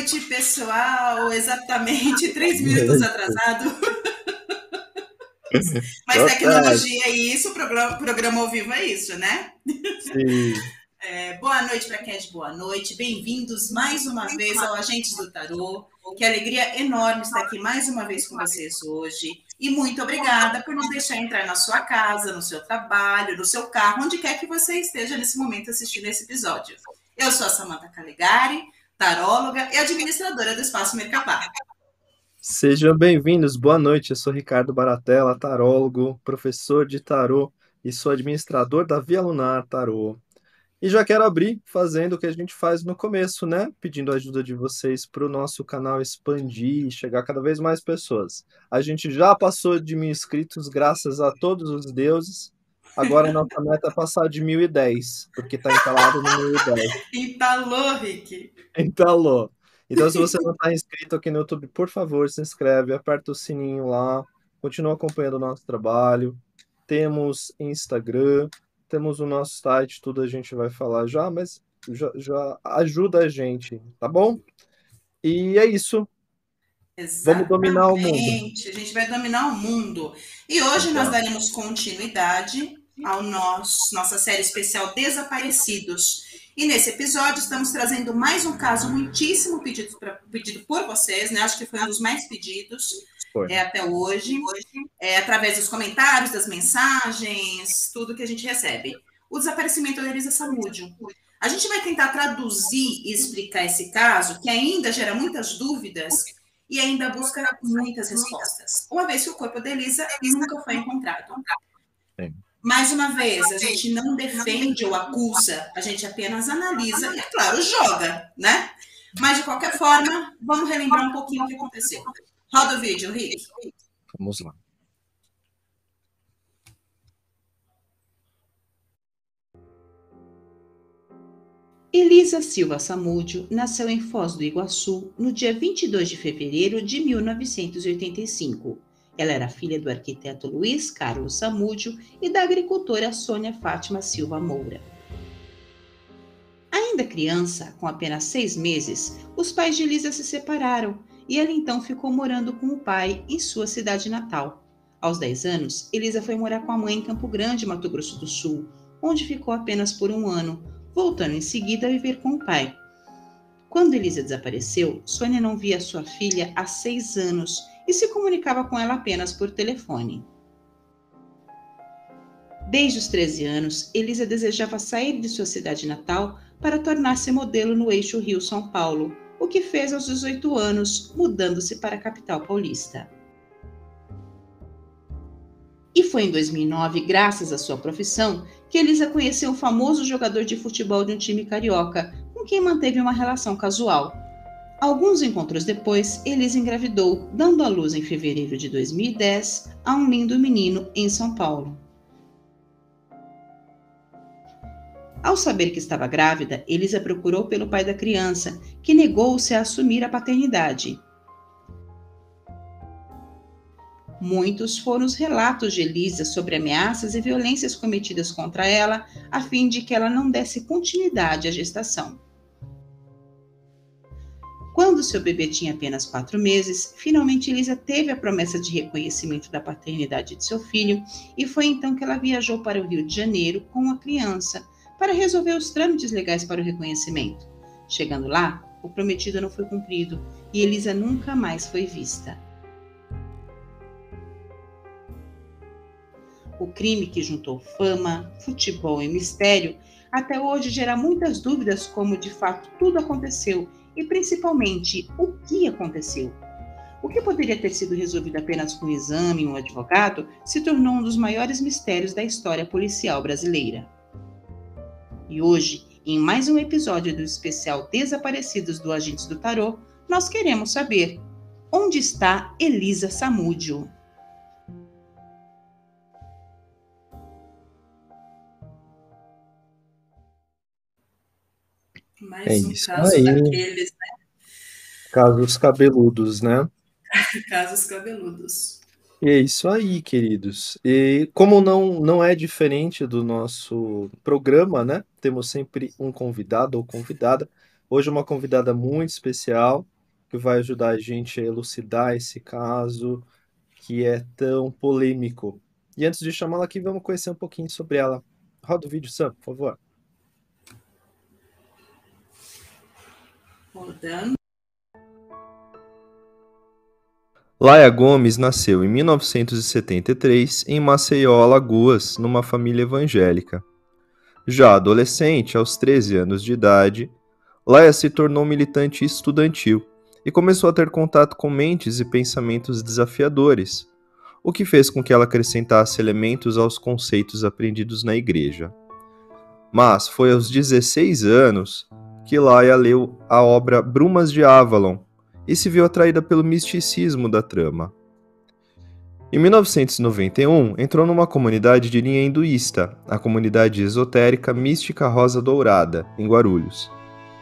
noite, pessoal. Exatamente três minutos atrasado. Mas tecnologia é isso, programa, programa ao vivo é isso, né? Sim. É, boa noite para quem é de boa noite. Bem-vindos mais uma vez ao Agentes do Tarô. Que alegria enorme estar aqui mais uma vez com vocês hoje. E muito obrigada por nos deixar entrar na sua casa, no seu trabalho, no seu carro, onde quer que você esteja nesse momento assistindo esse episódio. Eu sou a Samanta Calegari, taróloga e administradora do Espaço Mercapá. Sejam bem-vindos, boa noite. Eu sou Ricardo Baratella, tarólogo, professor de tarô e sou administrador da Via Lunar Tarô. E já quero abrir fazendo o que a gente faz no começo, né? Pedindo a ajuda de vocês para o nosso canal expandir e chegar a cada vez mais pessoas. A gente já passou de mil inscritos, graças a todos os deuses. Agora a nossa meta é passar de 1010, porque está instalado no 1010. Entalou, Rick. Entalou. Então, se você não está inscrito aqui no YouTube, por favor, se inscreve, aperta o sininho lá, continua acompanhando o nosso trabalho. Temos Instagram, temos o nosso site, tudo a gente vai falar já, mas já, já ajuda a gente, tá bom? E é isso. Exatamente. Vamos dominar o mundo. A gente vai dominar o mundo. E hoje nós daremos continuidade ao nosso nossa série especial Desaparecidos. E nesse episódio estamos trazendo mais um caso muitíssimo pedido, pra, pedido por vocês, né? Acho que foi um dos mais pedidos é, até hoje, é, através dos comentários, das mensagens, tudo que a gente recebe. O desaparecimento da Elisa Samúdio. A gente vai tentar traduzir e explicar esse caso, que ainda gera muitas dúvidas e ainda busca muitas respostas. Uma vez que o corpo da Elisa nunca foi encontrado. Sim. Mais uma vez, a gente não defende ou acusa, a gente apenas analisa e, é claro, joga, né? Mas, de qualquer forma, vamos relembrar um pouquinho o que aconteceu. Roda o vídeo, Rick. Vamos lá. Elisa Silva Samúdio nasceu em Foz do Iguaçu no dia 22 de fevereiro de 1985 ela era filha do arquiteto Luiz Carlos Samúdio e da agricultora Sônia Fátima Silva Moura. Ainda criança, com apenas seis meses, os pais de Elisa se separaram e ela então ficou morando com o pai em sua cidade natal. Aos 10 anos, Elisa foi morar com a mãe em Campo Grande, Mato Grosso do Sul, onde ficou apenas por um ano, voltando em seguida a viver com o pai. Quando Elisa desapareceu, Sônia não via sua filha há seis anos e se comunicava com ela apenas por telefone. Desde os 13 anos, Elisa desejava sair de sua cidade natal para tornar-se modelo no eixo Rio-São Paulo, o que fez aos 18 anos, mudando-se para a capital paulista. E foi em 2009, graças à sua profissão, que Elisa conheceu o famoso jogador de futebol de um time carioca, com quem manteve uma relação casual. Alguns encontros depois, Elisa engravidou, dando à luz em fevereiro de 2010 a um lindo menino em São Paulo. Ao saber que estava grávida, Elisa procurou pelo pai da criança, que negou-se a assumir a paternidade. Muitos foram os relatos de Elisa sobre ameaças e violências cometidas contra ela, a fim de que ela não desse continuidade à gestação. Quando seu bebê tinha apenas quatro meses, finalmente Elisa teve a promessa de reconhecimento da paternidade de seu filho e foi então que ela viajou para o Rio de Janeiro com a criança para resolver os trâmites legais para o reconhecimento. Chegando lá, o prometido não foi cumprido e Elisa nunca mais foi vista. O crime que juntou fama, futebol e mistério até hoje gera muitas dúvidas como de fato tudo aconteceu e principalmente o que aconteceu. O que poderia ter sido resolvido apenas com um exame e um advogado se tornou um dos maiores mistérios da história policial brasileira. E hoje, em mais um episódio do especial Desaparecidos do Agentes do Tarô, nós queremos saber onde está Elisa Samúdio. Mais é um caso aí. daqueles, né? Casos cabeludos, né? Casos cabeludos. E é isso aí, queridos. E como não, não é diferente do nosso programa, né? Temos sempre um convidado ou convidada Hoje uma convidada muito especial que vai ajudar a gente a elucidar esse caso que é tão polêmico. E antes de chamá-la aqui, vamos conhecer um pouquinho sobre ela. Roda o vídeo, Sam, por favor. Rodando. Laia Gomes nasceu em 1973 em Maceió, Alagoas, numa família evangélica. Já adolescente, aos 13 anos de idade, Laia se tornou militante estudantil e começou a ter contato com mentes e pensamentos desafiadores, o que fez com que ela acrescentasse elementos aos conceitos aprendidos na igreja. Mas foi aos 16 anos que Laia leu a obra Brumas de Avalon e se viu atraída pelo misticismo da trama. Em 1991, entrou numa comunidade de linha hinduísta, a comunidade esotérica Mística Rosa Dourada, em Guarulhos,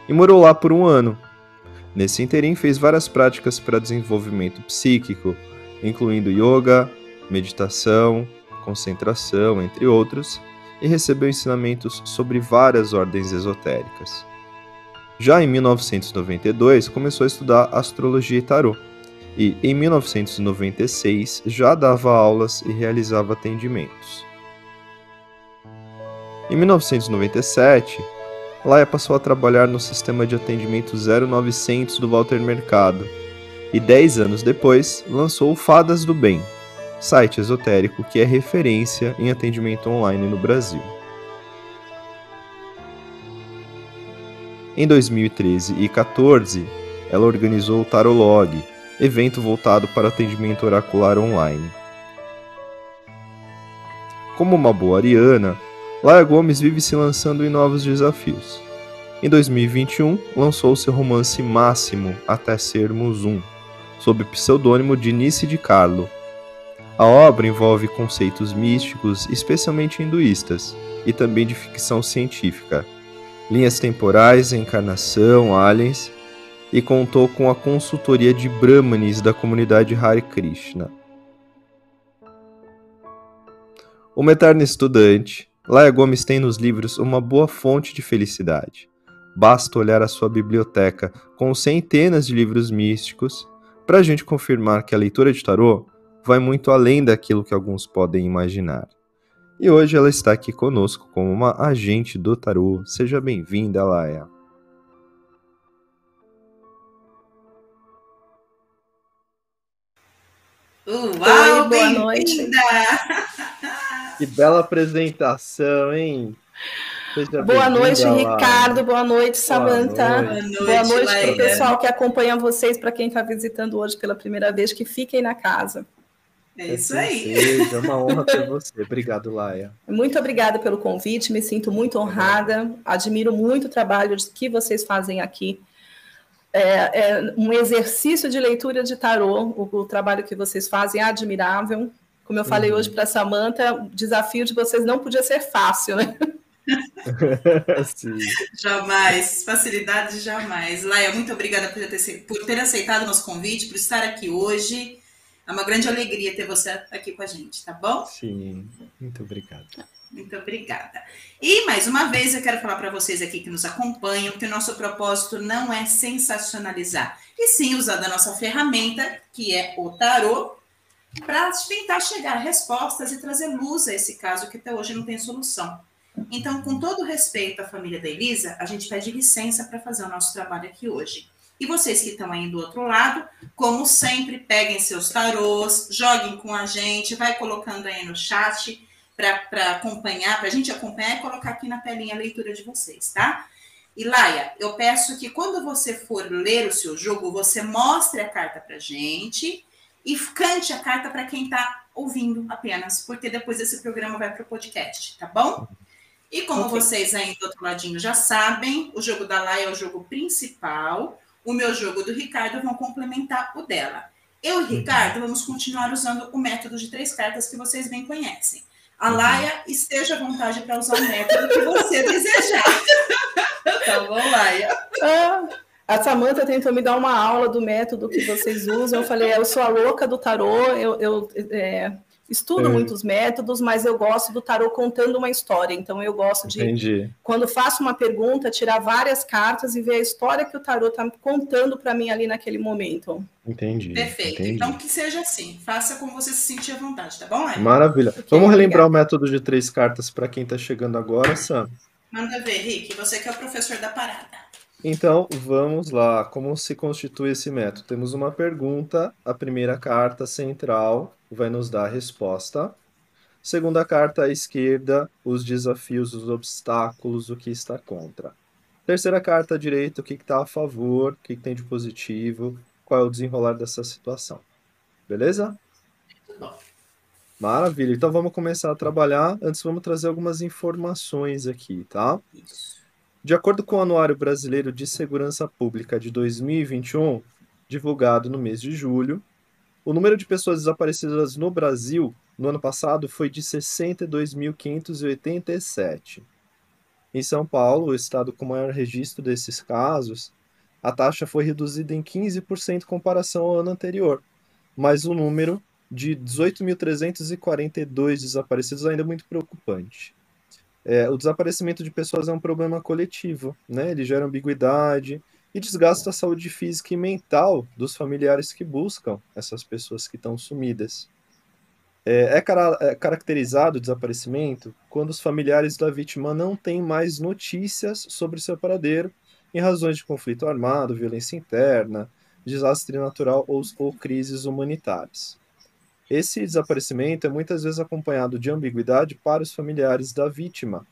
e morou lá por um ano. Nesse interim, fez várias práticas para desenvolvimento psíquico, incluindo yoga, meditação, concentração, entre outros, e recebeu ensinamentos sobre várias ordens esotéricas. Já em 1992, começou a estudar astrologia e tarô, e em 1996 já dava aulas e realizava atendimentos. Em 1997, Laia passou a trabalhar no sistema de atendimento 0900 do Walter Mercado, e 10 anos depois lançou Fadas do Bem, site esotérico que é referência em atendimento online no Brasil. Em 2013 e 2014, ela organizou o Tarolog, evento voltado para atendimento oracular online. Como uma boa ariana, Laia Gomes vive se lançando em novos desafios. Em 2021, lançou seu romance Máximo Até Sermos Um, sob o pseudônimo de Nice de Carlo. A obra envolve conceitos místicos, especialmente hinduístas, e também de ficção científica, linhas temporais, encarnação, aliens, e contou com a consultoria de Brahmanes da comunidade Hare Krishna. Uma eterna estudante, Laia Gomes tem nos livros uma boa fonte de felicidade. Basta olhar a sua biblioteca com centenas de livros místicos para a gente confirmar que a leitura de tarô vai muito além daquilo que alguns podem imaginar. E hoje ela está aqui conosco como uma agente do tarô. Seja bem-vinda, Laia. Uau, noite. Que bela apresentação, hein? Seja boa noite, Ricardo. Boa noite, Samanta. Boa noite, boa noite para o pessoal que acompanha vocês, para quem está visitando hoje pela primeira vez, que fiquem na casa. É isso aí. É uma honra ter você. Obrigado, Laia. Muito obrigada pelo convite, me sinto muito honrada, admiro muito o trabalho que vocês fazem aqui. É, é um exercício de leitura de tarô, o, o, trabalho que vocês fazem é admirável. Como eu falei uhum. hoje para a Samanta, o desafio de vocês não podia ser fácil, né? jamais, facilidade jamais. Laia, muito obrigada por ter, por ter aceitado o nosso convite, por estar aqui hoje. É uma grande alegria ter você aqui com a gente, tá bom? Sim, muito obrigado. Muito obrigada. E mais uma vez eu quero falar para vocês aqui que nos acompanham que o nosso propósito não é sensacionalizar, e sim usar da nossa ferramenta, que é o tarô, para tentar chegar a respostas e trazer luz a esse caso que até hoje não tem solução. Então, com todo respeito à família da Elisa, a gente pede licença para fazer o nosso trabalho aqui hoje. E vocês que estão aí do outro lado, como sempre, peguem seus tarôs, joguem com a gente, vai colocando aí no chat para acompanhar, para a gente acompanhar e colocar aqui na telinha a leitura de vocês, tá? E Laia, eu peço que quando você for ler o seu jogo, você mostre a carta para gente e cante a carta para quem está ouvindo apenas, porque depois esse programa vai para o podcast, tá bom? E como okay. vocês aí do outro ladinho já sabem, o jogo da Laia é o jogo principal o meu jogo do Ricardo vão complementar o dela. Eu e o Ricardo vamos continuar usando o método de três cartas que vocês bem conhecem. A uhum. Laia, esteja à vontade para usar o método que você desejar. tá bom, Laia? Ah, a Samanta tentou me dar uma aula do método que vocês usam. Eu falei, eu sou a louca do tarô, eu, eu é, estudo é. muitos métodos, mas eu gosto do tarô contando uma história. Então eu gosto de, Entendi. quando faço uma pergunta, tirar várias cartas e ver a história que o tarô está contando para mim ali naquele momento. Entendi. Perfeito. Entendi. Então que seja assim. Faça como você se sentir à vontade, tá bom? Maravilha. Okay, Vamos relembrar obrigada. o método de três cartas para quem está chegando agora, Sam. Manda ver, Rick. Você que é o professor da parada. Então, vamos lá. Como se constitui esse método? Temos uma pergunta, a primeira carta central vai nos dar a resposta. Segunda carta à esquerda, os desafios, os obstáculos, o que está contra. Terceira carta à direita, o que está a favor, o que tem de positivo, qual é o desenrolar dessa situação. Beleza? Maravilha. Então vamos começar a trabalhar. Antes vamos trazer algumas informações aqui, tá? De acordo com o Anuário Brasileiro de Segurança Pública de 2021, divulgado no mês de julho, o número de pessoas desaparecidas no Brasil no ano passado foi de 62.587. Em São Paulo, o estado com maior registro desses casos, a taxa foi reduzida em 15% em comparação ao ano anterior, mas o número de 18.342 desaparecidos ainda é muito preocupante. É, o desaparecimento de pessoas é um problema coletivo, né? Ele gera ambiguidade, e desgasta a saúde física e mental dos familiares que buscam essas pessoas que estão sumidas. É, é, cara, é caracterizado o desaparecimento quando os familiares da vítima não têm mais notícias sobre seu paradeiro em razões de conflito armado, violência interna, desastre natural ou, ou crises humanitárias. Esse desaparecimento é muitas vezes acompanhado de ambiguidade para os familiares da vítima,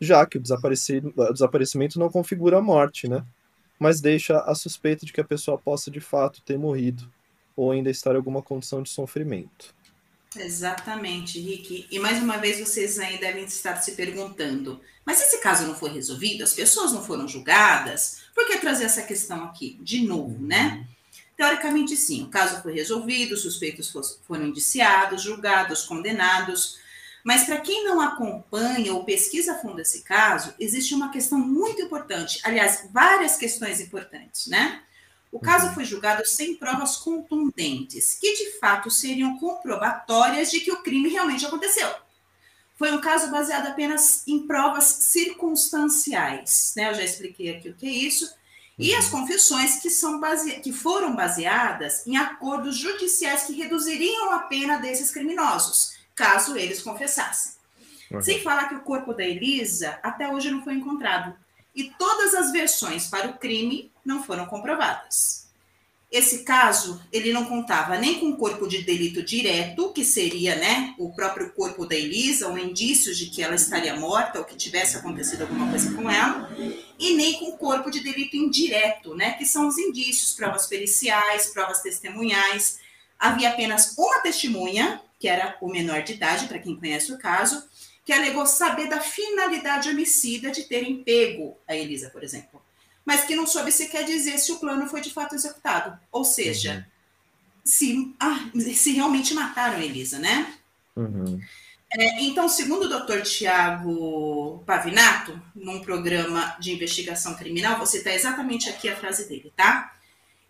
já que o, o desaparecimento não configura a morte, né? mas deixa a suspeita de que a pessoa possa de fato ter morrido ou ainda estar em alguma condição de sofrimento. Exatamente, Rick. E mais uma vez vocês aí devem estar se perguntando: mas esse caso não foi resolvido? As pessoas não foram julgadas? Por que trazer essa questão aqui de novo, né? Teoricamente, sim, o caso foi resolvido, os suspeitos foram indiciados, julgados, condenados, mas para quem não acompanha ou pesquisa a fundo esse caso, existe uma questão muito importante, aliás, várias questões importantes, né? O caso uhum. foi julgado sem provas contundentes, que de fato seriam comprobatórias de que o crime realmente aconteceu. Foi um caso baseado apenas em provas circunstanciais, né? Eu já expliquei aqui o que é isso. E as confissões que, são base... que foram baseadas em acordos judiciais que reduziriam a pena desses criminosos caso eles confessassem. Uhum. Sem falar que o corpo da Elisa até hoje não foi encontrado. E todas as versões para o crime não foram comprovadas. Esse caso, ele não contava nem com corpo de delito direto, que seria, né, o próprio corpo da Elisa, ou indícios de que ela estaria morta ou que tivesse acontecido alguma coisa com ela, e nem com corpo de delito indireto, né, que são os indícios, provas periciais, provas testemunhais. Havia apenas uma testemunha, que era o menor de idade, para quem conhece o caso, que alegou saber da finalidade homicida de terem pego a Elisa, por exemplo, mas que não soube sequer dizer se o plano foi de fato executado. Ou seja, uhum. se, ah, se realmente mataram a Elisa, né? Uhum. É, então, segundo o Dr. Tiago Pavinato, num programa de investigação criminal, vou citar exatamente aqui a frase dele, tá?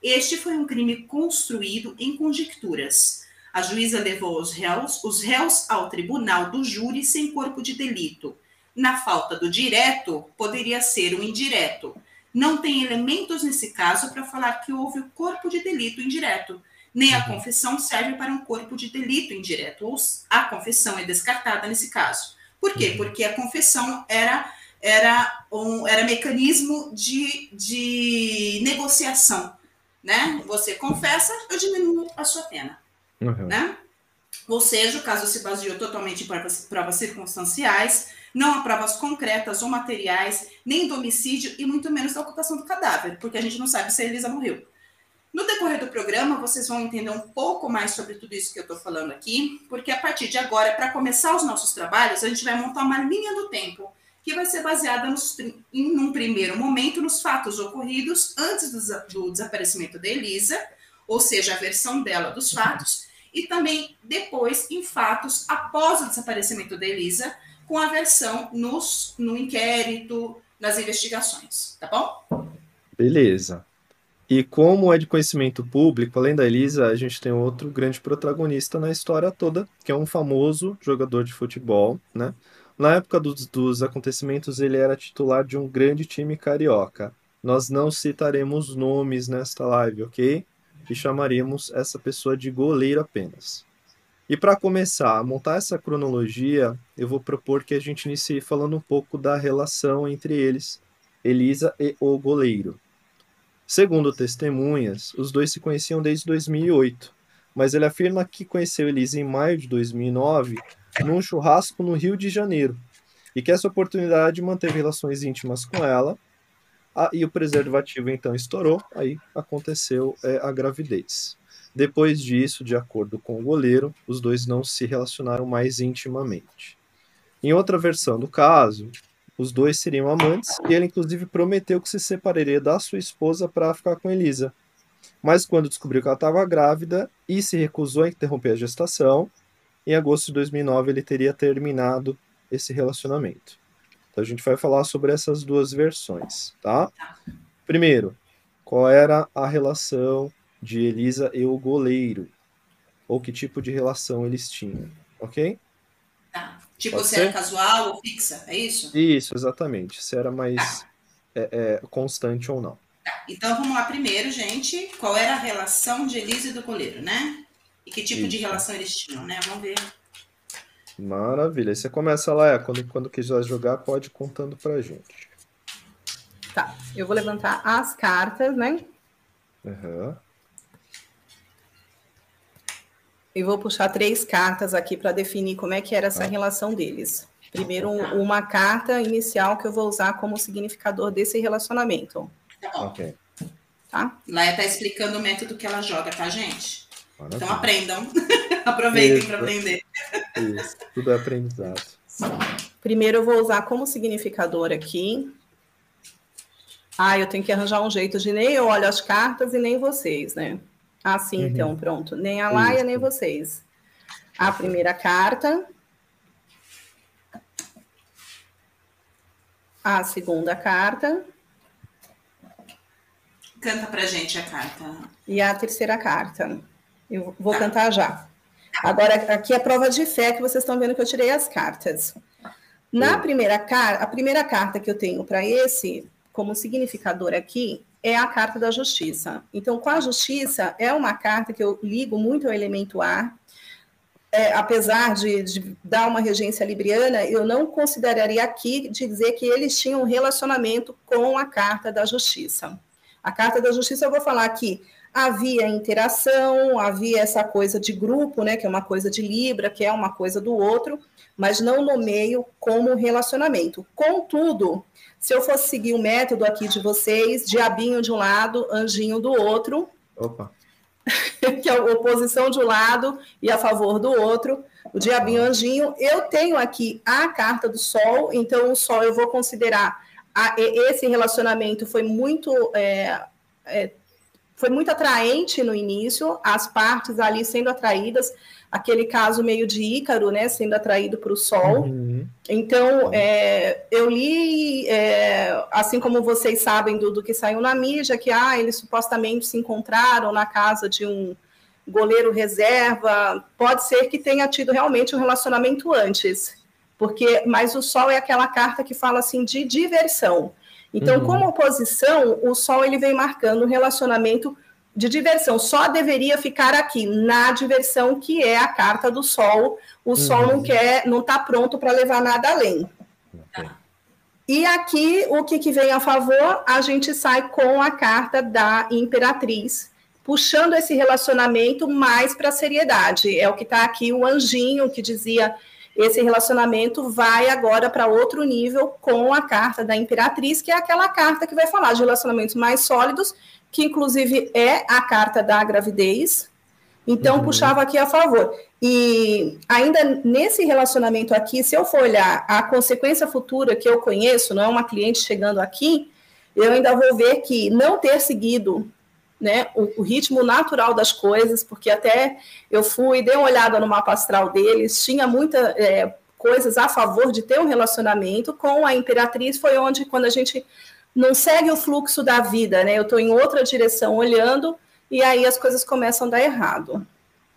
Este foi um crime construído em conjecturas, a juíza levou os réus, os réus ao tribunal do júri sem corpo de delito. Na falta do direto, poderia ser o indireto. Não tem elementos nesse caso para falar que houve o corpo de delito indireto. Nem a uhum. confissão serve para um corpo de delito indireto, ou a confissão é descartada nesse caso. Por quê? Uhum. Porque a confissão era era um era mecanismo de, de negociação, né? Você confessa, eu diminuo a sua pena. Uhum. Né? Ou seja, o caso se baseou totalmente em provas, provas circunstanciais, não há provas concretas ou materiais, nem do homicídio e muito menos da ocupação do cadáver, porque a gente não sabe se a Elisa morreu. No decorrer do programa, vocês vão entender um pouco mais sobre tudo isso que eu estou falando aqui, porque a partir de agora, para começar os nossos trabalhos, a gente vai montar uma linha do tempo que vai ser baseada nos, em um primeiro momento nos fatos ocorridos antes do, do desaparecimento da Elisa, ou seja, a versão dela dos fatos, e também depois em fatos após o desaparecimento da Elisa, com a versão nos, no inquérito, nas investigações, tá bom? Beleza. E como é de conhecimento público, além da Elisa, a gente tem outro grande protagonista na história toda, que é um famoso jogador de futebol, né? Na época dos, dos acontecimentos, ele era titular de um grande time carioca. Nós não citaremos nomes nesta live, ok? E chamaremos essa pessoa de goleiro apenas. E para começar a montar essa cronologia, eu vou propor que a gente inicie falando um pouco da relação entre eles, Elisa e o goleiro. Segundo testemunhas, os dois se conheciam desde 2008, mas ele afirma que conheceu Elisa em maio de 2009 num churrasco no Rio de Janeiro e que essa oportunidade manteve relações íntimas com ela ah, e o preservativo então estourou, aí aconteceu é, a gravidez. Depois disso, de acordo com o goleiro, os dois não se relacionaram mais intimamente. Em outra versão do caso, os dois seriam amantes e ele inclusive prometeu que se separaria da sua esposa para ficar com Elisa. Mas quando descobriu que ela estava grávida e se recusou a interromper a gestação, em agosto de 2009 ele teria terminado esse relacionamento. Então a gente vai falar sobre essas duas versões, tá? Primeiro, qual era a relação de Elisa e o goleiro? Ou que tipo de relação eles tinham, ok? Tá. Tipo, Pode se ser? era casual ou fixa, é isso? Isso, exatamente. Se era mais tá. é, é, constante ou não. Tá. Então vamos lá primeiro, gente. Qual era a relação de Elisa e do goleiro, né? E que tipo isso. de relação eles tinham, né? Vamos ver Maravilha. Aí você começa lá, é, quando, quando quiser jogar, pode ir contando pra gente. Tá, eu vou levantar as cartas, né? Uhum. E vou puxar três cartas aqui para definir como é que era essa ah. relação deles. Primeiro, uma carta inicial que eu vou usar como significador desse relacionamento. Tá bom. Ok. Tá? Lá está explicando o método que ela joga, tá, gente? Maravilha. Então aprendam. Aproveitem para aprender. Isso, tudo é aprendizado. Primeiro eu vou usar como significador aqui. Ah, eu tenho que arranjar um jeito de nem eu olho as cartas e nem vocês, né? Assim, uhum. então, pronto. Nem a Laia, Isso. nem vocês. A primeira carta. A segunda carta. Canta pra gente a carta. E a terceira carta. Eu vou tá. cantar já. Agora, aqui é a prova de fé que vocês estão vendo que eu tirei as cartas. Na primeira carta, a primeira carta que eu tenho para esse, como significador aqui, é a carta da justiça. Então, com a justiça, é uma carta que eu ligo muito ao elemento ar. É, apesar de, de, dar uma regência libriana, eu não consideraria aqui de dizer que eles tinham um relacionamento com a carta da justiça. A carta da justiça, eu vou falar aqui, havia interação, havia essa coisa de grupo, né, que é uma coisa de Libra, que é uma coisa do outro, mas não no meio como relacionamento. Contudo, se eu fosse seguir o método aqui de vocês, diabinho de um lado, anjinho do outro, Opa. que é a oposição de um lado e a favor do outro, o diabinho anjinho, eu tenho aqui a carta do sol, então o sol eu vou considerar a, esse relacionamento foi muito é, é, foi muito atraente no início, as partes ali sendo atraídas, aquele caso meio de Ícaro, né, sendo atraído para o Sol. Uhum. Então, é, eu li, é, assim como vocês sabem do, do, que saiu na mídia, que ah, eles supostamente se encontraram na casa de um goleiro reserva. Pode ser que tenha tido realmente um relacionamento antes, porque mas o Sol é aquela carta que fala assim de diversão. Então, uhum. como oposição, o Sol ele vem marcando um relacionamento de diversão. Só deveria ficar aqui na diversão que é a carta do Sol. O uhum. Sol não quer, não está pronto para levar nada além. E aqui o que, que vem a favor? A gente sai com a carta da Imperatriz, puxando esse relacionamento mais para a seriedade. É o que está aqui o anjinho que dizia esse relacionamento vai agora para outro nível com a carta da Imperatriz, que é aquela carta que vai falar de relacionamentos mais sólidos, que inclusive é a carta da gravidez. Então, uhum. puxava aqui a favor. E ainda nesse relacionamento aqui, se eu for olhar a consequência futura que eu conheço, não é uma cliente chegando aqui, eu ainda vou ver que não ter seguido né, o, o, ritmo natural das coisas, porque até eu fui, dei uma olhada no mapa astral deles, tinha muitas é, coisas a favor de ter um relacionamento com a Imperatriz, foi onde, quando a gente não segue o fluxo da vida, né? Eu estou em outra direção olhando e aí as coisas começam a dar errado.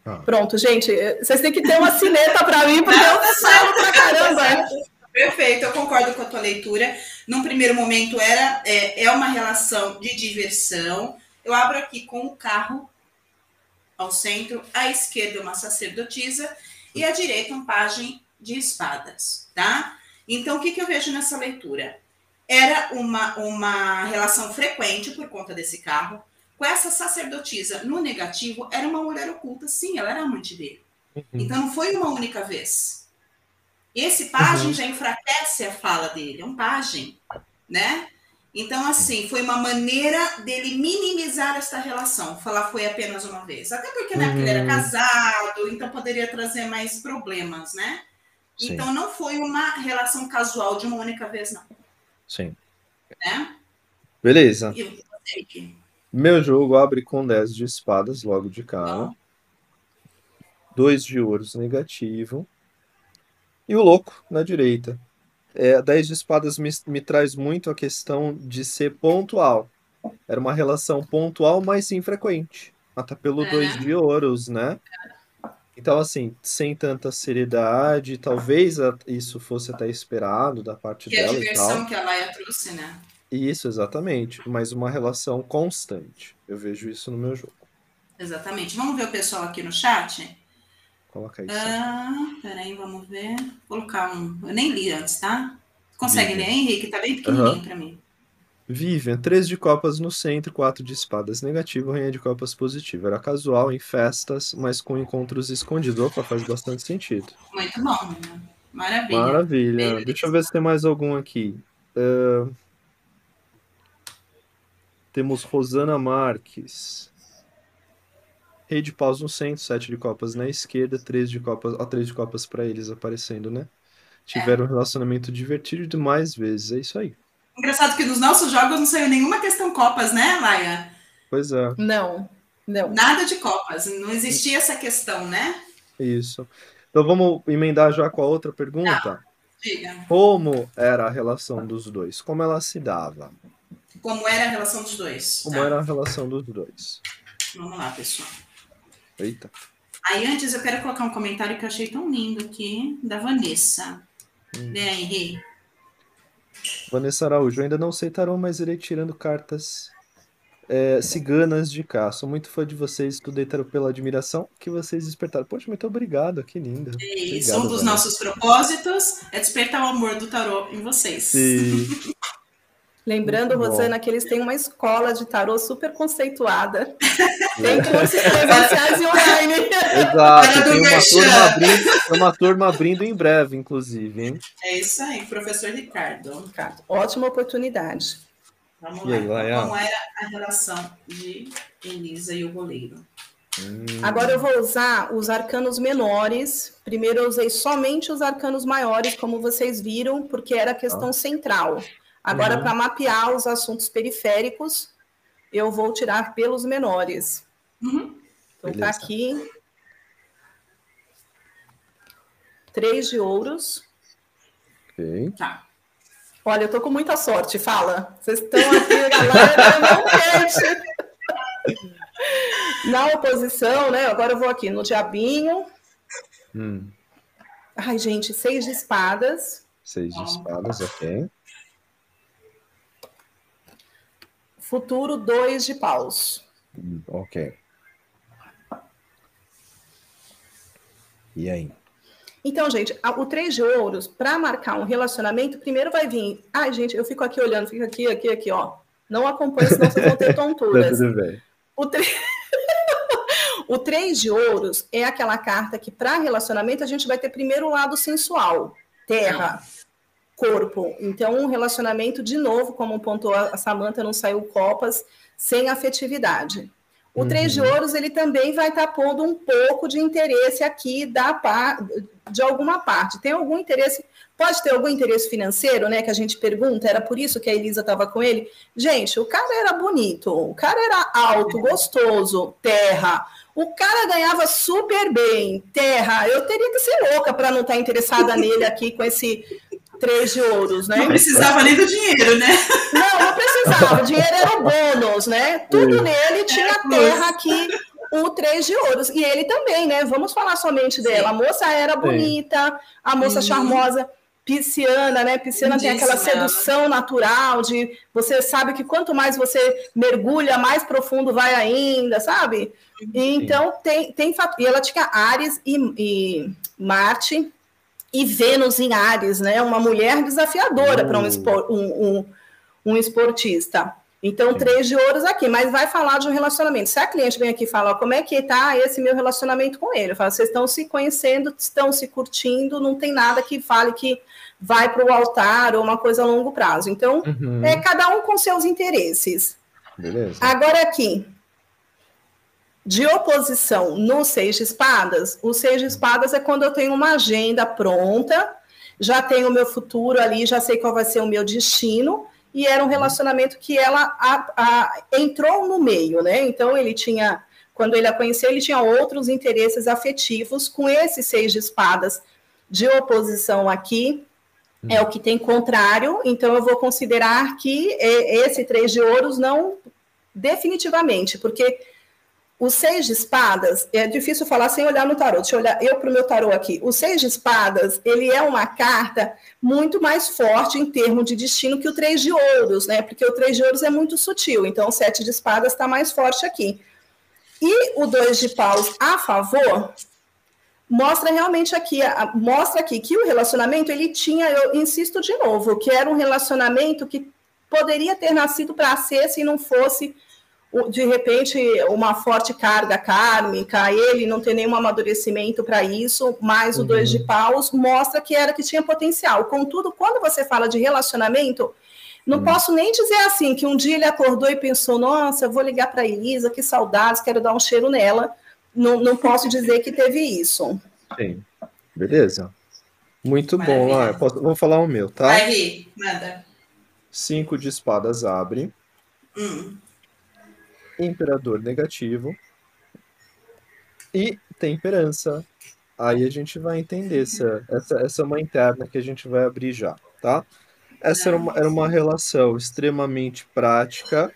Ah. Pronto, gente, vocês têm que ter uma cineta para mim, porque eu falo pra caramba. Perfeito, eu concordo com a tua leitura. Num primeiro momento era é, é uma relação de diversão. Eu abro aqui com o carro ao centro, à esquerda uma sacerdotisa e à direita um pajem de espadas, tá? Então, o que, que eu vejo nessa leitura? Era uma, uma relação frequente por conta desse carro. Com essa sacerdotisa, no negativo, era uma mulher oculta, sim, ela era amante dele. Uhum. Então, não foi uma única vez. Esse pajem uhum. já enfraquece a fala dele, é um pajem, né? Então, assim, foi uma maneira dele minimizar esta relação. Falar foi apenas uma vez. Até porque, né, uhum. ele era casado, então poderia trazer mais problemas, né? Sim. Então, não foi uma relação casual de uma única vez, não. Sim. Né? Beleza. Meu jogo abre com 10 de espadas logo de cara. 2 de ouros negativo. E o louco na direita. É, 10 de espadas me, me traz muito a questão de ser pontual. Era uma relação pontual, mas infrequente. Até pelo 2 é. de ouros, né? Então, assim, sem tanta seriedade, talvez isso fosse até esperado da parte que dela. Que a diversão que a Laia trouxe, né? Isso, exatamente. Mas uma relação constante. Eu vejo isso no meu jogo. Exatamente. Vamos ver o pessoal aqui no chat? Coloca aí. Ah, peraí, vamos ver. Vou colocar um. Eu nem li antes, tá? Consegue Vivian. ler, Henrique? Tá bem pequenininho uhum. para mim. Vivian, três de copas no centro, quatro de espadas negativo, rainha de copas positivo. Era casual em festas, mas com encontros escondidos. Opa, faz bastante sentido. Muito bom, né? Maravilha. Maravilha. Beleza. Deixa eu ver se tem mais algum aqui. Uh... Temos Rosana Marques. Rei de paus no centro, sete de copas na esquerda, três de copas, ó, três de copas para eles aparecendo, né? Tiveram é. um relacionamento divertido mais vezes, é isso aí. Engraçado que nos nossos jogos não saiu nenhuma questão copas, né, Laia? Pois é. Não, não. Nada de copas, não existia essa questão, né? Isso. Então vamos emendar já com a outra pergunta. Tá. Diga. Como era a relação dos dois? Como ela se dava? Como era a relação dos dois? Como tá. era a relação dos dois? Vamos lá, pessoal. Eita. Aí antes eu quero colocar um comentário que eu achei tão lindo aqui, da Vanessa. Hum. Aí, Rei. Vanessa Araújo, ainda não sei tarô, mas irei tirando cartas é, ciganas de cá. Sou muito fã de vocês, estudei tarô pela admiração que vocês despertaram. Poxa, muito obrigado, que lindo. É isso, obrigado, um dos Vanessa. nossos propósitos é despertar o amor do tarô em vocês. Sim. Lembrando, Muito Rosana, bom. que eles têm uma escola de tarô super conceituada. tem cursos presenciais e online. Exato, tem uma turma, abrindo, uma turma abrindo em breve, inclusive. Hein? É isso aí, professor Ricardo. Ricardo ótima oportunidade. Vamos lá. Aí, Como era a relação de Elisa e o goleiro? Hum. Agora eu vou usar os arcanos menores. Primeiro eu usei somente os arcanos maiores, como vocês viram, porque era a questão ah. central. Agora, uhum. para mapear os assuntos periféricos, eu vou tirar pelos menores. Uhum. Então, tá aqui. Três de ouros. Ok. Tá. Olha, eu tô com muita sorte, fala. Vocês estão aqui, galera, não Na oposição, né? Agora eu vou aqui no diabinho. Hum. Ai, gente, seis de espadas. Seis de espadas, ok. Futuro, dois de paus. Ok. E aí? Então, gente, o três de ouros, para marcar um relacionamento, primeiro vai vir. Ai, gente, eu fico aqui olhando, fico aqui, aqui, aqui, ó. Não acompanha, senão vocês vão ter tonturas. Tudo bem. O, tre... o três de ouros é aquela carta que, para relacionamento, a gente vai ter primeiro o lado sensual, terra corpo. Então, um relacionamento, de novo, como pontuou a Samanta, não saiu copas, sem afetividade. O uhum. Três de Ouros, ele também vai estar tá pondo um pouco de interesse aqui da par, de alguma parte. Tem algum interesse, pode ter algum interesse financeiro, né? Que a gente pergunta, era por isso que a Elisa estava com ele. Gente, o cara era bonito, o cara era alto, gostoso, terra. O cara ganhava super bem, terra. Eu teria que ser louca para não estar tá interessada nele aqui com esse três de ouros, né? Não precisava nem do dinheiro, né? Não, não precisava. O dinheiro era bônus, né? Tudo nele tinha terra aqui, o três de ouros. E ele também, né? Vamos falar somente dela. A moça era bonita, a moça charmosa pisciana, né? Pisciana tem aquela sedução natural de você sabe que quanto mais você mergulha, mais profundo vai ainda, sabe? E, então tem, tem e ela tinha Ares e, e, Marte e Vênus em Ares, né? Uma mulher desafiadora para um, um, um, um esportista. Então, Sim. três de ouros aqui, mas vai falar de um relacionamento. Se a cliente vem aqui e fala, como é que tá esse meu relacionamento com ele? Eu falo, vocês estão se conhecendo, estão se curtindo, não tem nada que fale que vai para o altar ou uma coisa a longo prazo. Então, uhum. é cada um com seus interesses. Beleza. Agora aqui, de oposição no seis de espadas, o seis de espadas é quando eu tenho uma agenda pronta, já tenho o meu futuro ali, já sei qual vai ser o meu destino, e era um relacionamento que ela a, a, entrou no meio, né? Então ele tinha, quando ele a conheceu, ele tinha outros interesses afetivos com esse seis de espadas de oposição aqui, é o que tem contrário, então eu vou considerar que esse três de ouros não definitivamente, porque o seis de espadas, é difícil falar sem olhar no tarô. Deixa eu olhar eu para o meu tarô aqui. O seis de espadas, ele é uma carta muito mais forte em termos de destino que o três de ouros, né? Porque o três de ouros é muito sutil, então o sete de espadas está mais forte aqui. E o dois de paus a favor mostra realmente aqui, mostra aqui que o relacionamento ele tinha, eu insisto de novo, que era um relacionamento que poderia ter nascido para ser se não fosse de repente, uma forte carga kármica, ele não tem nenhum amadurecimento para isso, mas uhum. o dois de paus mostra que era que tinha potencial. Contudo, quando você fala de relacionamento, não uhum. posso nem dizer assim que um dia ele acordou e pensou: nossa, eu vou ligar para a Elisa, que saudades, quero dar um cheiro nela. Não, não posso dizer que teve isso. Sim, beleza. Muito Maravilha. bom. Ah, posso, vou falar o meu, tá? Vai, manda. Cinco de espadas abre. Hum imperador negativo e temperança. Aí a gente vai entender essa, essa, essa é uma interna que a gente vai abrir já, tá? Essa era uma, era uma relação extremamente prática,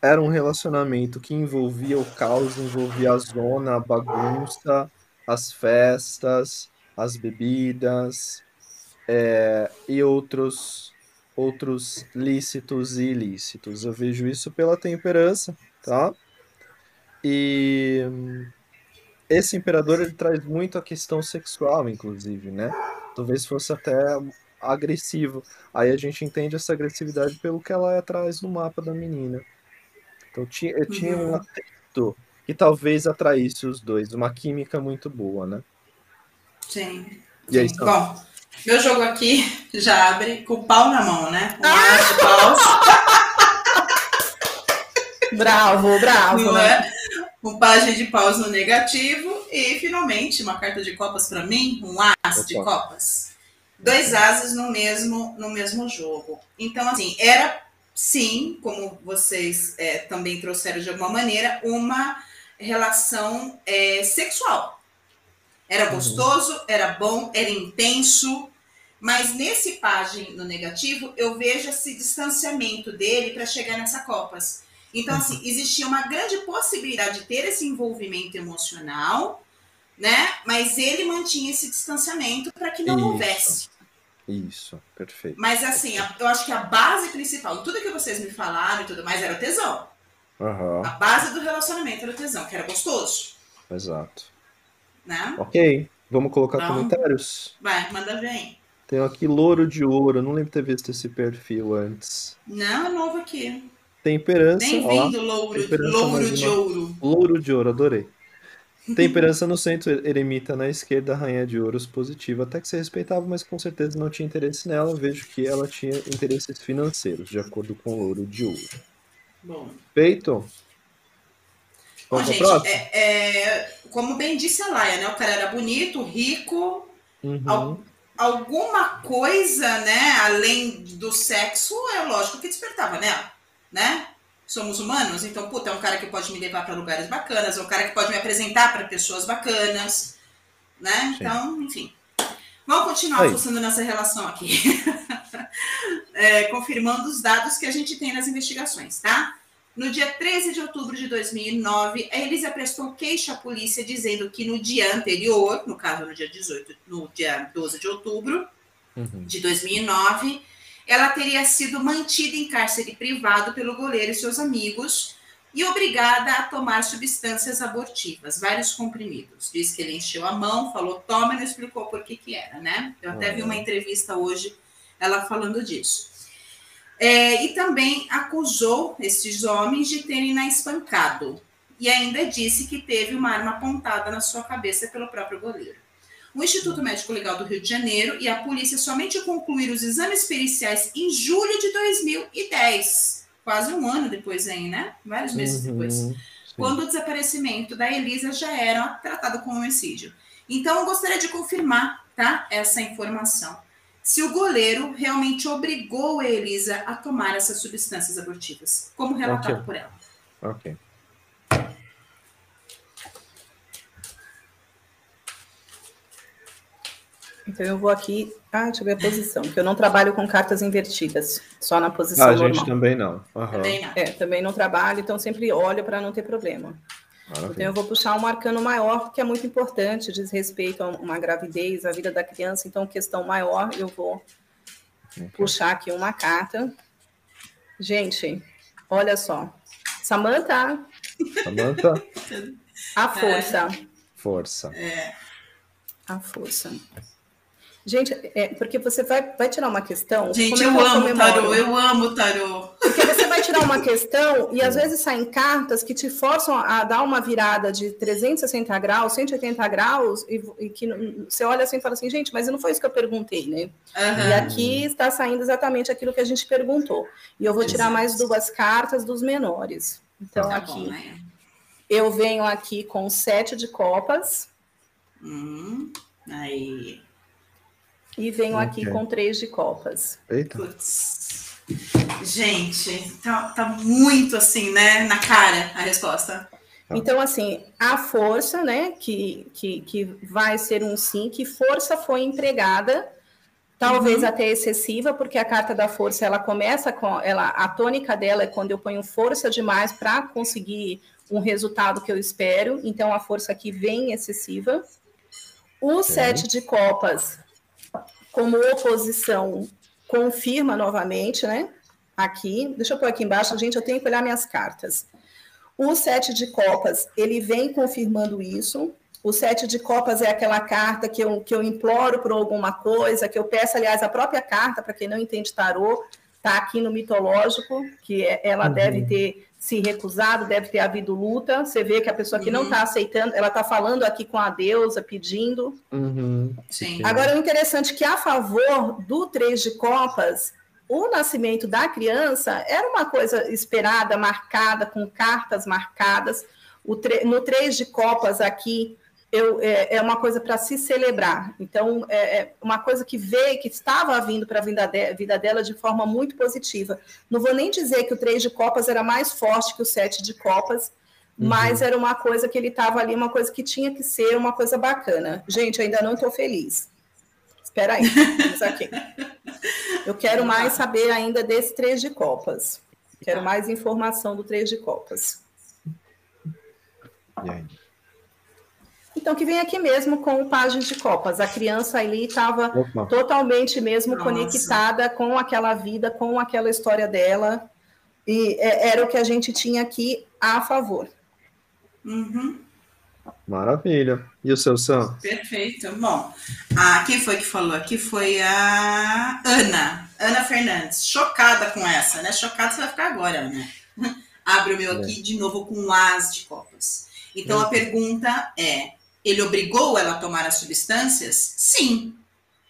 era um relacionamento que envolvia o caos, envolvia a zona, a bagunça, as festas, as bebidas é, e outros outros lícitos e ilícitos. Eu vejo isso pela temperança, tá? E esse imperador ele traz muito a questão sexual, inclusive, né? Talvez fosse até agressivo. Aí a gente entende essa agressividade pelo que ela é atrás no mapa da menina. Então tinha, tinha um uhum. atrito que talvez atraísse os dois, uma química muito boa, né? Sim. E aí, Sim. Bom, meu jogo aqui já abre com o pau na mão, né? Um ah! de paus. bravo, bravo, Não né? É? Um página de paus no negativo e finalmente uma carta de copas para mim, um as Opa. de copas. Dois ases no mesmo no mesmo jogo. Então assim, era sim, como vocês é, também trouxeram de alguma maneira, uma relação é, sexual. Era uhum. gostoso, era bom, era intenso, mas nesse página no negativo, eu vejo esse distanciamento dele para chegar nessa Copas. Então, assim, uhum. existia uma grande possibilidade de ter esse envolvimento emocional, né? Mas ele mantinha esse distanciamento para que não Isso. houvesse. Isso, perfeito. Mas assim, eu acho que a base principal, tudo que vocês me falaram e tudo mais, era o tesão. Uhum. A base do relacionamento era o tesão, que era gostoso. Exato. Né? Ok, vamos colocar então, comentários? Vai, manda ver. Tem aqui Louro de Ouro. Não lembro de ter visto esse perfil antes. Não, é novo aqui. Temperança. Bem-vindo, Louro, louro de Ouro. Louro de Ouro, adorei. Temperança no centro, eremita na esquerda, rainha de ouros positiva. Até que você respeitava, mas com certeza não tinha interesse nela. Vejo que ela tinha interesses financeiros, de acordo com o Louro de Ouro. Bom. Bom, gente, é, é, como bem disse a Laia, né? O cara era bonito, rico, uhum alguma coisa, né, além do sexo, é lógico que despertava nela, né? Somos humanos, então, puta, é um cara que pode me levar para lugares bacanas, é um cara que pode me apresentar para pessoas bacanas, né? Sim. Então, enfim. Vamos continuar fuçando nessa relação aqui. é, confirmando os dados que a gente tem nas investigações, tá? No dia 13 de outubro de 2009, a Elisa prestou queixa à polícia dizendo que no dia anterior, no caso no dia 18, no dia 12 de outubro uhum. de 2009, ela teria sido mantida em cárcere privado pelo goleiro e seus amigos e obrigada a tomar substâncias abortivas, vários comprimidos. Diz que ele encheu a mão, falou toma e não explicou por que que era, né? Eu até vi uma entrevista hoje ela falando disso. É, e também acusou esses homens de terem na espancado. E ainda disse que teve uma arma apontada na sua cabeça pelo próprio goleiro. O Instituto Médico Legal do Rio de Janeiro e a polícia somente concluíram os exames periciais em julho de 2010, quase um ano depois aí, né? Vários meses uhum, depois. Sim. Quando o desaparecimento da Elisa já era tratado como homicídio. Então, eu gostaria de confirmar, tá? Essa informação se o goleiro realmente obrigou a Elisa a tomar essas substâncias abortivas, como relatado okay. por ela. Ok. Então eu vou aqui. Ah, deixa eu ver a posição, que eu não trabalho com cartas invertidas, só na posição ah, normal. A gente também não. Uhum. Também não. É, também não trabalho, então sempre olho para não ter problema. Maravilha. Então, eu vou puxar um arcano maior, que é muito importante, diz respeito a uma gravidez, a vida da criança. Então, questão maior, eu vou okay. puxar aqui uma carta. Gente, olha só. Samantha. Samantha. a força. Força. É. A força. Gente, é, porque você vai, vai tirar uma questão. Gente, eu, eu amo tarô, eu amo tarô. Porque você vai tirar uma questão e às vezes saem cartas que te forçam a dar uma virada de 360 graus, 180 graus, e, e que você olha assim e fala assim, gente, mas não foi isso que eu perguntei, né? Uhum. E aqui está saindo exatamente aquilo que a gente perguntou. E eu vou tirar Exato. mais duas cartas dos menores. Então, tá aqui. Bom, né? Eu venho aqui com sete de copas. Hum, aí. E venho okay. aqui com três de copas. Eita. Putz. Gente, tá, tá muito assim, né? Na cara a resposta. Tá. Então, assim, a força, né, que, que, que vai ser um sim, que força foi empregada, talvez uhum. até excessiva, porque a carta da força, ela começa com, ela, a tônica dela é quando eu ponho força demais para conseguir um resultado que eu espero, então a força aqui vem excessiva. O sete de copas como oposição confirma novamente, né? Aqui, deixa eu pôr aqui embaixo, gente, eu tenho que olhar minhas cartas. O sete de copas, ele vem confirmando isso. O sete de copas é aquela carta que eu, que eu imploro por alguma coisa, que eu peço, aliás, a própria carta, para quem não entende tarô, está aqui no mitológico, que é, ela uhum. deve ter se recusado, deve ter havido luta. Você vê que a pessoa que uhum. não está aceitando, ela está falando aqui com a deusa, pedindo. Uhum. Sim. Agora, o interessante é que, a favor do Três de Copas, o nascimento da criança era uma coisa esperada, marcada, com cartas marcadas. No Três de Copas aqui, eu, é, é, uma coisa para se celebrar. Então, é, é, uma coisa que veio, que estava vindo para a vida, de, vida, dela de forma muito positiva. Não vou nem dizer que o três de copas era mais forte que o sete de copas, uhum. mas era uma coisa que ele estava ali, uma coisa que tinha que ser uma coisa bacana. Gente, ainda não estou feliz. Espera aí, vamos aqui. Eu quero mais saber ainda desse três de copas. Quero mais informação do três de copas. E aí? Então, que vem aqui mesmo com o Página de Copas. A criança ali estava totalmente mesmo Nossa. conectada com aquela vida, com aquela história dela. E é, era o que a gente tinha aqui a favor. Uhum. Maravilha. E o seu Sam? Perfeito. Bom, a, quem foi que falou aqui foi a Ana, Ana Fernandes. Chocada com essa, né? Chocada você vai ficar agora, Ana. Abre o meu é. aqui de novo com as de copas. Então, a pergunta é: ele obrigou ela a tomar as substâncias? Sim.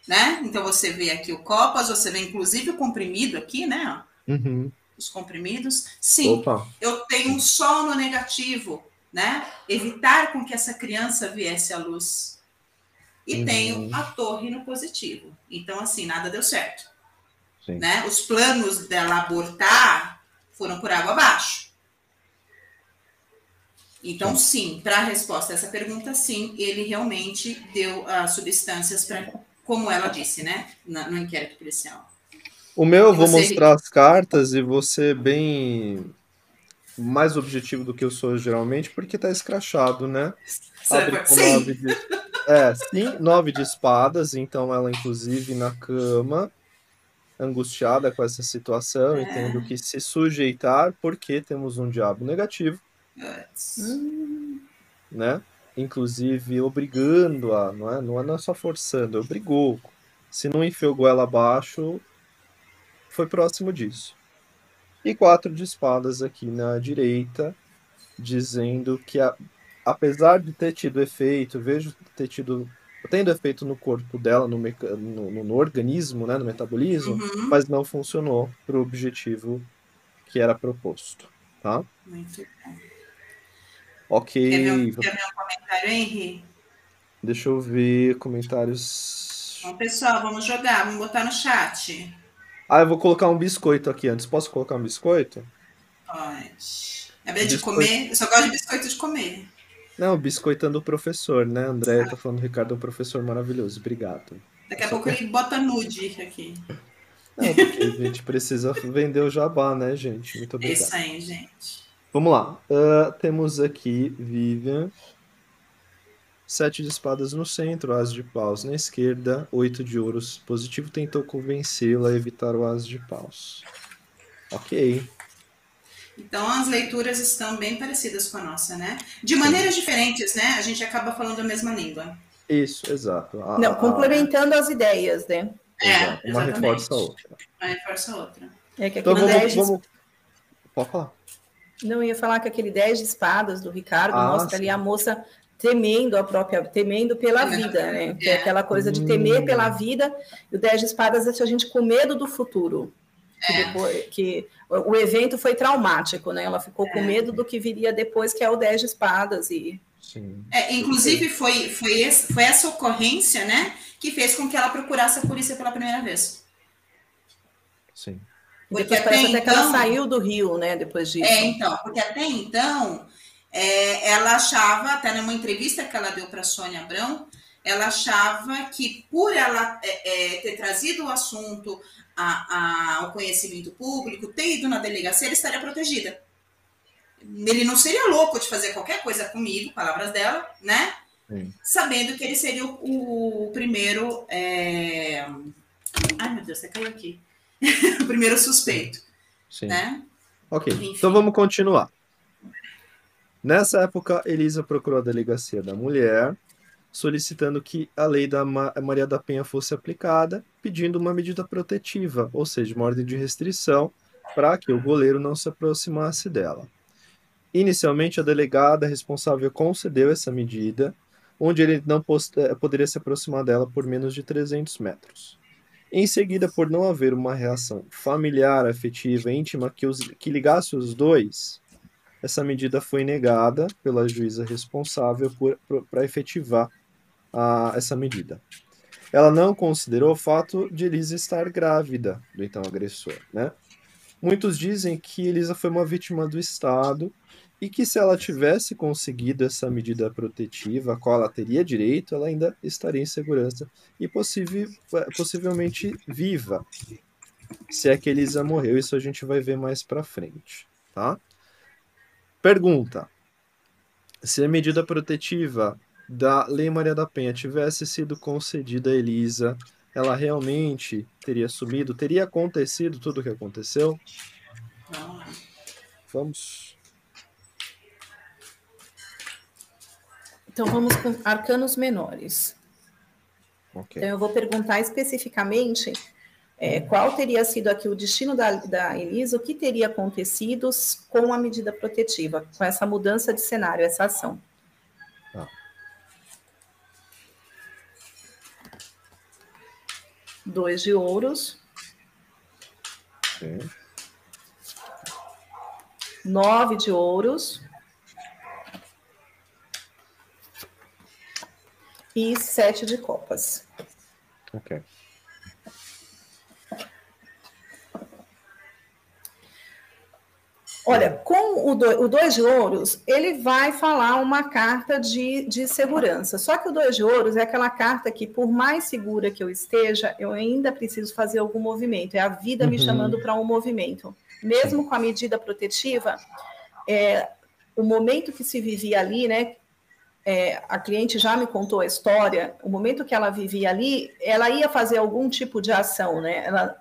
Né? Então você vê aqui o copas, você vê inclusive o comprimido aqui, né? Uhum. Os comprimidos. Sim. Opa. Eu tenho um sol no negativo, né? Evitar com que essa criança viesse à luz. E uhum. tenho a torre no positivo. Então, assim, nada deu certo. Sim. Né? Os planos dela abortar foram por água abaixo. Então, sim, para a resposta a essa pergunta, sim, ele realmente deu as substâncias para como ela disse, né, no inquérito policial. O meu eu vou você... mostrar as cartas e você bem mais objetivo do que eu sou geralmente, porque tá escrachado, né? Abre com sim. Nove de... É, sim, nove de espadas, então ela, inclusive, na cama, angustiada com essa situação é. e tendo que se sujeitar, porque temos um diabo negativo. Hum. Né? Inclusive obrigando a, não é, não é só forçando, obrigou. Se não enfiou goela abaixo, foi próximo disso. E quatro de espadas aqui na direita, dizendo que a, apesar de ter tido efeito, vejo ter tido tendo efeito no corpo dela, no, no, no organismo, né, no metabolismo, uhum. mas não funcionou para o objetivo que era proposto, tá? Muito bom. Ok. Quer ver, quer ver um comentário, Henry? Deixa eu ver comentários. Bom, pessoal, vamos jogar, vamos botar no chat. Ah, eu vou colocar um biscoito aqui antes. Posso colocar um biscoito? Pode. É vez de comer, eu só gosto de biscoito de comer. Não, biscoitando o professor, né? André tá falando, Ricardo é um professor maravilhoso. Obrigado. Daqui a pouco ele bota nude aqui. Não, porque a gente precisa vender o jabá, né, gente? Muito obrigado. Isso aí, gente. Vamos lá. Uh, temos aqui Vivian. Sete de espadas no centro, as de paus na esquerda, oito de ouros positivo tentou convencê-la a evitar o as de paus. Ok. Então as leituras estão bem parecidas com a nossa, né? De maneiras Sim. diferentes, né? A gente acaba falando a mesma língua. Isso, exato. A, Não, complementando a... as ideias, né? É, Uma reforça a outra. Uma reforça a outra. É que então vamos, 10... vamos... Pode falar. Não, ia falar que aquele 10 de espadas do Ricardo ah, mostra sim. ali a moça temendo a própria, temendo pela vida, né? Que é aquela coisa de temer hum. pela vida, e o 10 de espadas é a gente com medo do futuro. Que, é. depois, que o evento foi traumático, né? Ela ficou com é. medo do que viria depois, que é o 10 de espadas. E... Sim. É, inclusive, foi, foi, esse, foi essa ocorrência, né? Que fez com que ela procurasse a polícia pela primeira vez. Sim. Porque depois parece até então, que ela então saiu do Rio, né? Depois disso. É, então, porque até então é, ela achava, até numa entrevista que ela deu para Sônia Abrão, ela achava que por ela é, é, ter trazido o assunto a, a, ao conhecimento público, ter ido na delegacia, ela estaria protegida. Ele não seria louco de fazer qualquer coisa comigo, palavras dela, né? Sim. Sabendo que ele seria o, o primeiro. É... Ai, meu Deus, você caiu aqui. o primeiro suspeito. Sim. Né? Ok, Enfim. então vamos continuar. Nessa época, Elisa procurou a delegacia da mulher, solicitando que a lei da Maria da Penha fosse aplicada, pedindo uma medida protetiva, ou seja, uma ordem de restrição, para que o goleiro não se aproximasse dela. Inicialmente, a delegada responsável concedeu essa medida, onde ele não eh, poderia se aproximar dela por menos de 300 metros. Em seguida, por não haver uma reação familiar, afetiva, íntima que, os, que ligasse os dois, essa medida foi negada pela juíza responsável para efetivar a, essa medida. Ela não considerou o fato de Elisa estar grávida do então agressor. Né? Muitos dizem que Elisa foi uma vítima do Estado e que se ela tivesse conseguido essa medida protetiva, a qual ela teria direito, ela ainda estaria em segurança e possível, possivelmente viva. Se é que Elisa morreu, isso a gente vai ver mais para frente, tá? Pergunta: se a medida protetiva da Lei Maria da Penha tivesse sido concedida a Elisa, ela realmente teria sumido? Teria acontecido tudo o que aconteceu? Vamos. Então vamos com arcanos menores. Okay. Então eu vou perguntar especificamente é, qual teria sido aqui o destino da, da Elisa, o que teria acontecido com a medida protetiva, com essa mudança de cenário, essa ação. Ah. Dois de ouros. Sim. Nove de ouros. E sete de copas. Ok. Olha, com o, do, o dois de ouros, ele vai falar uma carta de, de segurança. Só que o dois de ouros é aquela carta que, por mais segura que eu esteja, eu ainda preciso fazer algum movimento. É a vida uhum. me chamando para um movimento. Mesmo com a medida protetiva, é, o momento que se vivia ali, né? É, a cliente já me contou a história. O momento que ela vivia ali, ela ia fazer algum tipo de ação, né? Ela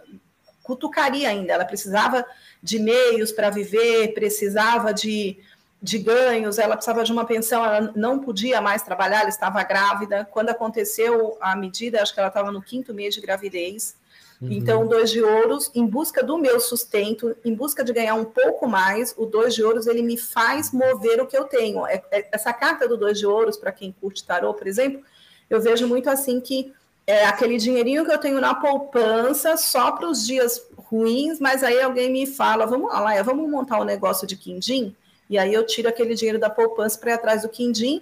cutucaria ainda. Ela precisava de meios para viver, precisava de, de ganhos, ela precisava de uma pensão, ela não podia mais trabalhar, ela estava grávida. Quando aconteceu a medida, acho que ela estava no quinto mês de gravidez. Uhum. Então, dois de ouros, em busca do meu sustento, em busca de ganhar um pouco mais, o dois de ouros ele me faz mover o que eu tenho. É, é, essa carta do dois de ouros, para quem curte tarô, por exemplo, eu vejo muito assim que é aquele dinheirinho que eu tenho na poupança só para os dias ruins, mas aí alguém me fala, vamos lá, vamos montar um negócio de quindim? E aí eu tiro aquele dinheiro da poupança para ir atrás do quindim,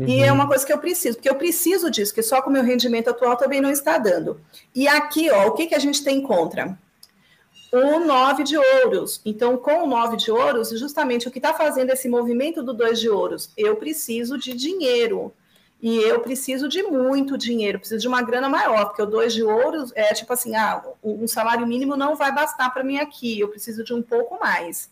uhum. e é uma coisa que eu preciso, porque eu preciso disso, que só com o meu rendimento atual também não está dando. E aqui, ó, o que, que a gente tem contra? O nove de ouros. Então, com o nove de ouros, justamente o que está fazendo esse movimento do dois de ouros? Eu preciso de dinheiro e eu preciso de muito dinheiro, preciso de uma grana maior, porque o dois de ouro é tipo assim, ah, um salário mínimo não vai bastar para mim aqui, eu preciso de um pouco mais.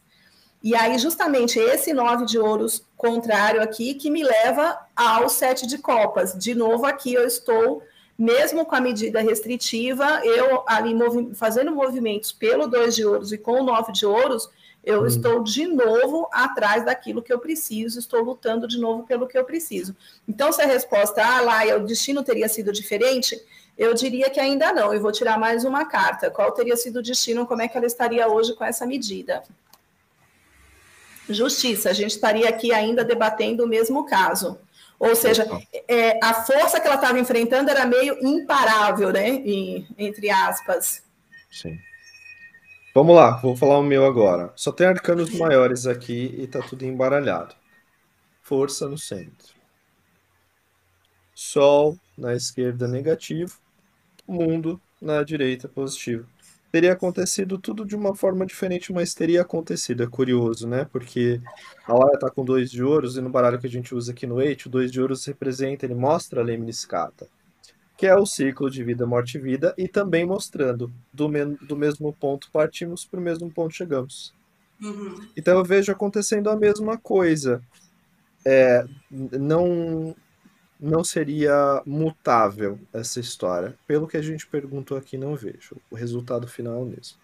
E aí, justamente, esse nove de ouros contrário aqui que me leva ao sete de copas. De novo, aqui eu estou, mesmo com a medida restritiva, eu ali movi fazendo movimentos pelo dois de ouros e com o nove de ouros, eu hum. estou de novo atrás daquilo que eu preciso, estou lutando de novo pelo que eu preciso. Então, se a resposta, ah, lá, o destino teria sido diferente, eu diria que ainda não. Eu vou tirar mais uma carta. Qual teria sido o destino? Como é que ela estaria hoje com essa medida? Justiça, a gente estaria aqui ainda debatendo o mesmo caso. Ou seja, é, a força que ela estava enfrentando era meio imparável, né? E, entre aspas. Sim. Vamos lá, vou falar o meu agora. Só tem arcanos maiores aqui e tá tudo embaralhado. Força no centro. Sol na esquerda negativo, mundo na direita positivo. Teria acontecido tudo de uma forma diferente, mas teria acontecido. É curioso, né? Porque a Laia tá com dois de ouros e no baralho que a gente usa aqui no Eight, o dois de ouros representa, ele mostra a lemniscata que é o ciclo de vida, morte e vida, e também mostrando do, me do mesmo ponto partimos para o mesmo ponto chegamos. Uhum. Então eu vejo acontecendo a mesma coisa. É, não, não seria mutável essa história. Pelo que a gente perguntou aqui, não vejo. O resultado final é o mesmo.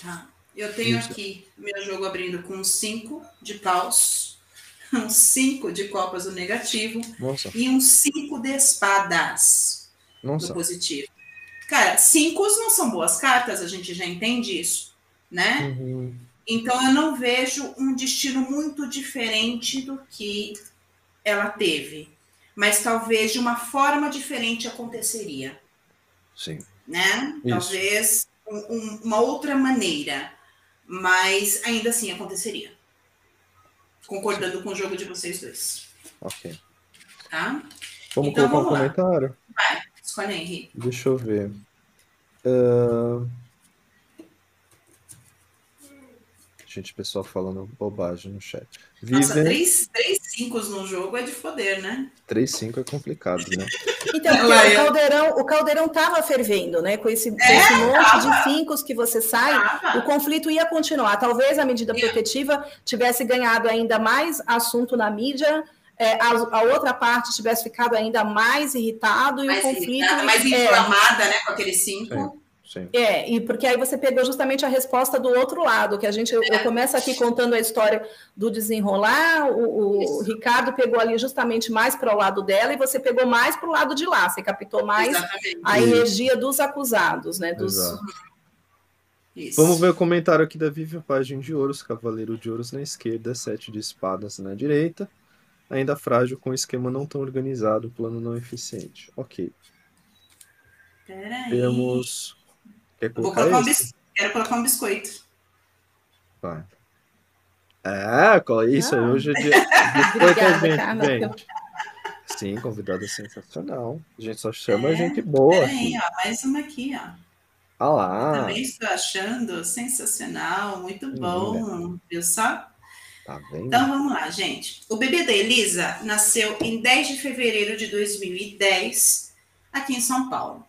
Tá. Eu tenho Isso. aqui meu jogo abrindo com 5 de paus, um 5 de copas no negativo Nossa. e um 5 de espadas. Não do positivo. Cara, cinco não são boas cartas, a gente já entende isso, né? Uhum. Então eu não vejo um destino muito diferente do que ela teve, mas talvez de uma forma diferente aconteceria. Sim. Né? Isso. Talvez um, um, uma outra maneira, mas ainda assim aconteceria. Concordando Sim. com o jogo de vocês dois. Ok. Tá? Vamos então, colocar vamos um lá. comentário? Vai. Escolhe aí, Henrique. Deixa eu ver. Uh... Gente, pessoal falando bobagem no chat. Nossa, três, três cinco no jogo é de foder, né? Três cinco é complicado, né? Então, o caldeirão, o caldeirão tava fervendo, né? Com esse, é, esse monte tava. de cinco que você sai, tava. o conflito ia continuar. Talvez a medida protetiva tivesse ganhado ainda mais assunto na mídia, é, a, a, outra parte tivesse ficado ainda mais irritado e mais o conflito. Irritada, mais é. inflamada, é, né, com aqueles cinco. Sim. É, e porque aí você pegou justamente a resposta do outro lado, que a gente, eu, eu começo aqui contando a história do desenrolar, o, o Ricardo pegou ali justamente mais para o lado dela e você pegou mais para o lado de lá, você captou mais Exatamente. a energia dos acusados, né? Dos... Vamos ver o comentário aqui da Vivian Página de Ouros, Cavaleiro de Ouros na esquerda, Sete de Espadas na direita ainda frágil com esquema não tão organizado, plano não eficiente. Ok. Peraí. Temos. Quer colocar Vou colocar um bis... Quero colocar um biscoito. Vai. É, isso aí hoje é dia. Biscoito é gente, Sim, convidada sensacional. A gente só chama é, gente boa. Peraí, ó, mais uma aqui, ó. Ah lá. Também estou achando sensacional, muito bom, viu só? Tá então vamos lá, gente. O bebê da Elisa nasceu em 10 de fevereiro de 2010, aqui em São Paulo.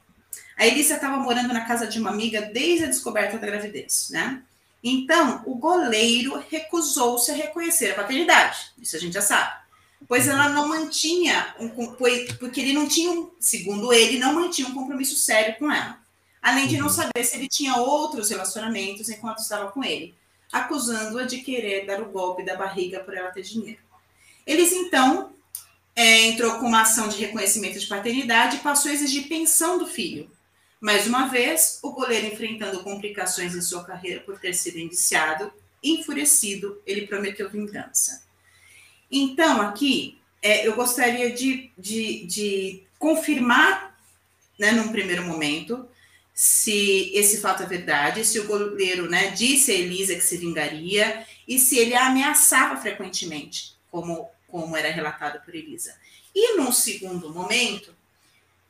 A Elisa estava morando na casa de uma amiga desde a descoberta da gravidez, né? Então, o goleiro recusou-se a reconhecer a paternidade. Isso a gente já sabe. Pois ela não mantinha, um, porque ele não tinha, segundo ele, não mantinha um compromisso sério com ela. Além de não uhum. saber se ele tinha outros relacionamentos enquanto estava com ele, acusando-a de querer dar o golpe da barriga por ela ter dinheiro. Eles então é, entrou com uma ação de reconhecimento de paternidade e passou a exigir pensão do filho. Mais uma vez, o goleiro enfrentando complicações em sua carreira por ter sido indiciado, enfurecido, ele prometeu vingança. Então, aqui, é, eu gostaria de, de, de confirmar, né, num primeiro momento, se esse fato é verdade, se o goleiro né, disse a Elisa que se vingaria e se ele a ameaçava frequentemente, como, como era relatado por Elisa. E num segundo momento,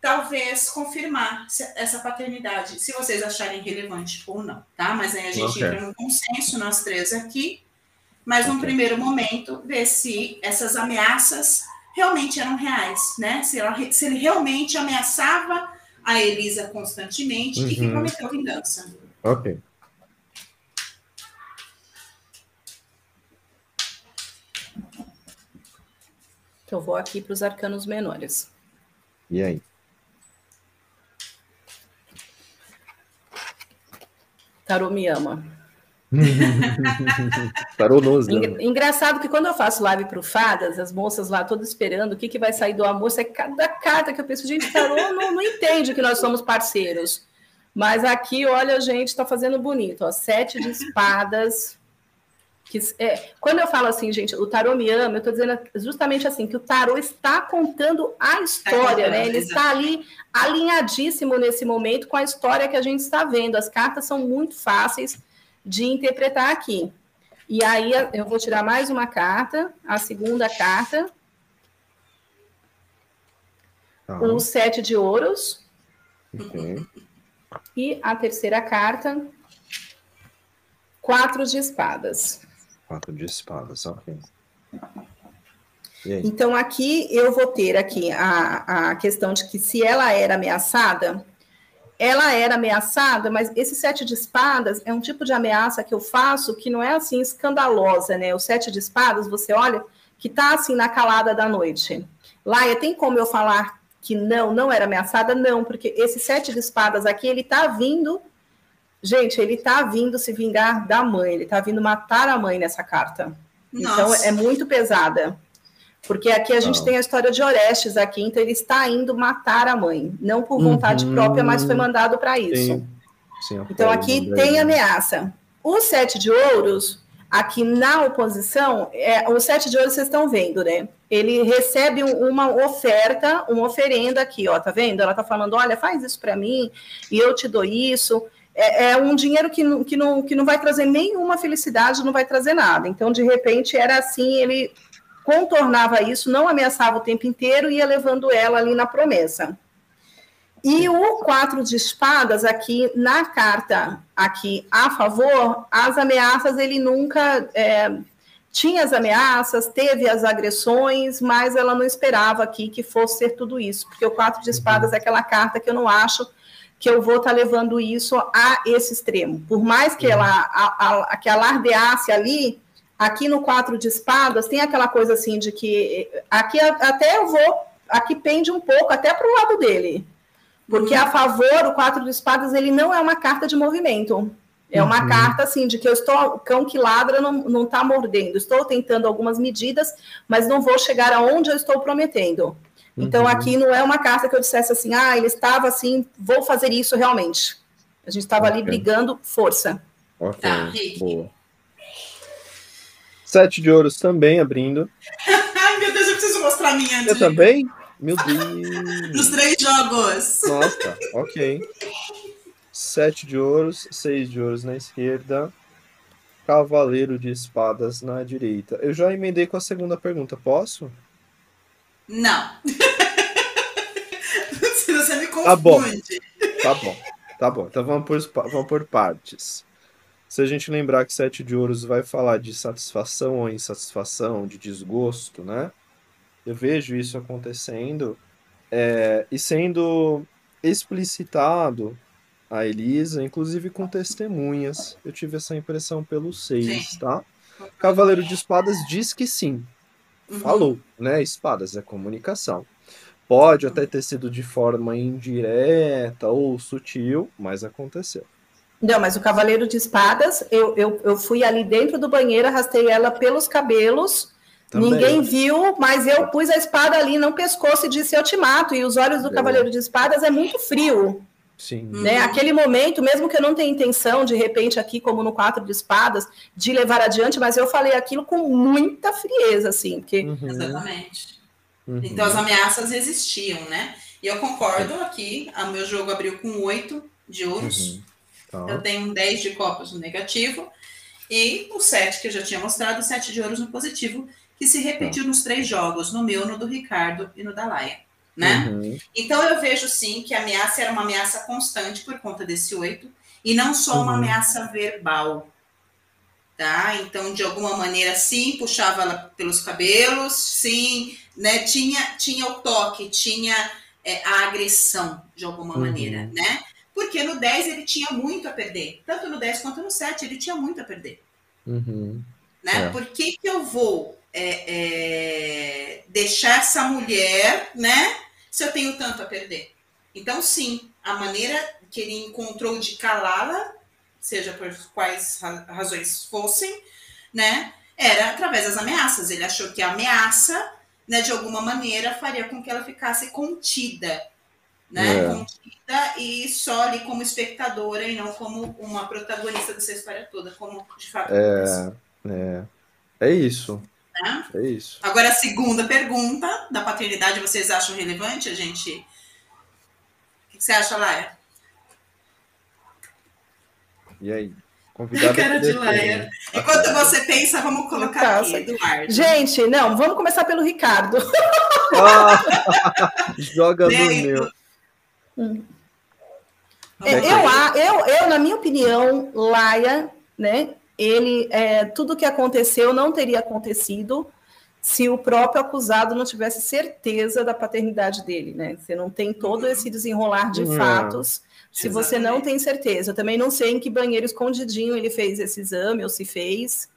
talvez confirmar essa paternidade, se vocês acharem relevante ou não, tá? Mas aí a gente okay. entra num consenso, nós três aqui, mas okay. num primeiro momento, ver se essas ameaças realmente eram reais, né? Se, ela, se ele realmente ameaçava a Elisa constantemente uhum. e que uhum. prometeu vingança. Ok. Então, eu vou aqui para os arcanos menores. E aí? Tarô me ama. Tarô nos Engraçado que quando eu faço live para o Fadas, as moças lá todas esperando o que, que vai sair do almoço, é cada carta que eu penso, gente, Tarô não, não entende que nós somos parceiros. Mas aqui, olha, a gente está fazendo bonito, ó, sete de espadas, que, é, quando eu falo assim, gente, o tarô me ama, eu estou dizendo justamente assim, que o tarô está contando a história, é, né? Ele está ali alinhadíssimo nesse momento com a história que a gente está vendo. As cartas são muito fáceis de interpretar aqui. E aí eu vou tirar mais uma carta, a segunda carta. Tá. O sete de ouros. Okay. E a terceira carta, quatro de espadas. Quatro de espadas, ok. Então, aqui eu vou ter aqui a, a questão de que se ela era ameaçada, ela era ameaçada, mas esse sete de espadas é um tipo de ameaça que eu faço que não é assim escandalosa, né? O sete de espadas, você olha, que tá assim na calada da noite. Laia, tem como eu falar que não, não era ameaçada? Não, porque esse sete de espadas aqui, ele tá vindo Gente, ele tá vindo se vingar da mãe, ele tá vindo matar a mãe nessa carta. Então, Nossa. Então é muito pesada. Porque aqui a gente tem a história de Orestes aqui, então ele está indo matar a mãe, não por vontade uhum. própria, mas foi mandado para isso. Sim. Sim, então aqui tem ameaça. O sete de ouros, aqui na oposição, é, o sete de ouros vocês estão vendo, né? Ele recebe uma oferta, uma oferenda aqui, ó, tá vendo? Ela tá falando, olha, faz isso para mim e eu te dou isso é, é, um dinheiro que não, que, não, que não vai trazer nenhuma felicidade, não vai trazer nada. Então, de repente, era assim, ele contornava isso, não ameaçava o tempo inteiro, ia levando ela ali na promessa. E o quatro de espadas aqui na carta aqui a favor, as ameaças ele nunca é, tinha as ameaças, teve as agressões, mas ela não esperava aqui que fosse ser tudo isso, porque o quatro de espadas é aquela carta que eu não acho que eu vou estar tá levando isso a esse extremo. Por mais que ela a, a, que alardeasse ali, aqui no quatro de espadas tem aquela coisa assim de que aqui até eu vou, aqui pende um pouco até para o lado dele, porque uhum. a favor o quatro de espadas ele não é uma carta de movimento. É uma uhum. carta assim de que eu estou cão que ladra não não está mordendo. Estou tentando algumas medidas, mas não vou chegar aonde eu estou prometendo. Então, uhum. aqui não é uma carta que eu dissesse assim, ah, ele estava assim, vou fazer isso realmente. A gente estava okay. ali brigando força. Ok, tá, boa. Sete de ouros também abrindo. Ai, meu Deus, eu preciso mostrar a minha. Eu também? Meu Deus. Nos três jogos. Nossa, ok. Sete de ouros, seis de ouros na esquerda. Cavaleiro de espadas na direita. Eu já emendei com a segunda pergunta, posso? Não. Se você me confunde. Tá bom. Tá bom. Tá bom, então vamos por, vamos por partes. Se a gente lembrar que Sete de Ouros vai falar de satisfação ou insatisfação, de desgosto, né? Eu vejo isso acontecendo é, e sendo explicitado a Elisa, inclusive com testemunhas. Eu tive essa impressão pelo seis, tá? Cavaleiro de Espadas diz que sim. Uhum. Falou, né? Espadas é comunicação. Pode até ter sido de forma indireta ou sutil, mas aconteceu. Não, mas o Cavaleiro de Espadas, eu, eu, eu fui ali dentro do banheiro, arrastei ela pelos cabelos. Também. Ninguém viu, mas eu pus a espada ali no pescoço e disse: Eu te mato. E os olhos do Cavaleiro de Espadas é muito frio. Sim. Né? Aquele momento, mesmo que eu não tenha intenção, de repente, aqui, como no Quatro de Espadas, de levar adiante, mas eu falei aquilo com muita frieza, assim. Porque... Uhum. Exatamente. Uhum. Então as ameaças existiam, né? E eu concordo aqui, o meu jogo abriu com oito de ouros. Uhum. Tá. Eu tenho 10 de copas no negativo. E o 7 que eu já tinha mostrado, 7 de ouros no positivo, que se repetiu tá. nos três jogos, no meu, no do Ricardo e no da Laia né? Uhum. Então eu vejo sim que a ameaça era uma ameaça constante por conta desse oito e não só uhum. uma ameaça verbal, tá? Então de alguma maneira sim puxava ela pelos cabelos, sim, né? Tinha tinha o toque, tinha é, a agressão de alguma uhum. maneira, né? Porque no 10 ele tinha muito a perder, tanto no 10 quanto no 7 ele tinha muito a perder. Uhum. Né? É. Por que, que eu vou é, é, deixar essa mulher, né? Se eu tenho tanto a perder? Então, sim, a maneira que ele encontrou de calá-la, seja por quais razões fossem, né, era através das ameaças. Ele achou que a ameaça, né, de alguma maneira, faria com que ela ficasse contida, né, é. contida e só ali como espectadora e não como uma protagonista dessa história toda, como de fato é, é, é isso. Né? É isso. Agora, a segunda pergunta da paternidade, vocês acham relevante a gente? O que você acha, Laia? E aí? Convidado Cara de Laia. Enquanto você pensa, vamos colocar aqui, Eduardo. Gente, não, vamos começar pelo Ricardo. Ah, joga no meu. Hum. Eu, eu, eu, na minha opinião, Laia, né, ele é, tudo que aconteceu não teria acontecido se o próprio acusado não tivesse certeza da paternidade dele, né? Você não tem todo uhum. esse desenrolar de uhum. fatos se Exatamente. você não tem certeza. Eu também não sei em que banheiro escondidinho ele fez esse exame ou se fez.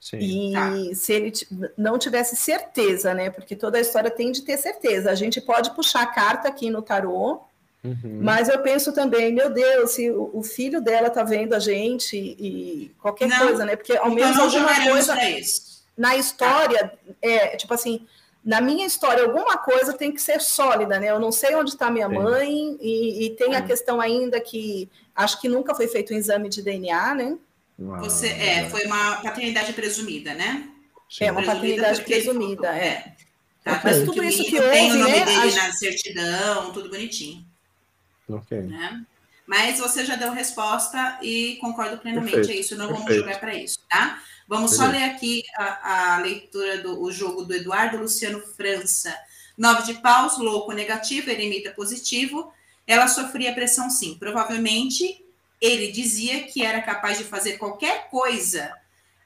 Sim. E tá. se ele não tivesse certeza, né? Porque toda a história tem de ter certeza. A gente pode puxar a carta aqui no tarô Uhum. Mas eu penso também, meu Deus, se o filho dela tá vendo a gente e qualquer não, coisa, né? Porque ao então menos alguma coisa na história, é tipo assim, na minha história, alguma coisa tem que ser sólida, né? Eu não sei onde está minha mãe, e, e tem a questão ainda que acho que nunca foi feito um exame de DNA, né? Você, é, foi uma paternidade presumida, né? Sim. É, uma paternidade presumida, é. Tá, Mas tudo isso que houve, tem o nome né? dele na certidão, tudo bonitinho. Ok. Né? Mas você já deu resposta e concordo plenamente, Perfeito. é isso, não Perfeito. vamos jogar para isso, tá? Vamos Beleza. só ler aqui a, a leitura do o jogo do Eduardo Luciano França. Nove de paus, louco negativo, eremita positivo. Ela sofria pressão sim. Provavelmente ele dizia que era capaz de fazer qualquer coisa.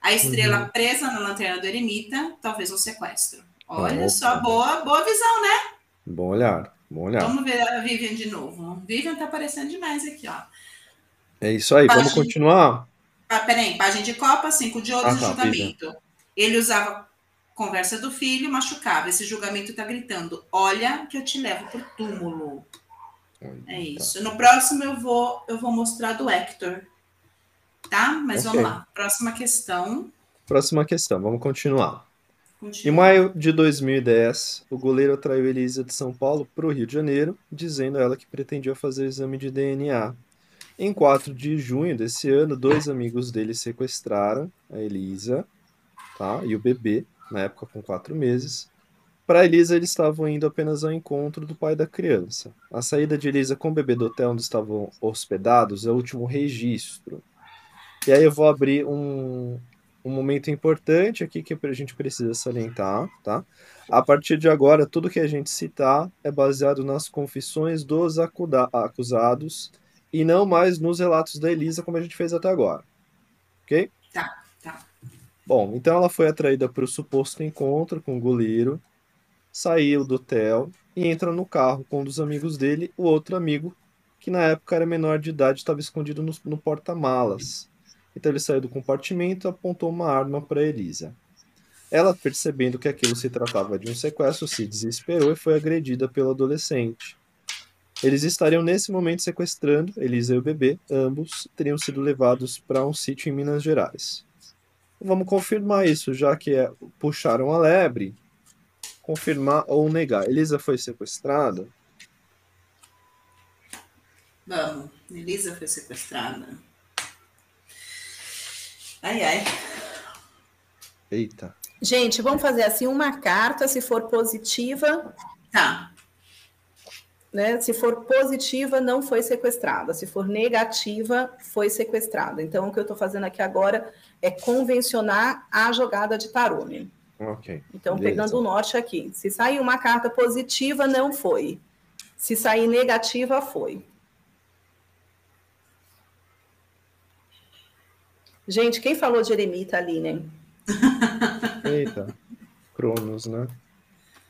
A estrela uhum. presa na lanterna do eremita, talvez um sequestro. Olha só, boa, boa visão, né? Bom olhar. Bom olhar. Vamos ver a Vivian de novo. Vivian tá aparecendo demais aqui, ó. É isso aí, vamos continuar? Ah, peraí, página de Copa, cinco de ouros ah, tá, julgamento. Vivian. Ele usava conversa do filho, machucava. Esse julgamento tá gritando: Olha que eu te levo pro túmulo. é tá. isso. No próximo eu vou, eu vou mostrar do Hector. Tá? Mas okay. vamos lá. Próxima questão. Próxima questão, vamos continuar. Em maio de 2010, o goleiro atraiu Elisa de São Paulo para o Rio de Janeiro, dizendo a ela que pretendia fazer o exame de DNA. Em 4 de junho desse ano, dois amigos dele sequestraram a Elisa tá, e o bebê, na época com 4 meses. Para Elisa, eles estavam indo apenas ao encontro do pai da criança. A saída de Elisa com o bebê do hotel onde estavam hospedados é o último registro. E aí eu vou abrir um, um momento importante aqui que a gente precisa salientar, tá? A partir de agora, tudo que a gente citar é baseado nas confissões dos acusados e não mais nos relatos da Elisa como a gente fez até agora. Ok? Tá, tá. Bom, então ela foi atraída para o suposto encontro com o goleiro, saiu do hotel e entra no carro com um dos amigos dele, o outro amigo, que na época era menor de idade, estava escondido no, no porta-malas. Então ele saiu do compartimento e apontou uma arma para Elisa. Ela, percebendo que aquilo se tratava de um sequestro, se desesperou e foi agredida pelo adolescente. Eles estariam nesse momento sequestrando Elisa e o bebê, ambos teriam sido levados para um sítio em Minas Gerais. Vamos confirmar isso, já que é, puxaram a lebre. Confirmar ou negar. Elisa foi sequestrada? Vamos. Elisa foi sequestrada. Ai, ai. Eita. Gente, vamos fazer assim uma carta, se for positiva. Tá. Né? Se for positiva, não foi sequestrada. Se for negativa, foi sequestrada. Então, o que eu estou fazendo aqui agora é convencionar a jogada de tarô. Né? Ok. Então, Beleza. pegando o norte aqui. Se sair uma carta positiva, não foi. Se sair negativa, foi. Gente, quem falou de eremita ali, né? Eita, Cronos, né?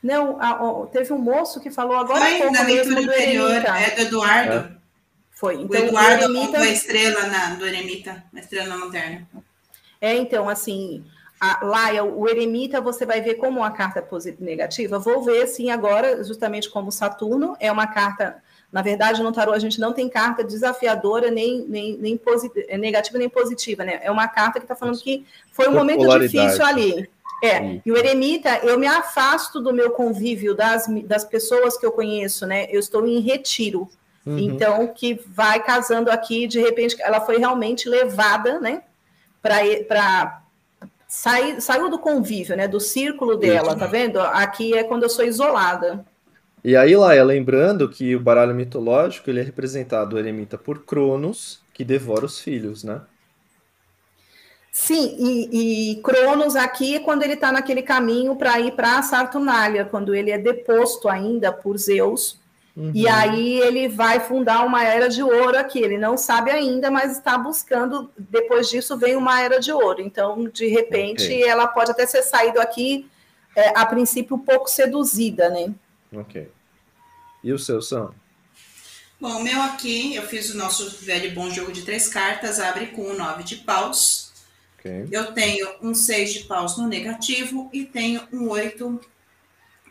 Não, a, a, teve um moço que falou agora Foi pouco na leitura anterior, é do Eduardo. É. Foi. Então, o Eduardo o eremita... a estrela na, do eremita, a estrela na lanterna. É, então, assim, a, lá o eremita você vai ver como uma carta positiva negativa. Vou ver, sim, agora, justamente como Saturno é uma carta na verdade, no tarô a gente não tem carta desafiadora, nem, nem, nem é negativa, nem positiva, né? É uma carta que está falando que foi um momento difícil ali. É, e o eremita, eu me afasto do meu convívio, das, das pessoas que eu conheço, né? Eu estou em retiro. Uhum. Então, que vai casando aqui, de repente, ela foi realmente levada, né? Para sair, saiu do convívio, né? Do círculo dela, tá vendo? Aqui é quando eu sou isolada. E aí, Laia, lembrando que o baralho mitológico ele é representado, o eremita, por Cronos, que devora os filhos, né? Sim, e, e Cronos aqui é quando ele está naquele caminho para ir para Saturnália, quando ele é deposto ainda por Zeus, uhum. e aí ele vai fundar uma era de ouro aqui. Ele não sabe ainda, mas está buscando. Depois disso vem uma era de ouro. Então, de repente, okay. ela pode até ser saído aqui, é, a princípio, um pouco seduzida, né? Ok. E o seu, Sam? Bom, o meu aqui, eu fiz o nosso velho bom jogo de três cartas, abre com o nove de paus. Okay. Eu tenho um seis de paus no negativo e tenho um oito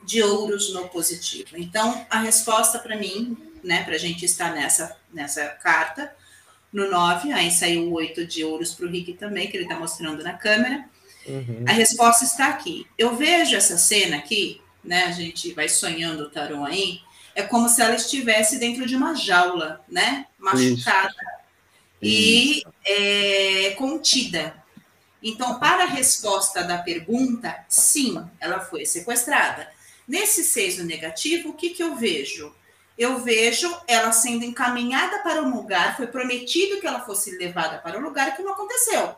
de ouros no positivo. Então, a resposta para mim, né, para a gente estar nessa, nessa carta, no 9, aí saiu o 8 de ouros para o Rick também, que ele está mostrando na câmera. Uhum. A resposta está aqui. Eu vejo essa cena aqui né? A gente vai sonhando o tarô aí, é como se ela estivesse dentro de uma jaula, né? Machucada Isso. e é, contida. Então, para a resposta da pergunta, sim, ela foi sequestrada. Nesse seis no negativo, o que, que eu vejo? Eu vejo ela sendo encaminhada para um lugar, foi prometido que ela fosse levada para um lugar que não aconteceu.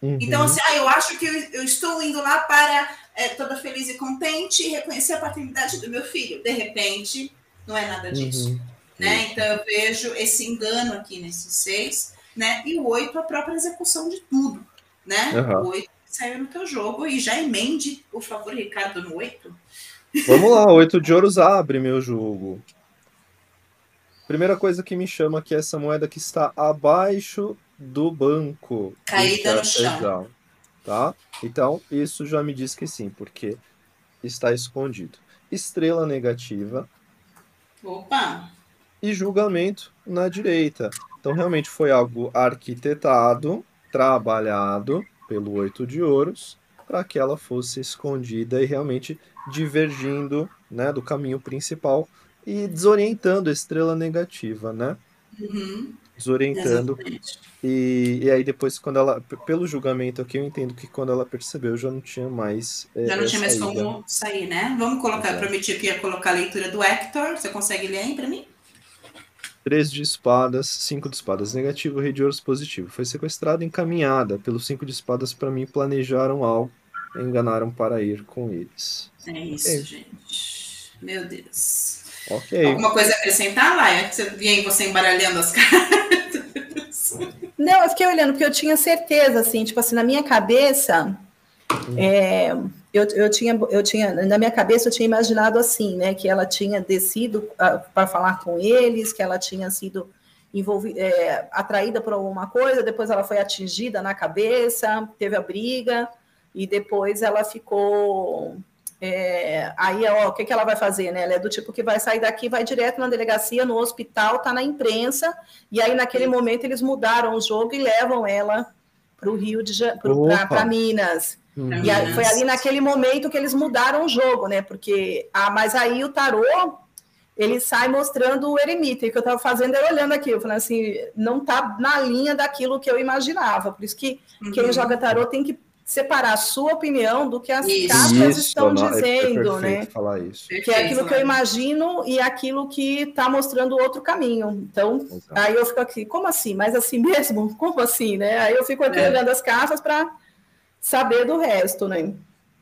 Uhum. Então, assim, ah, eu acho que eu, eu estou indo lá para é, toda feliz e contente e reconhecer a paternidade do meu filho. De repente, não é nada disso. Uhum. Né? Então, eu vejo esse engano aqui nesses seis, né? E o oito, a própria execução de tudo, né? Uhum. O oito saiu no teu jogo e já emende, por favor, Ricardo, no oito. Vamos lá, oito de ouros abre meu jogo. Primeira coisa que me chama aqui é essa moeda que está abaixo do banco. Caída no chão. Tá? Então, isso já me diz que sim, porque está escondido. Estrela negativa. Opa! E julgamento na direita. Então, realmente foi algo arquitetado, trabalhado pelo oito de ouros, para que ela fosse escondida e realmente divergindo né, do caminho principal e desorientando a estrela negativa, né? Uhum desorientando. E, e aí depois, quando ela, pelo julgamento aqui, eu entendo que quando ela percebeu, já não tinha mais. É, já não tinha mais como sair, né? Vamos colocar, eu prometi que ia colocar a leitura do Hector. Você consegue ler aí para mim? Três de espadas, cinco de espadas negativo, rei de ouros positivo. Foi sequestrada encaminhada pelos cinco de espadas para mim. Planejaram algo, enganaram para ir com eles. É isso, é. gente. Meu Deus. Ok. Alguma coisa a acrescentar, Laia? Você vinha você embaralhando as cartas? Não, eu fiquei olhando, porque eu tinha certeza, assim, tipo assim, na minha cabeça, é, eu, eu, tinha, eu tinha, na minha cabeça, eu tinha imaginado assim, né, que ela tinha descido ah, para falar com eles, que ela tinha sido envolvida, é, atraída por alguma coisa, depois ela foi atingida na cabeça, teve a briga, e depois ela ficou. É, aí, ó, o que, que ela vai fazer, né? Ela é do tipo que vai sair daqui, vai direto na delegacia, no hospital, tá na imprensa, e aí naquele momento eles mudaram o jogo e levam ela para o Rio de Janeiro, para Minas. Uhum. E aí, foi ali naquele momento que eles mudaram o jogo, né? Porque, ah, mas aí o tarô ele sai mostrando o eremita, e o que eu estava fazendo era olhando aqui, eu falei assim, não está na linha daquilo que eu imaginava, por isso que uhum. quem joga tarô tem que separar a sua opinião do que as isso. cartas isso, estão não, é dizendo, é né? Falar isso. Que é aquilo que eu imagino e aquilo que está mostrando outro caminho. Então, Exato. aí eu fico aqui, como assim? Mas assim mesmo? Como assim, né? Aí eu fico aqui é. olhando as cartas para saber do resto, né?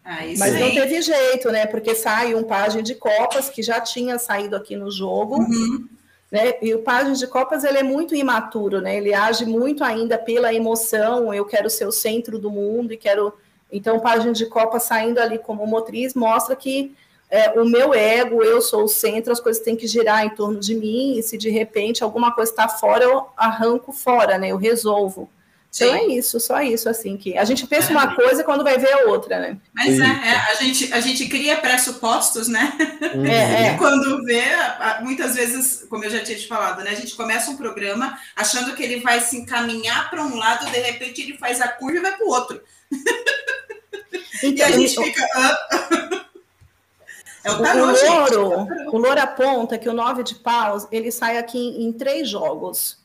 Ah, Mas não teve jeito, né? Porque sai um página de copas que já tinha saído aqui no jogo. Uhum. Né? E o Pajem de Copas ele é muito imaturo, né? Ele age muito ainda pela emoção. Eu quero ser o centro do mundo e quero. Então, Pajem de Copas saindo ali como motriz mostra que é, o meu ego, eu sou o centro, as coisas têm que girar em torno de mim. E se de repente alguma coisa está fora, eu arranco fora, né? Eu resolvo. Então é isso, só isso, assim, que a gente pensa uma coisa quando vai ver a outra, né? Mas é, é, a, gente, a gente cria pressupostos, né? Uhum. É, é. quando vê, muitas vezes, como eu já tinha te falado, né? A gente começa um programa achando que ele vai se encaminhar para um lado, de repente ele faz a curva e vai para o outro. Então, e a gente fica. É o, tarô, o louro, o louro aponta que o nove de paus ele sai aqui em, em três jogos.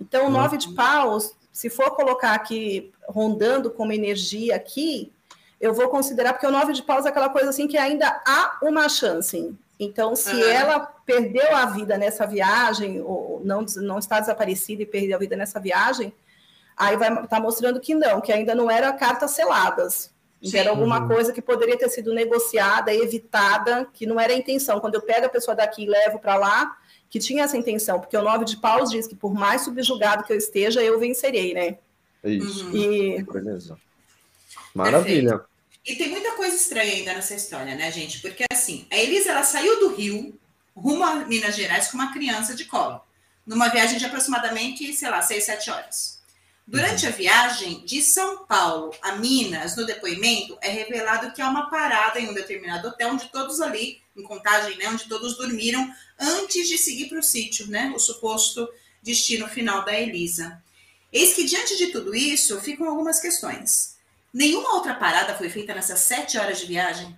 Então, o nove de paus se for colocar aqui rondando como energia aqui, eu vou considerar, porque o nove de paus é aquela coisa assim que ainda há uma chance. Então, se uhum. ela perdeu a vida nessa viagem, ou não, não está desaparecida e perdeu a vida nessa viagem, aí vai estar tá mostrando que não, que ainda não era cartas seladas. Que era alguma uhum. coisa que poderia ter sido negociada, evitada, que não era a intenção. Quando eu pego a pessoa daqui e levo para lá, que tinha essa intenção, porque o nove de paus diz que por mais subjugado que eu esteja, eu vencerei, né? É isso. Uhum. E... Beleza. Maravilha. Perfeito. E tem muita coisa estranha ainda nessa história, né, gente? Porque assim, a Elisa ela saiu do Rio rumo a Minas Gerais com uma criança de colo, numa viagem de aproximadamente, sei lá, seis, sete horas. Durante a viagem de São Paulo a Minas, no depoimento, é revelado que há uma parada em um determinado hotel onde todos ali, em contagem, né, onde todos dormiram antes de seguir para o sítio, né, o suposto destino final da Elisa. Eis que diante de tudo isso ficam algumas questões. Nenhuma outra parada foi feita nessas sete horas de viagem?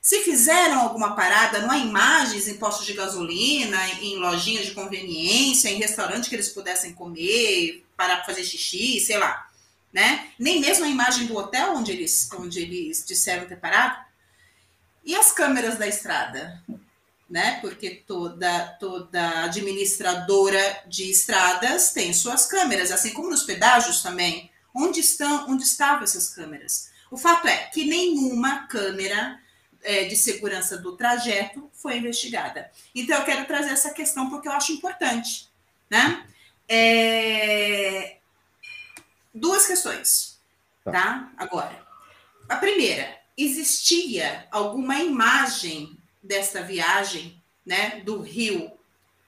Se fizeram alguma parada, não há imagens em postos de gasolina, em lojinhas de conveniência, em restaurante que eles pudessem comer, parar para fazer xixi, sei lá, né? Nem mesmo a imagem do hotel onde eles, onde eles disseram ter parado. E as câmeras da estrada, né? Porque toda toda administradora de estradas tem suas câmeras, assim como nos pedágios também. Onde estão, onde estavam essas câmeras? O fato é que nenhuma câmera é, de segurança do trajeto foi investigada. Então eu quero trazer essa questão porque eu acho importante, né? É... Duas questões, tá. tá? Agora, a primeira, existia alguma imagem desta viagem, né, do Rio,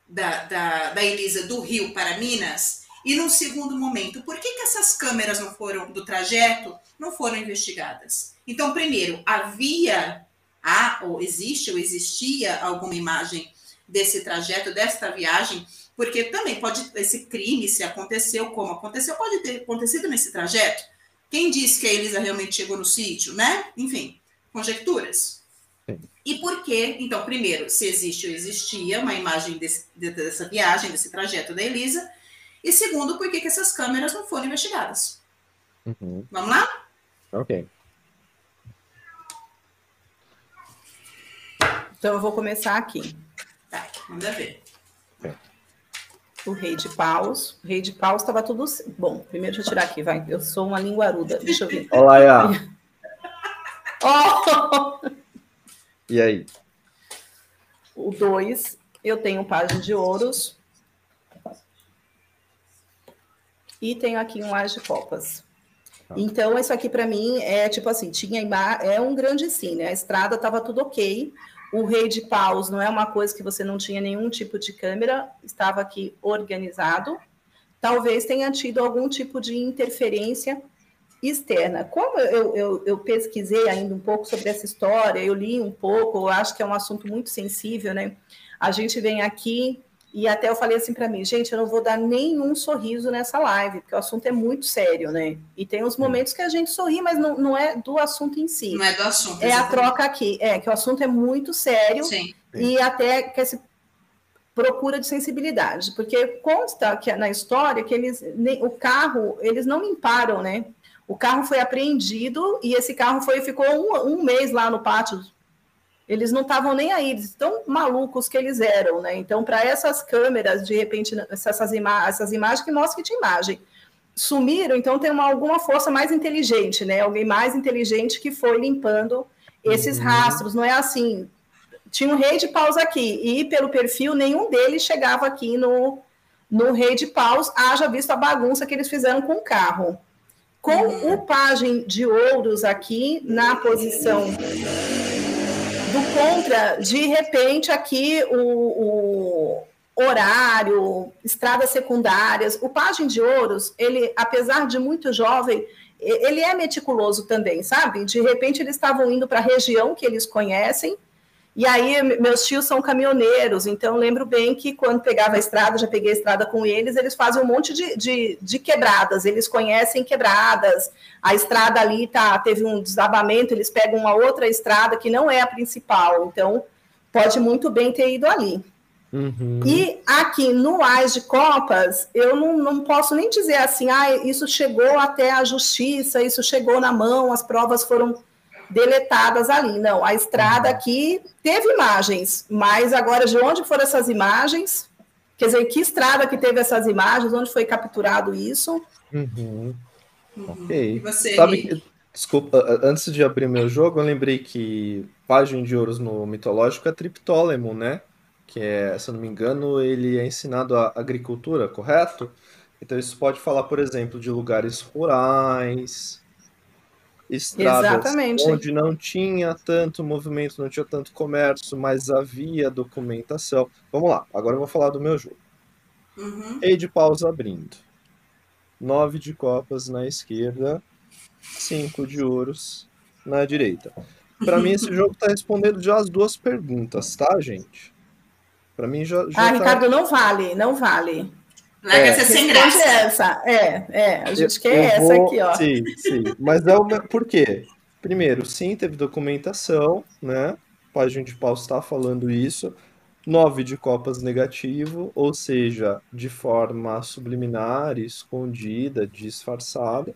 da, da, da Elisa do Rio para Minas? E no segundo momento, por que, que essas câmeras não foram do trajeto não foram investigadas? Então, primeiro, havia, há, ou existe ou existia alguma imagem desse trajeto, desta viagem porque também pode, esse crime, se aconteceu como aconteceu, pode ter acontecido nesse trajeto. Quem disse que a Elisa realmente chegou no sítio, né? Enfim, conjecturas. Sim. E por quê? Então, primeiro, se existe ou existia uma imagem desse, dessa viagem, desse trajeto da Elisa. E segundo, por que, que essas câmeras não foram investigadas? Uhum. Vamos lá? Ok. Então, eu vou começar aqui. Tá, manda ver o rei de paus. O rei de paus estava tudo. Bom, primeiro deixa eu tirar aqui, vai. Eu sou uma linguaruda. Deixa eu ver. Olá, Iá. oh! E aí? O 2. eu tenho página de ouros. E tenho aqui um as de copas. Tá. Então, isso aqui para mim é tipo assim, tinha é um grande sim, né? A estrada estava tudo ok. O rei de paus não é uma coisa que você não tinha nenhum tipo de câmera, estava aqui organizado. Talvez tenha tido algum tipo de interferência externa. Como eu, eu, eu, pesquisei ainda um pouco sobre essa história, eu li um pouco, eu acho que é um assunto muito sensível, né? A gente vem aqui e até eu falei assim para mim, gente, eu não vou dar nenhum sorriso nessa live, porque o assunto é muito sério, né? E tem os momentos que a gente sorri, mas não, não é do assunto em si. Não é do assunto. É exatamente. a troca aqui. É, que o assunto é muito sério Sim. e até que se procura de sensibilidade, porque consta que na história que eles, o carro, eles não limparam, né? O carro foi apreendido e esse carro foi ficou um, um mês lá no pátio eles não estavam nem aí, eles tão malucos que eles eram, né? Então, para essas câmeras, de repente, essas, ima essas imagens que mostram que tinha imagem, sumiram, então tem uma, alguma força mais inteligente, né? Alguém mais inteligente que foi limpando esses uhum. rastros. Não é assim. Tinha um rei de paus aqui, e pelo perfil, nenhum deles chegava aqui no, no rei de paus, haja visto a bagunça que eles fizeram com o carro. Com uhum. o pajem de ouros aqui na posição do contra, de repente, aqui o, o horário, estradas secundárias, o Pagem de Ouros, ele, apesar de muito jovem, ele é meticuloso também, sabe? De repente eles estavam indo para a região que eles conhecem, e aí, meus tios são caminhoneiros, então lembro bem que quando pegava a estrada, já peguei a estrada com eles, eles fazem um monte de, de, de quebradas, eles conhecem quebradas, a estrada ali tá, teve um desabamento, eles pegam uma outra estrada que não é a principal, então pode muito bem ter ido ali. Uhum. E aqui no AIS de Copas, eu não, não posso nem dizer assim, ah, isso chegou até a justiça, isso chegou na mão, as provas foram deletadas ali. Não, a estrada uhum. aqui teve imagens, mas agora de onde foram essas imagens? Quer dizer, que estrada que teve essas imagens? Onde foi capturado isso? Uhum. Uhum. Ok. Você, Sabe que, desculpa, antes de abrir meu jogo, eu lembrei que página de ouros no mitológico é Triptólemo, né? Que é, se eu não me engano, ele é ensinado a agricultura, correto? Então isso pode falar, por exemplo, de lugares rurais, estradas Exatamente. onde não tinha tanto movimento, não tinha tanto comércio, mas havia documentação. Vamos lá, agora eu vou falar do meu jogo. Uhum. Rei de paus abrindo. Nove de copas na esquerda, cinco de ouros na direita. Para mim, esse jogo está respondendo já as duas perguntas, tá, gente? Para mim já. já ah, tá... Ricardo, não vale, não vale. Larga é, essa sem graça. Essa. É, é, a gente eu, quer eu essa vou, aqui, ó. Sim, sim. Mas é o por quê? Primeiro, sim, teve documentação, né? Página de pau está falando isso. Nove de copas negativo, ou seja, de forma subliminar, escondida, disfarçada.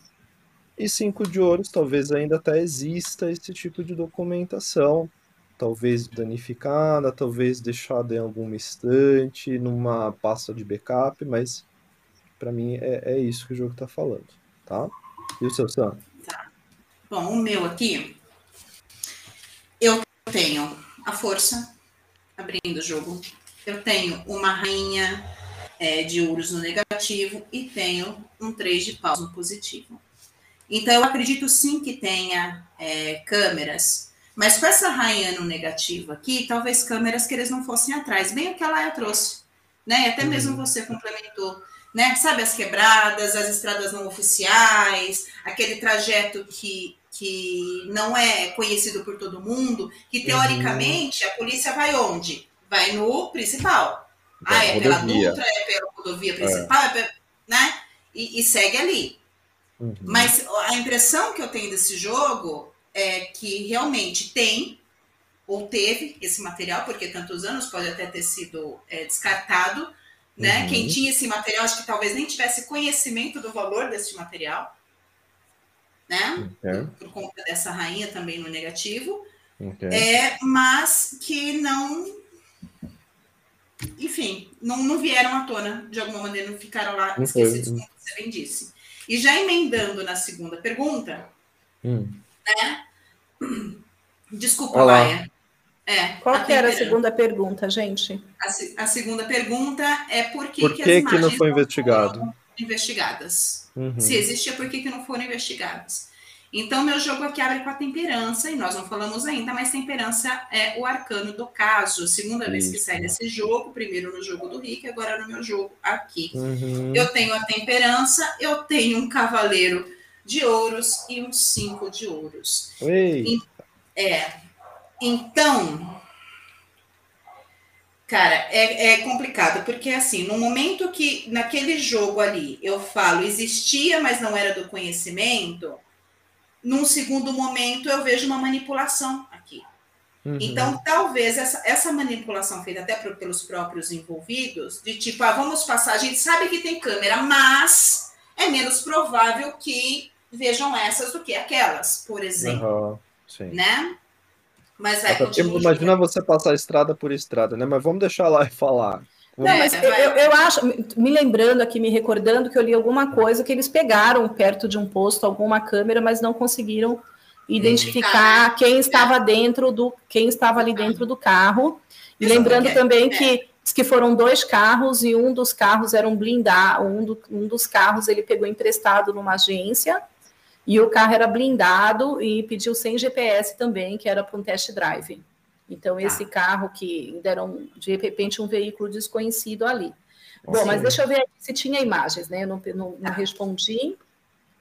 E cinco de ouros, talvez ainda até exista esse tipo de documentação, talvez danificada, talvez deixada em alguma estante, numa pasta de backup, mas para mim é, é, isso que o jogo está falando, tá? E o seu Sam? Tá. Bom, o meu aqui, eu tenho a força abrindo o jogo, eu tenho uma rainha é, de ouros no negativo e tenho um três de paus no positivo. Então, eu acredito sim que tenha é, câmeras mas com essa rainha no negativo aqui, talvez câmeras que eles não fossem atrás, bem o que a Laia trouxe, né? E até mesmo uhum. você complementou, né? Sabe as quebradas, as estradas não oficiais, aquele trajeto que, que não é conhecido por todo mundo, que uhum. teoricamente a polícia vai onde? Vai no principal. ah, é pela Dutra, é pela rodovia principal, é. É né? E, e, segue ali. Uhum. Mas a impressão que eu tenho desse jogo é, que realmente tem ou teve esse material, porque tantos anos pode até ter sido é, descartado, né? Uhum. Quem tinha esse material, acho que talvez nem tivesse conhecimento do valor desse material, né? Por, por, conta dessa rainha também no negativo, é, mas que não, enfim, não, não vieram à tona de alguma maneira, não ficaram lá esquecidos, como você bem disse. E já emendando na segunda pergunta, hum né? Desculpa, Olá. Laia. É, Qual que era a segunda pergunta, gente? A, a segunda pergunta é por que, por que, que, que não foi investigado? investigadas. Uhum. Se existia, por que, que não foram investigadas? Então, meu jogo aqui abre com a temperança, e nós não falamos ainda, mas temperança é o arcano do caso. Segunda Isso. vez que sai nesse jogo, primeiro no jogo do Rick, agora no meu jogo aqui. Uhum. Eu tenho a temperança, eu tenho um cavaleiro de ouros e um cinco de ouros. Ei. É. Então, cara, é, é complicado, porque assim, no momento que naquele jogo ali eu falo existia, mas não era do conhecimento, num segundo momento eu vejo uma manipulação aqui. Uhum. Então, talvez essa, essa manipulação feita até por, pelos próprios envolvidos, de tipo, ah, vamos passar, a gente sabe que tem câmera, mas é menos provável que vejam essas do que aquelas, por exemplo. Uhum, né? Mas é, Imagina você passar estrada por estrada, né? Mas vamos deixar lá e falar. Não, mas eu, eu, acho, me lembrando aqui, me recordando que eu li alguma coisa que eles pegaram perto de um posto alguma câmera, mas não conseguiram identificar quem estava dentro do quem estava ali dentro do carro. E lembrando também que que foram dois carros e um dos carros era um blindado, um, do, um dos carros ele pegou emprestado numa agência e o carro era blindado e pediu sem GPS também, que era para um test drive. Então, tá. esse carro que deram, de repente, um veículo desconhecido ali. Bom, Sim. mas deixa eu ver se tinha imagens, né? Eu não, não, não tá. respondi.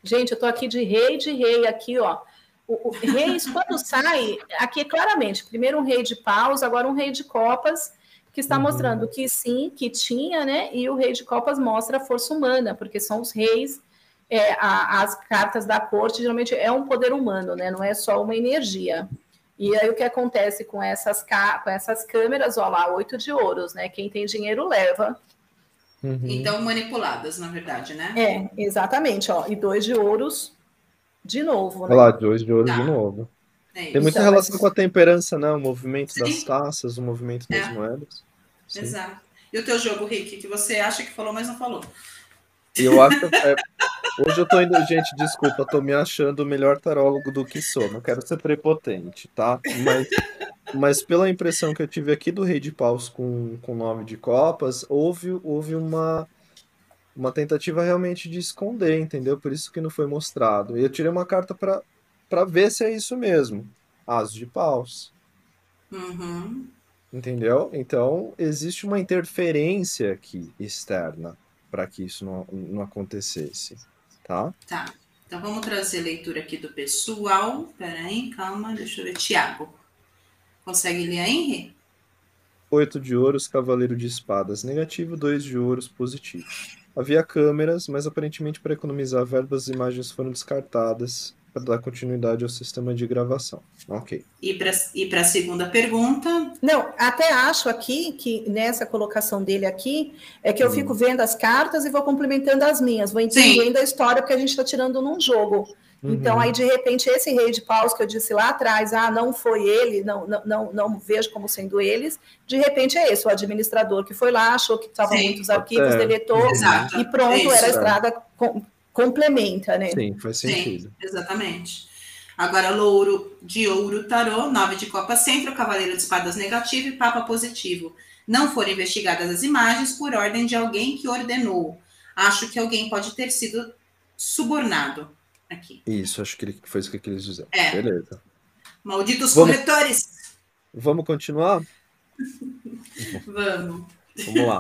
Gente, eu estou aqui de rei de rei, aqui, ó. O, o reis, quando sai, aqui claramente, primeiro um rei de paus, agora um rei de copas, que está uhum. mostrando que sim, que tinha, né? E o rei de copas mostra a força humana, porque são os reis, é, a, as cartas da corte, geralmente é um poder humano, né? Não é só uma energia. E aí o que acontece com essas, com essas câmeras, olha lá, oito de ouros, né? Quem tem dinheiro leva. Uhum. Então, manipuladas, na verdade, né? É, exatamente, ó. E dois de ouros de novo, né? Olha lá, dois de ouros tá. de novo. É tem muita então, relação mas... com a temperança, né? O movimento Sim. das taças, o movimento das é. moedas. Sim. Exato. E o teu jogo, Rick, que você acha que falou, mas não falou? Eu acho que é, Hoje eu tô indo, gente, desculpa, tô me achando o melhor tarólogo do que sou. Não quero ser prepotente, tá? Mas, mas pela impressão que eu tive aqui do Rei de Paus com, com nove de copas, houve, houve uma, uma tentativa realmente de esconder, entendeu? Por isso que não foi mostrado. E eu tirei uma carta para ver se é isso mesmo. As de paus. Uhum. Entendeu? Então, existe uma interferência aqui externa para que isso não, não acontecesse tá? Tá. Então vamos trazer leitura aqui do pessoal. Peraí, calma, deixa eu ver. Tiago. Consegue ler aí, Henri? Oito de ouros, cavaleiro de espadas negativo, dois de ouros positivo. Havia câmeras, mas aparentemente para economizar verbas, as imagens foram descartadas para dar continuidade ao sistema de gravação. Ok. E para a segunda pergunta? Não, até acho aqui que nessa colocação dele aqui é que eu hum. fico vendo as cartas e vou complementando as minhas, vou entendendo Sim. a história que a gente está tirando num jogo. Uhum. Então, aí, de repente, esse rei de paus que eu disse lá atrás, ah, não foi ele, não, não, não, não vejo como sendo eles, de repente é esse, o administrador que foi lá, achou que estavam muitos arquivos, é. deletou, Exato. e pronto, é era a estrada complementa, né? Sim, faz sentido. Sim, exatamente. Agora, louro de ouro, tarô, nove de copa centro, cavaleiro de espadas negativo e papa positivo. Não foram investigadas as imagens por ordem de alguém que ordenou. Acho que alguém pode ter sido subornado aqui. Isso, acho que foi isso que eles dizer. É. Beleza. Malditos Vamos... corretores! Vamos continuar? Vamos. Vamos lá.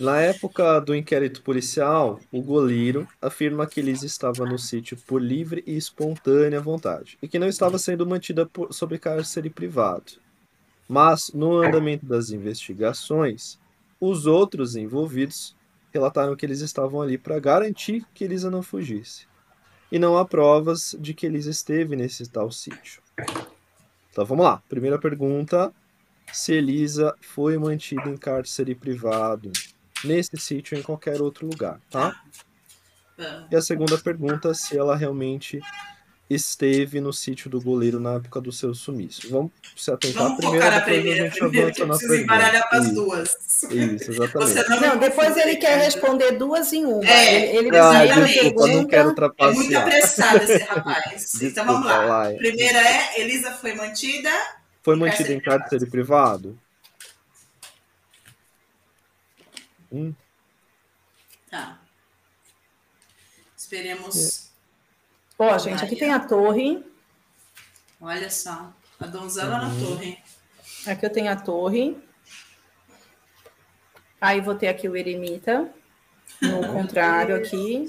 Na época do inquérito policial, o goleiro afirma que Liz estava no sítio por livre e espontânea vontade e que não estava sendo mantida por, sob cárcere privado. Mas, no andamento das investigações, os outros envolvidos relataram que eles estavam ali para garantir que Elisa não fugisse. E não há provas de que Elisa esteve nesse tal sítio. Então vamos lá. Primeira pergunta: se Elisa foi mantida em cárcere privado nesse sítio ou em qualquer outro lugar, tá? E a segunda pergunta, se ela realmente esteve no sítio do goleiro na época do seu sumiço. Vamos se atentar Vamos primeiro, focar primeira, a gente primeiro que eu preciso embaralhar para as duas. Isso, exatamente. Não, não, depois ele quer responder duas em uma. É, ele, ah, desculpa, não quero trapacear. É muito apressado esse rapaz. então vamos lá. lá. Primeira é, Elisa foi mantida Foi mantido em cárcere privado? Tá. Esperemos. Ó, oh, gente, aqui tem a torre. Olha só, a donzela uhum. na torre. Aqui eu tenho a torre. Aí vou ter aqui o eremita. No contrário, aqui.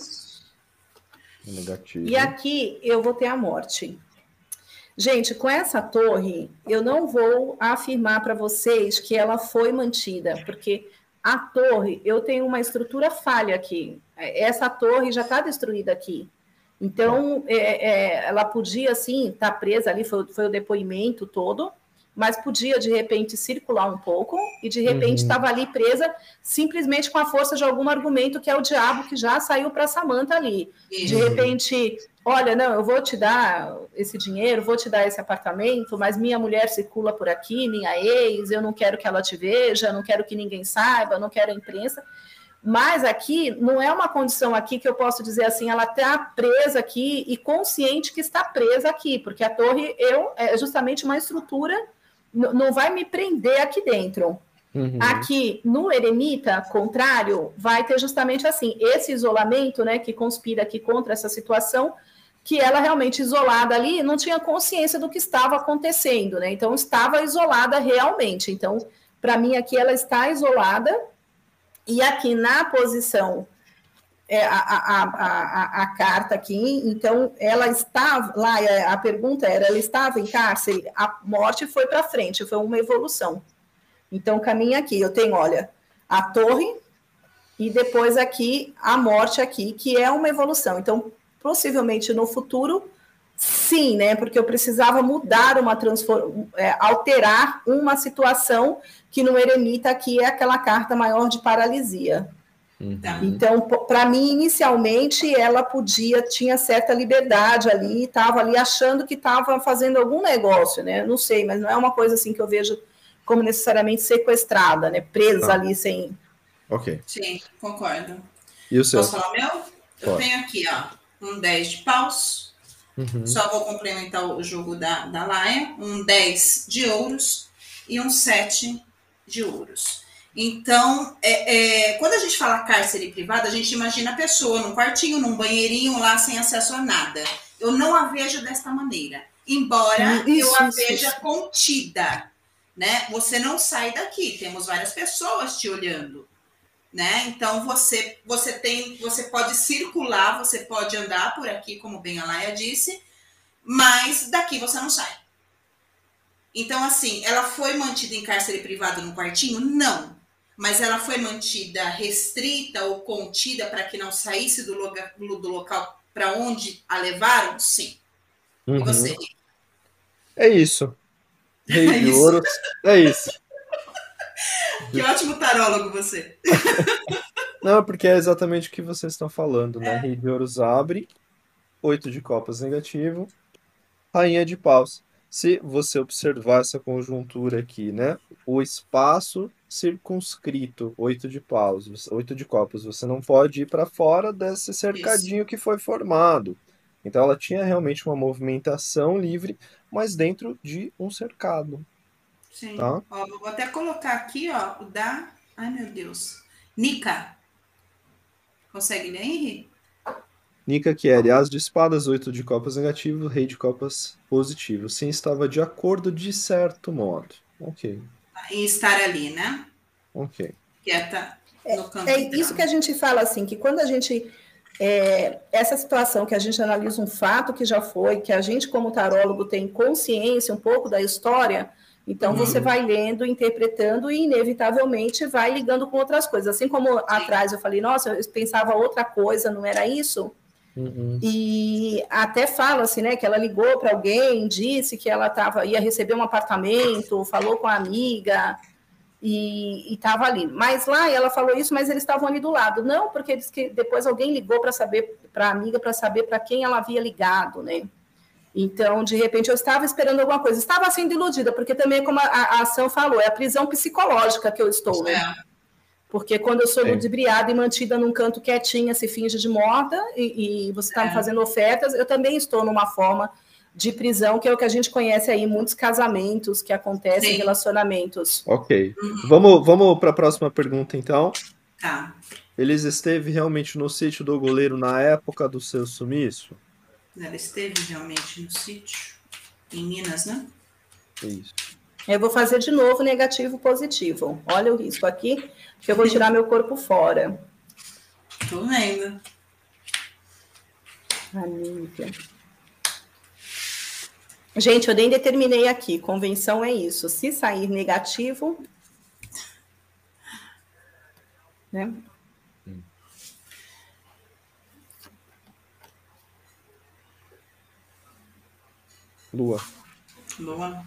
Negativo. E aqui eu vou ter a morte. Gente, com essa torre, eu não vou afirmar para vocês que ela foi mantida, porque a torre, eu tenho uma estrutura falha aqui. Essa torre já está destruída aqui. Então, é, é, ela podia, assim, estar tá presa ali, foi, foi, o depoimento todo, mas podia, de repente, circular um pouco e, de repente, estava uhum. ali presa simplesmente com a força de algum argumento que é o diabo que já saiu para Samanta ali. Uhum. De repente, olha, não, eu vou te dar esse dinheiro, vou te dar esse apartamento, mas minha mulher circula por aqui, minha ex, eu não quero que ela te veja, não quero que ninguém saiba, não quero a imprensa. Mas aqui não é uma condição aqui que eu posso dizer assim, ela está presa aqui e consciente que está presa aqui, porque a torre eu é justamente uma estrutura, não vai me prender aqui dentro. Uhum. Aqui no eremita, contrário, vai ter justamente assim esse isolamento, né, que conspira aqui contra essa situação, que ela realmente isolada ali não tinha consciência do que estava acontecendo, né? Então estava isolada realmente. Então, para mim aqui ela está isolada e aqui na posição é, a, a, a, a, carta aqui, então ela estava lá, a pergunta era, ela estava em cárcere, a morte foi para frente, foi uma evolução. Então caminha aqui, eu tenho, olha, a torre e depois aqui a morte aqui, que é uma evolução. Então, possivelmente no futuro, sim, né? Porque eu precisava mudar uma transform... É, alterar uma situação que no eremita aqui é aquela carta maior de paralisia. Uhum. Então, para mim, inicialmente, ela podia, tinha certa liberdade ali, estava ali achando que estava fazendo algum negócio, né? Não sei, mas não é uma coisa assim que eu vejo como necessariamente sequestrada, né? Presa tá. ali sem. Ok. Sim, concordo. E o seu? Posso falar meu? Pode. Eu tenho aqui, ó, um 10 de paus. Uhum. Só vou complementar o jogo da, da Laia. Um 10 de ouros e um 7 de ouros. Então, é, é, quando a gente fala cárcere privado, a gente imagina a pessoa num quartinho, num banheirinho lá, sem acesso a nada. Eu não a vejo desta maneira. Embora isso, eu a isso, veja isso. contida. Né? Você não sai daqui, temos várias pessoas te olhando. Né? Então você você tem você pode circular, você pode andar por aqui, como bem a Laia disse, mas daqui você não sai. Então, assim, ela foi mantida em cárcere privado no quartinho? Não. Mas ela foi mantida restrita ou contida para que não saísse do, loga, do local para onde a levaram? Sim. Uhum. E você? É isso. Rei é de isso. ouro. É isso. que ótimo tarólogo você. Não, porque é exatamente o que vocês estão falando, né? É. Rei de ouros abre, oito de copas negativo, rainha de paus se você observar essa conjuntura aqui, né? O espaço circunscrito, oito de paus, oito de copas, você não pode ir para fora desse cercadinho Isso. que foi formado. Então ela tinha realmente uma movimentação livre, mas dentro de um cercado. Sim. Tá? Ó, vou até colocar aqui, ó, o da. Ai, meu Deus. Nica. Consegue ler, Henrique? Nika Kieri, as de espadas, oito de copas negativo, rei de copas positivo. Sim, estava de acordo de certo modo. Ok. Em estar ali, né? Ok. Quieta no canto. É, é isso que a gente fala assim, que quando a gente é, essa situação que a gente analisa um fato que já foi, que a gente, como tarólogo, tem consciência um pouco da história, então uhum. você vai lendo, interpretando e, inevitavelmente, vai ligando com outras coisas. Assim como Sim. atrás eu falei, nossa, eu pensava outra coisa, não era isso? Uhum. E até fala assim, né, que ela ligou para alguém, disse que ela tava, ia receber um apartamento, falou com a amiga e estava ali. Mas lá ela falou isso, mas eles estavam ali do lado. Não, porque que depois alguém ligou para saber para a amiga para saber para quem ela havia ligado, né? Então, de repente, eu estava esperando alguma coisa. Estava sendo iludida, porque também, como a, a ação falou, é a prisão psicológica que eu estou, né? É. Porque quando eu sou ludibriada e mantida num canto quietinha, se finge de morta, e, e você está é. me fazendo ofertas, eu também estou numa forma de prisão, que é o que a gente conhece aí, muitos casamentos que acontecem, Sim. relacionamentos. Ok. Uhum. Vamos, vamos para a próxima pergunta, então. Tá. Eles esteve realmente no sítio do goleiro na época do seu sumiço? Ela esteve realmente no sítio. Em Minas, né? Isso. Eu vou fazer de novo negativo positivo. Olha o risco aqui, que eu vou tirar meu corpo fora. Tô vendo. Anívia. Gente, eu nem determinei aqui. Convenção é isso. Se sair negativo, né? Lua. Lua.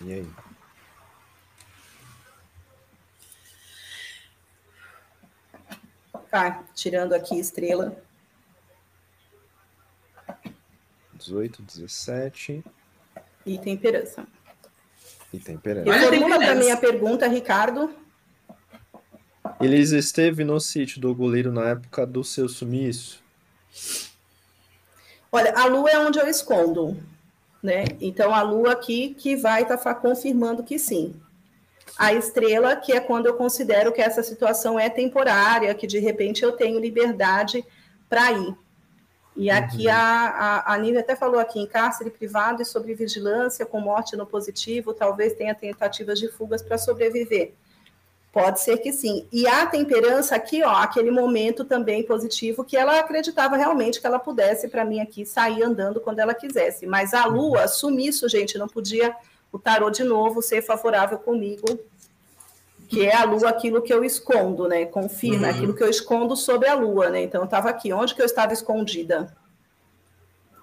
E aí? Tá, tirando aqui estrela. 18, 17. E temperança. E temperança. Reformula para minha pergunta, Ricardo. Eles esteve no sítio do goleiro na época do seu sumiço? Olha, a lua é onde eu escondo, né? Então a lua aqui que vai estar tá confirmando que sim. A estrela, que é quando eu considero que essa situação é temporária, que de repente eu tenho liberdade para ir. E aqui uhum. a, a, a Nívia até falou aqui, em cárcere privado e sobre vigilância, com morte no positivo, talvez tenha tentativas de fugas para sobreviver. Pode ser que sim. E a temperança aqui, ó, aquele momento também positivo que ela acreditava realmente que ela pudesse, para mim aqui, sair andando quando ela quisesse. Mas a lua, uhum. sumiço, gente, não podia o tarô de novo ser favorável comigo que é a lua aquilo que eu escondo, né? Confirma uhum. aquilo que eu escondo sobre a lua, né? Então eu estava aqui, onde que eu estava escondida?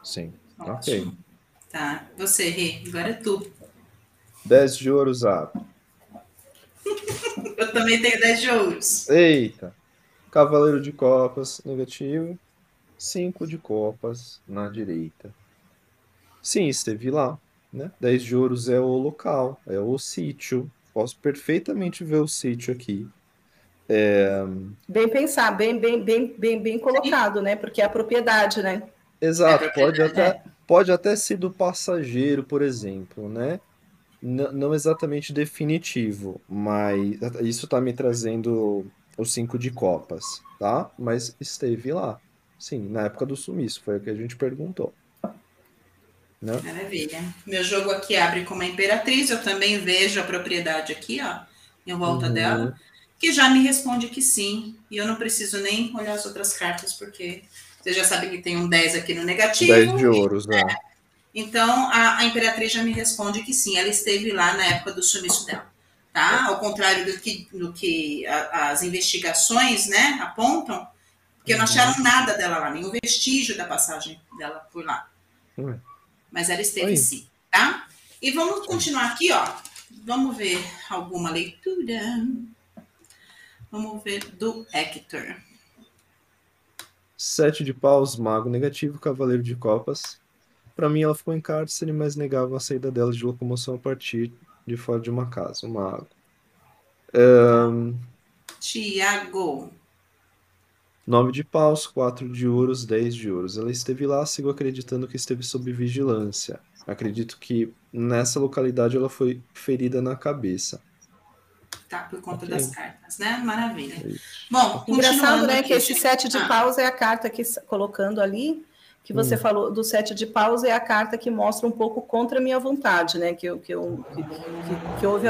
Sim. Ótimo. Ok. Tá, você, Rê, agora é tu. 10 de ouros abre. Eu também tenho 10 de ouros. Eita. Cavaleiro de copas, negativo. 5 de copas na direita. Sim, esteve lá. Né? 10 de ouros é o local, é o sítio, Posso perfeitamente ver o sítio aqui. É... Bem pensar, bem, bem, bem, bem, bem colocado, né? Porque é a propriedade, né? Exato, é pode até, é. pode até ser do passageiro, por exemplo, né? Não exatamente definitivo, mas isso está me trazendo os cinco de copas, tá? Mas esteve lá. Sim, na época do sumiço, foi o que a gente perguntou. Né? Maravilha. Meu jogo aqui abre com uma imperatriz, eu também vejo a propriedade aqui, ó, em volta uhum. dela, que já me responde que sim, e eu não preciso nem olhar as outras cartas, porque você já sabe que tem um 10 aqui no negativo. 10 de ouros, né? É. Então, a, a, imperatriz já me responde que sim, ela esteve lá na época do sumiço dela, tá? Ao contrário do que, do que a, as investigações, né, apontam, porque não acharam uhum. nada dela lá, nenhum vestígio da passagem dela por lá. Uhum mas ela esteve Oi. sim, tá? E vamos continuar aqui, ó. Vamos ver alguma leitura. Vamos ver do Hector. Sete de paus, mago negativo, cavaleiro de copas. Para mim, ela ficou em cárcere, mas negava a saída dela de locomoção a partir de fora de uma casa, um mago. Um... Tiago. 9 de paus, 4 de ouros, 10 de ouros. Ela esteve lá, sigo acreditando que esteve sob vigilância. Acredito que nessa localidade ela foi ferida na cabeça. Tá, por conta okay. das cartas, né? Maravilha. É Bom, engraçado, né, aqui, que esse sete de ah. paus é a carta que colocando ali que você hum. falou do sete de paus é a carta que mostra um pouco contra a minha vontade, né? Que, que, eu, que, que, que houve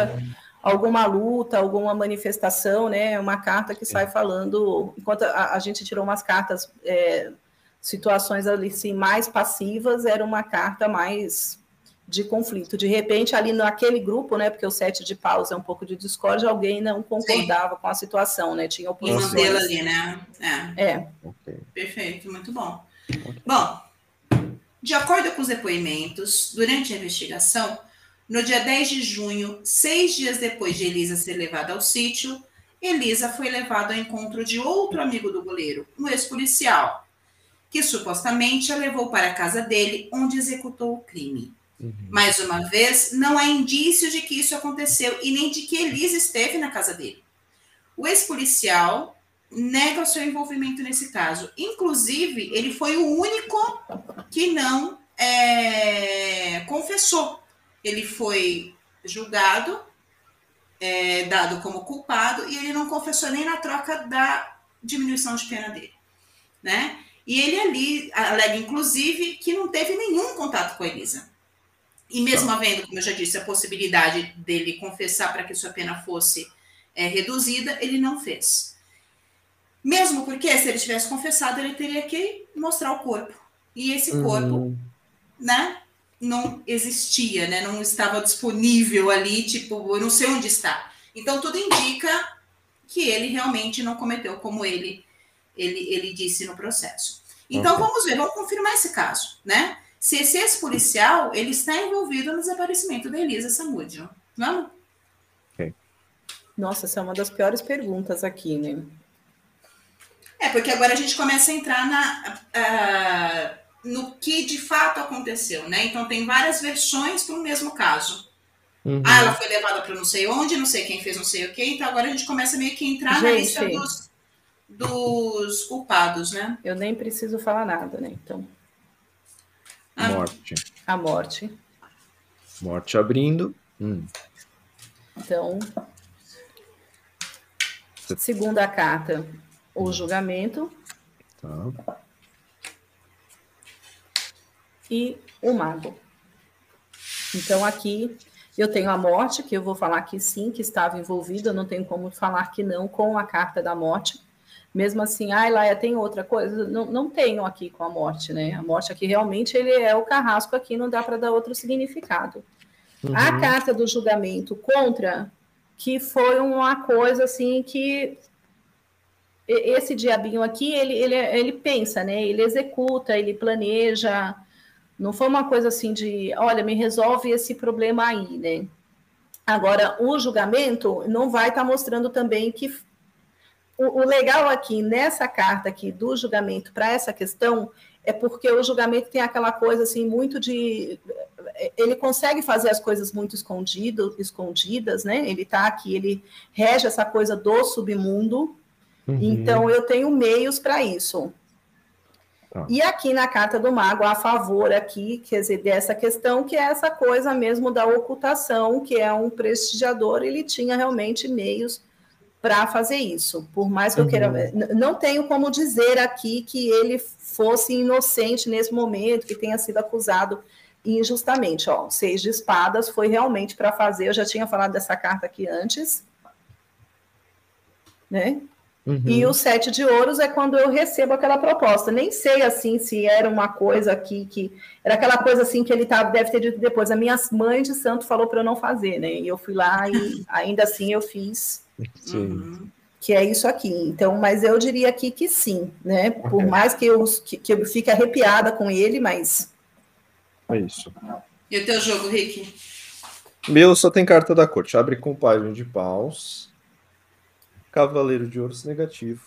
alguma luta, alguma manifestação, né? Uma carta que sai falando, enquanto a, a gente tirou umas cartas, é, situações ali sim, mais passivas, era uma carta mais de conflito. De repente, ali naquele grupo, né? Porque o sete de paus é um pouco de discórdia, alguém não concordava sim. com a situação, né? Tinha oposições. Uma ali, né? É. é. Okay. Perfeito, muito bom. Bom, de acordo com os depoimentos, durante a investigação, no dia 10 de junho, seis dias depois de Elisa ser levada ao sítio, Elisa foi levada ao encontro de outro amigo do goleiro, um ex-policial, que supostamente a levou para a casa dele, onde executou o crime. Uhum. Mais uma vez, não há indícios de que isso aconteceu e nem de que Elisa esteve na casa dele. O ex-policial nega o seu envolvimento nesse caso. Inclusive, ele foi o único que não é, confessou. Ele foi julgado, é, dado como culpado, e ele não confessou nem na troca da diminuição de pena dele. Né? E ele ali alega, inclusive, que não teve nenhum contato com a Elisa. E mesmo tá. havendo, como eu já disse, a possibilidade dele confessar para que sua pena fosse é, reduzida, ele não fez. Mesmo porque, se ele tivesse confessado, ele teria que mostrar o corpo. E esse corpo, uhum. né, não existia, né, não estava disponível ali, tipo, eu não sei onde está. Então, tudo indica que ele realmente não cometeu como ele, ele, ele disse no processo. Então, okay. vamos ver, vamos confirmar esse caso, né? Se esse ex-policial, ele está envolvido no desaparecimento da Elisa Samudio. Vamos? Okay. Nossa, essa é uma das piores perguntas aqui, né? É, porque agora a gente começa a entrar na, uh, no que de fato aconteceu, né? Então tem várias versões para o mesmo caso. Uhum. Ah, ela foi levada para não sei onde, não sei quem fez não sei o quê. Então agora a gente começa meio que a entrar gente, na lista dos, dos culpados, né? Eu nem preciso falar nada, né? Então. A morte. A morte. Morte abrindo. Hum. Então, segunda carta, o julgamento. Tá. E o mago. Então, aqui eu tenho a morte, que eu vou falar que sim, que estava envolvida, eu não tenho como falar que não com a carta da morte. Mesmo assim, ai, Laia, tem outra coisa? Não, não tenho aqui com a morte, né? A morte aqui realmente ele é o carrasco aqui, não dá para dar outro significado. Uhum. A carta do julgamento contra, que foi uma coisa assim que esse diabinho aqui, ele, ele, ele pensa, né? Ele executa, ele planeja. Não foi uma coisa assim de, olha, me resolve esse problema aí, né? Agora, o julgamento não vai estar tá mostrando também que o, o, legal aqui nessa carta aqui do julgamento para essa questão é porque o julgamento tem aquela coisa assim muito de ele consegue fazer as coisas muito escondido, escondidas, né? Ele está aqui, ele rege essa coisa do submundo, Uhum. Então, eu tenho meios para isso. Tá. E aqui na carta do mago, a favor aqui, quer dizer, dessa questão, que é essa coisa mesmo da ocultação, que é um prestigiador, ele tinha realmente meios para fazer isso. Por mais que uhum. eu queira. Uhum. Não tenho como dizer aqui que ele fosse inocente nesse momento, que tenha sido acusado injustamente. Ó, seis de espadas foi realmente para fazer. Eu já tinha falado dessa carta aqui antes. Né? Uhum. E o sete de ouros é quando eu recebo aquela proposta. Nem sei assim se era uma coisa aqui que era aquela coisa assim que ele tá, deve ter dito depois. A minha mãe de santo falou para eu não fazer, né? E eu fui lá e ainda assim eu fiz. Sim. Uhum. Que é isso aqui. Então, mas eu diria aqui que sim, né? Por mais que eu, que, que eu fique arrepiada com ele, mas. É isso. E o teu jogo, Rick? Meu só tem carta da corte. Abre com página de paus Cavaleiro de Ouros negativo,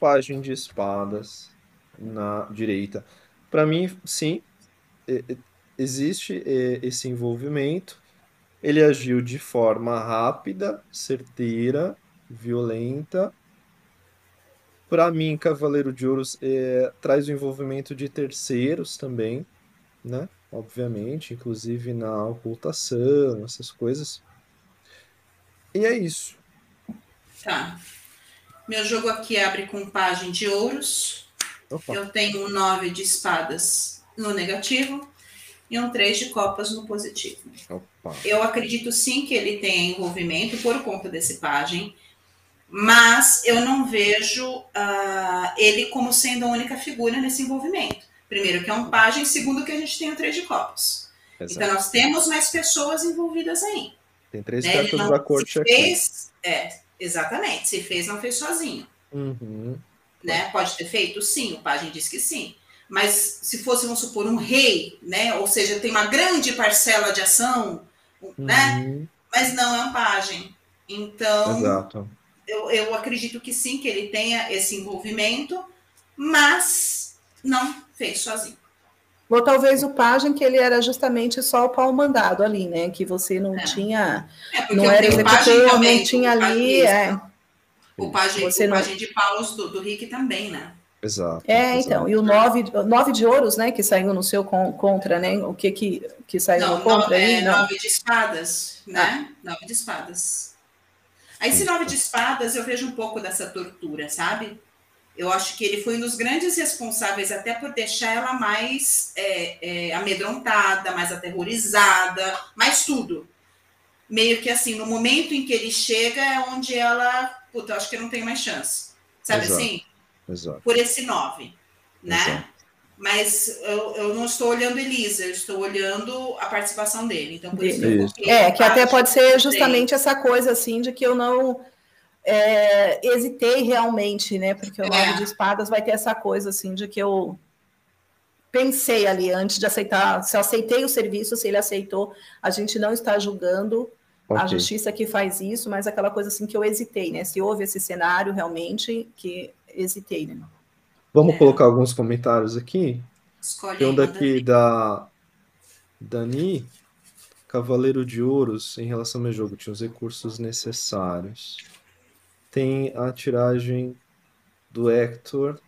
Página de Espadas na direita. Para mim, sim, existe esse envolvimento. Ele agiu de forma rápida, certeira, violenta. Para mim, Cavaleiro de Ouros é, traz o envolvimento de terceiros também, né? Obviamente, inclusive na ocultação, essas coisas. E é isso. Tá. Meu jogo aqui abre com página de ouros. Opa. Eu tenho um 9 de espadas no negativo e um 3 de copas no positivo. Opa. Eu acredito sim que ele tenha envolvimento por conta desse página, mas eu não vejo uh, ele como sendo a única figura nesse envolvimento. Primeiro, que é um página, segundo, que a gente tem o 3 de copas. Exato. Então, nós temos mais pessoas envolvidas aí. Tem três né? cartas da corte aqui. Fez, é, Exatamente. Se fez, não fez sozinho. Uhum. Né? Pode ter feito? Sim, o pajem diz que sim. Mas se fosse, vamos supor, um rei, né? Ou seja, tem uma grande parcela de ação, né? uhum. né? Mas não é um pajem. Então, Exato. Eu, eu acredito que sim, que ele tenha esse envolvimento, mas não fez sozinho. Ou talvez o pajem que ele era justamente só o pau mandado ali, né? Que você não é. tinha, é, não era executor, não tinha ali, é. O pajem, você o pajem não... de paus do, do Rick também, né? Exato. É, exato. então, e o 9 nove, nove de ouros, né, que saiu no seu contra, né? O que que, que saiu não, no contra nove, aí? É, não. nove de espadas, né? Ah. Nove de espadas. Aí esse nove de espadas eu vejo um pouco dessa tortura, sabe? Eu acho que ele foi um dos grandes responsáveis até por deixar ela mais é, é, amedrontada, mais aterrorizada, mais tudo. Meio que assim, no momento em que ele chega é onde ela, puta, eu acho que não tem mais chance. Sabe Exato. assim? Exato. por esse 9, né? Exato. Mas eu, eu não estou olhando Elisa, eu estou olhando a participação dele. Então, por isso que eu Isso. coloquei É, que até pode ser dele. justamente essa coisa assim de que eu não é, hesitei realmente, né? Porque o É. nove de espadas vai ter essa coisa assim de que eu pensei ali antes de aceitar, se eu aceitei o serviço, se ele aceitou, a gente não está julgando a Ok. justiça que faz isso, mas aquela coisa assim que eu hesitei, né? Se houve esse cenário realmente que hesitei, né? Vamos É. colocar alguns comentários aqui. Escolhe Tem um daqui da Dani, Cavaleiro de Ouros, em relação ao meu jogo, tinha os recursos necessários. Tem a tiragem do Hector.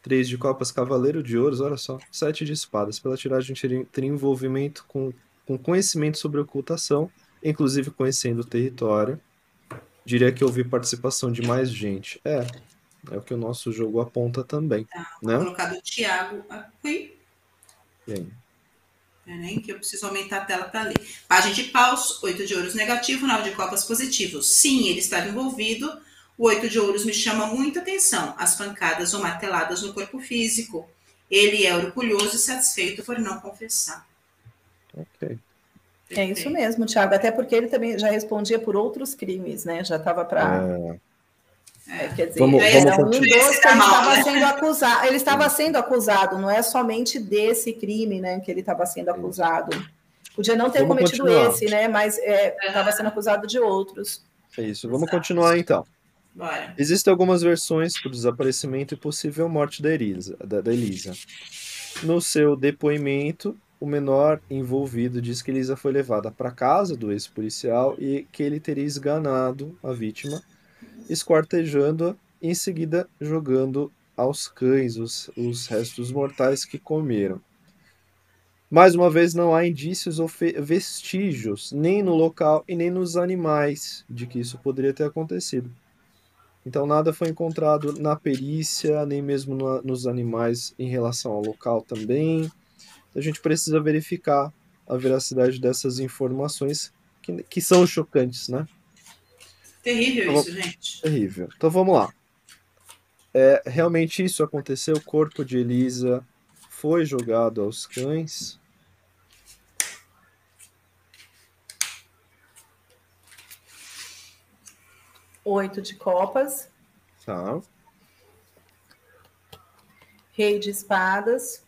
Três de copas, Cavaleiro de Ouros, olha só. Sete de espadas. Pela tiragem teria, teria envolvimento com, com conhecimento sobre ocultação, inclusive conhecendo o território. Diria que houve participação de mais gente. É, é o que o nosso jogo aponta também, Tá, né? Vou colocar do Tiago aqui. Aí? Peraí, que eu preciso aumentar a tela para ler. Página de paus, oito de ouros negativo, nove de copas positivos. Sim, ele estava envolvido. O oito de ouros me chama muita atenção. As pancadas ou marteladas no corpo físico. Ele é orgulhoso e satisfeito por não confessar. Ok. É isso mesmo, Thiago. Até porque ele também já respondia por outros crimes, né? Já estava para. É, É, quer dizer, Vamos- era vamos um dos continuar. que ele estava sendo acusado. Ele estava sendo acusado, não é somente desse crime, né, que ele estava sendo acusado. Podia não ter Vamos cometido continuar. esse, né, mas estava sendo acusado de outros. é isso. Vamos Exato. continuar então. Bora. Existem algumas versões para o desaparecimento e possível morte da Elisa, da, da Elisa. No seu depoimento, o menor envolvido diz que Elisa foi levada para casa do ex-policial e que ele teria esganado a vítima, esquartejando-a e em seguida jogando aos cães os, os restos mortais que comeram. Mais uma vez, não há indícios ou vestígios, nem no local e nem nos animais, de que isso poderia ter acontecido. Então, nada foi encontrado na perícia, nem mesmo no- nos animais em relação ao local também. A gente precisa verificar a veracidade dessas informações, que, que são chocantes, né? Terrível Tá isso, gente. Terrível. Então vamos lá. É, realmente isso aconteceu. O corpo de Elisa foi jogado aos cães. Oito de copas, Tá. rei de espadas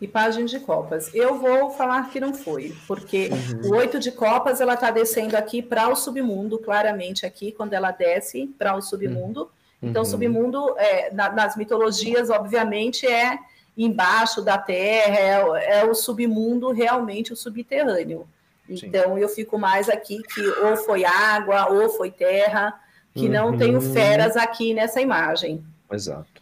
e página de copas. Eu vou falar que não foi, porque Uhum. o oito de copas ela está descendo aqui para o submundo, claramente aqui, quando ela desce para o submundo. Então, o Uhum. submundo, é, na- nas mitologias, obviamente, é embaixo da terra, é, o- é o submundo, realmente o subterrâneo. Sim. Então, eu fico mais aqui que ou foi água, ou foi terra, que não Uhum. tenho feras aqui nessa imagem. Exato.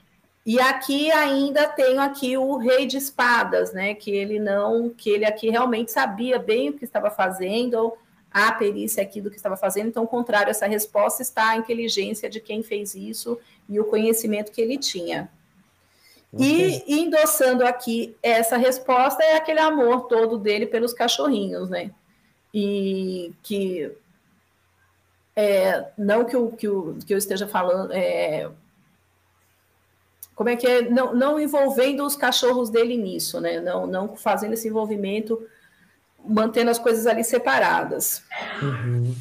E aqui ainda tenho aqui o rei de espadas, né? Que ele não, que ele aqui realmente sabia bem o que estava fazendo, a perícia aqui do que estava fazendo. Então, contrário, essa resposta está a inteligência de quem fez isso e o conhecimento que ele tinha. Ok. E endossando aqui essa resposta é aquele amor todo dele pelos cachorrinhos, né? E que é, não que, o, que, o, que eu esteja falando, é, como é que é, não, não envolvendo os cachorros dele nisso, né? Não, não fazendo esse envolvimento, mantendo as coisas ali separadas. Uhum.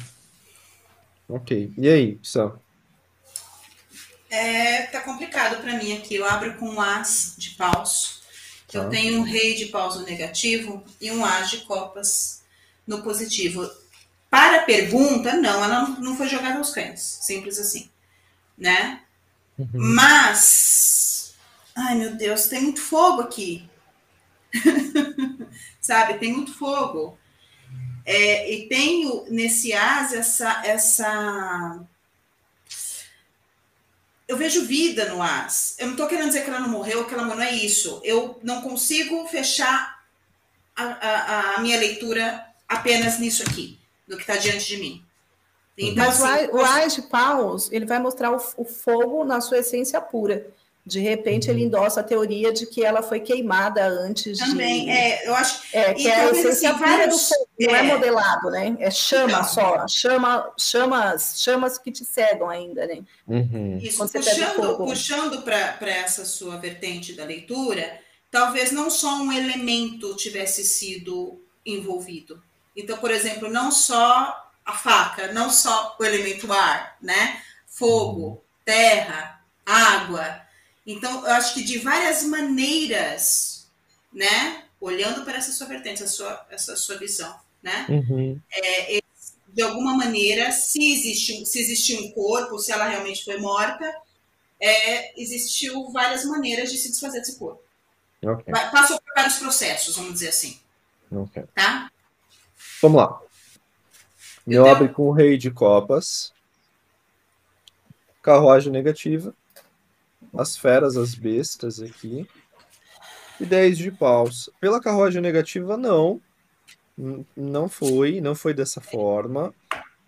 Ok. E aí, Sam? É, tá complicado para mim aqui. Eu abro com um as de paus. Tá. Eu tenho um rei de paus no negativo e um as de copas no positivo. Para a pergunta, não, ela não, não foi jogada aos cães. Simples assim. Né? Uhum. Mas. Ai, meu Deus, tem muito fogo aqui. Sabe? Tem muito fogo. É, e tenho nesse as essa, essa eu vejo vida no As. Eu não estou querendo dizer que ela não morreu, que ela não é isso. Eu não consigo fechar a, a, a minha leitura apenas nisso aqui, do que está diante de mim. Então, Mas assim, o Ais de Paus, ele vai mostrar o, o, fogo na sua essência pura. De repente, ele endossa a teoria de que ela foi queimada antes Também, de... é, eu acho... É, que é a essência assim, pura vários... do fogo, não é, é modelado, né? É chama então, só, chama, chamas, chamas que te cegam ainda, né? Uhum. Isso, puxando, puxando para essa sua vertente da leitura, talvez não só um elemento tivesse sido envolvido. Então, por exemplo, não só a faca, não só o elemento ar, né? Fogo, terra, água, então, eu acho que de várias maneiras, né? Olhando para essa sua vertente, essa sua, essa sua visão, né? Uhum. É, de alguma maneira, se existe, se existiu um corpo, se ela realmente foi morta, é, existiu várias maneiras de se desfazer desse corpo. Okay. Passou por vários processos, vamos dizer assim. Okay. Tá? Vamos lá. Meu então, abre com o rei de copas. Carruagem negativa as feras, as bestas aqui. E 10 de paus. Pela carruagem negativa, não. Não foi, não foi dessa forma.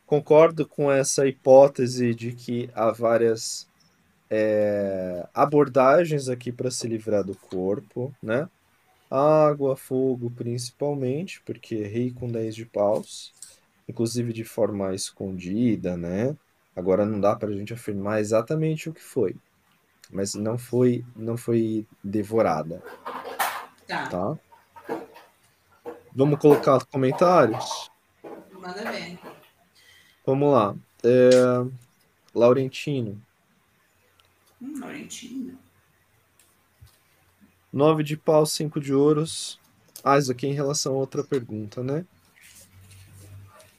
Concordo com essa hipótese de que há várias é, abordagens aqui para se livrar do corpo, né? Água, fogo, principalmente, porque rei com 10 de paus, inclusive de forma escondida, né? Agora não dá para a gente afirmar exatamente o que foi mas não foi não foi devorada. Tá. tá? Vamos colocar comentários? Manda ver. Vamos lá. É... Laurentino. Hum, Laurentino. Nove de pau, cinco de ouros. Ah, isso aqui é em relação a outra pergunta, né?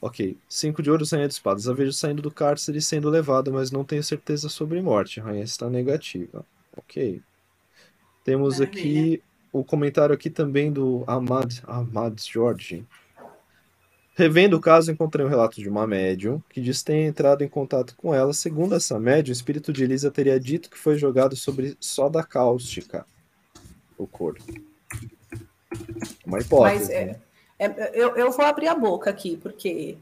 Ok. Cinco de ouro, rainha de espadas. A vejo saindo do cárcere e sendo levada, mas não tenho certeza sobre morte. A rainha está negativa. Ok. Temos Maravilha. aqui o comentário aqui também do Ahmad, Ahmad Jorge. Revendo o caso, encontrei um relato de uma médium que diz ter entrado em contato com ela. Segundo essa médium, o espírito de Elisa teria dito que foi jogado sobre soda cáustica o corpo. Uma hipótese. Mas, é, né? É, eu, eu vou abrir a boca aqui, porque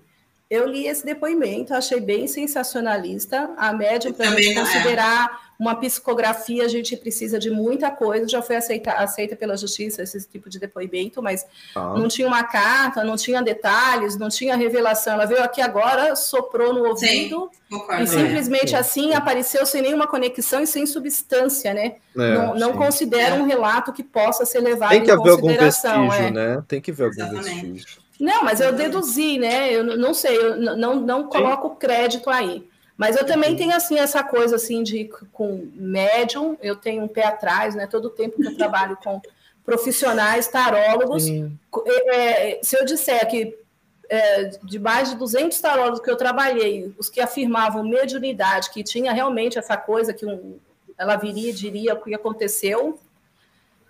eu li esse depoimento, achei bem sensacionalista. A média, para é. considerar uma psicografia, a gente precisa de muita coisa. Já foi aceita, aceita pela justiça esse tipo de depoimento, mas ah. não tinha uma carta, não tinha detalhes, não tinha revelação. Ela veio aqui agora, soprou no ouvido sim, e simplesmente é. assim apareceu sem nenhuma conexão e sem substância, né? É, não, não considera um relato que possa ser levado Tem que haver algum vestígio, é. né? Tem que haver algum Exatamente. vestígio. Não, mas eu deduzi, né? Eu não sei, eu não, não coloco crédito aí. Mas eu também tenho assim essa coisa assim de com médium, eu tenho um pé atrás, né? Todo o tempo que eu trabalho com profissionais tarólogos, é, é, se eu disser que é, de mais de 200 tarólogos que eu trabalhei, os que afirmavam mediunidade, que tinha realmente essa coisa que um, ela viria e diria o que aconteceu,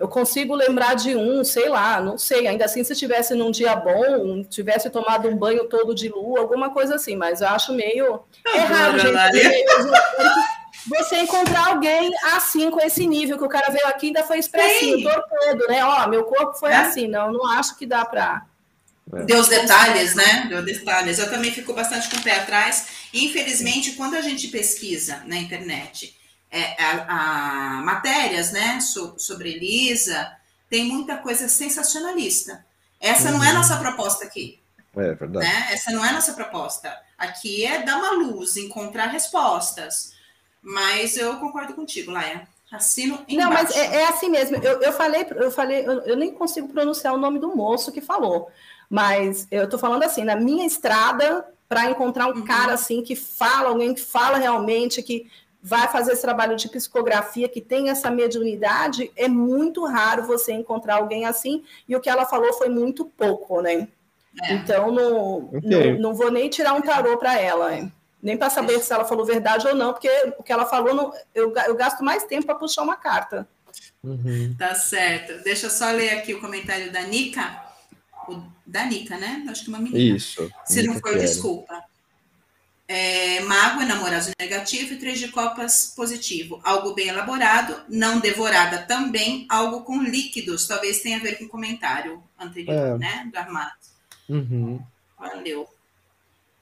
eu consigo lembrar de um, sei lá, não sei, ainda assim se tivesse num dia bom, tivesse tomado um banho todo de lua, alguma coisa assim, mas eu acho meio é raro, gente. Você encontrar alguém assim, com esse nível, que o cara veio aqui e ainda foi expressivo, torpedo, né? Ó, meu corpo foi é? assim, não, não acho que dá para. É. Deu os detalhes, né? Deu detalhes. Eu também fico bastante com o pé atrás. Infelizmente, quando a gente pesquisa na internet é, a, a, matérias né, so, sobre Elisa, tem muita coisa sensacionalista. Essa uhum. não é uhum. nossa proposta aqui. É verdade. Né? Essa não é nossa proposta. Aqui é dar uma luz, encontrar respostas. Mas eu concordo contigo, Laia. Assino embaixo. Não, mas é, é assim mesmo. Eu, eu falei, eu falei, eu, eu, nem consigo pronunciar o nome do moço que falou. Mas eu tô falando assim, na minha estrada, para encontrar um uhum. cara assim que fala, alguém que fala realmente, que vai fazer esse trabalho de psicografia que tem essa mediunidade, é muito raro você encontrar alguém assim, e o que ela falou foi muito pouco, né? É. Então, não, okay. não, não, vou nem tirar um tarô para ela, hein? nem para saber se ela falou verdade ou não, porque o que ela falou, não, eu, eu gasto mais tempo para puxar uma carta. Uhum. Tá certo. Deixa eu só ler aqui o comentário da Nica. O, da Nica, né? Acho que uma menina. Isso. Se não for, desculpa. É, mago, enamorados negativo e três de copas positivo. Algo bem elaborado, não devorada também, algo com líquidos. Talvez tenha a ver com o comentário anterior, é. né? Do Armado. Uhum. Valeu.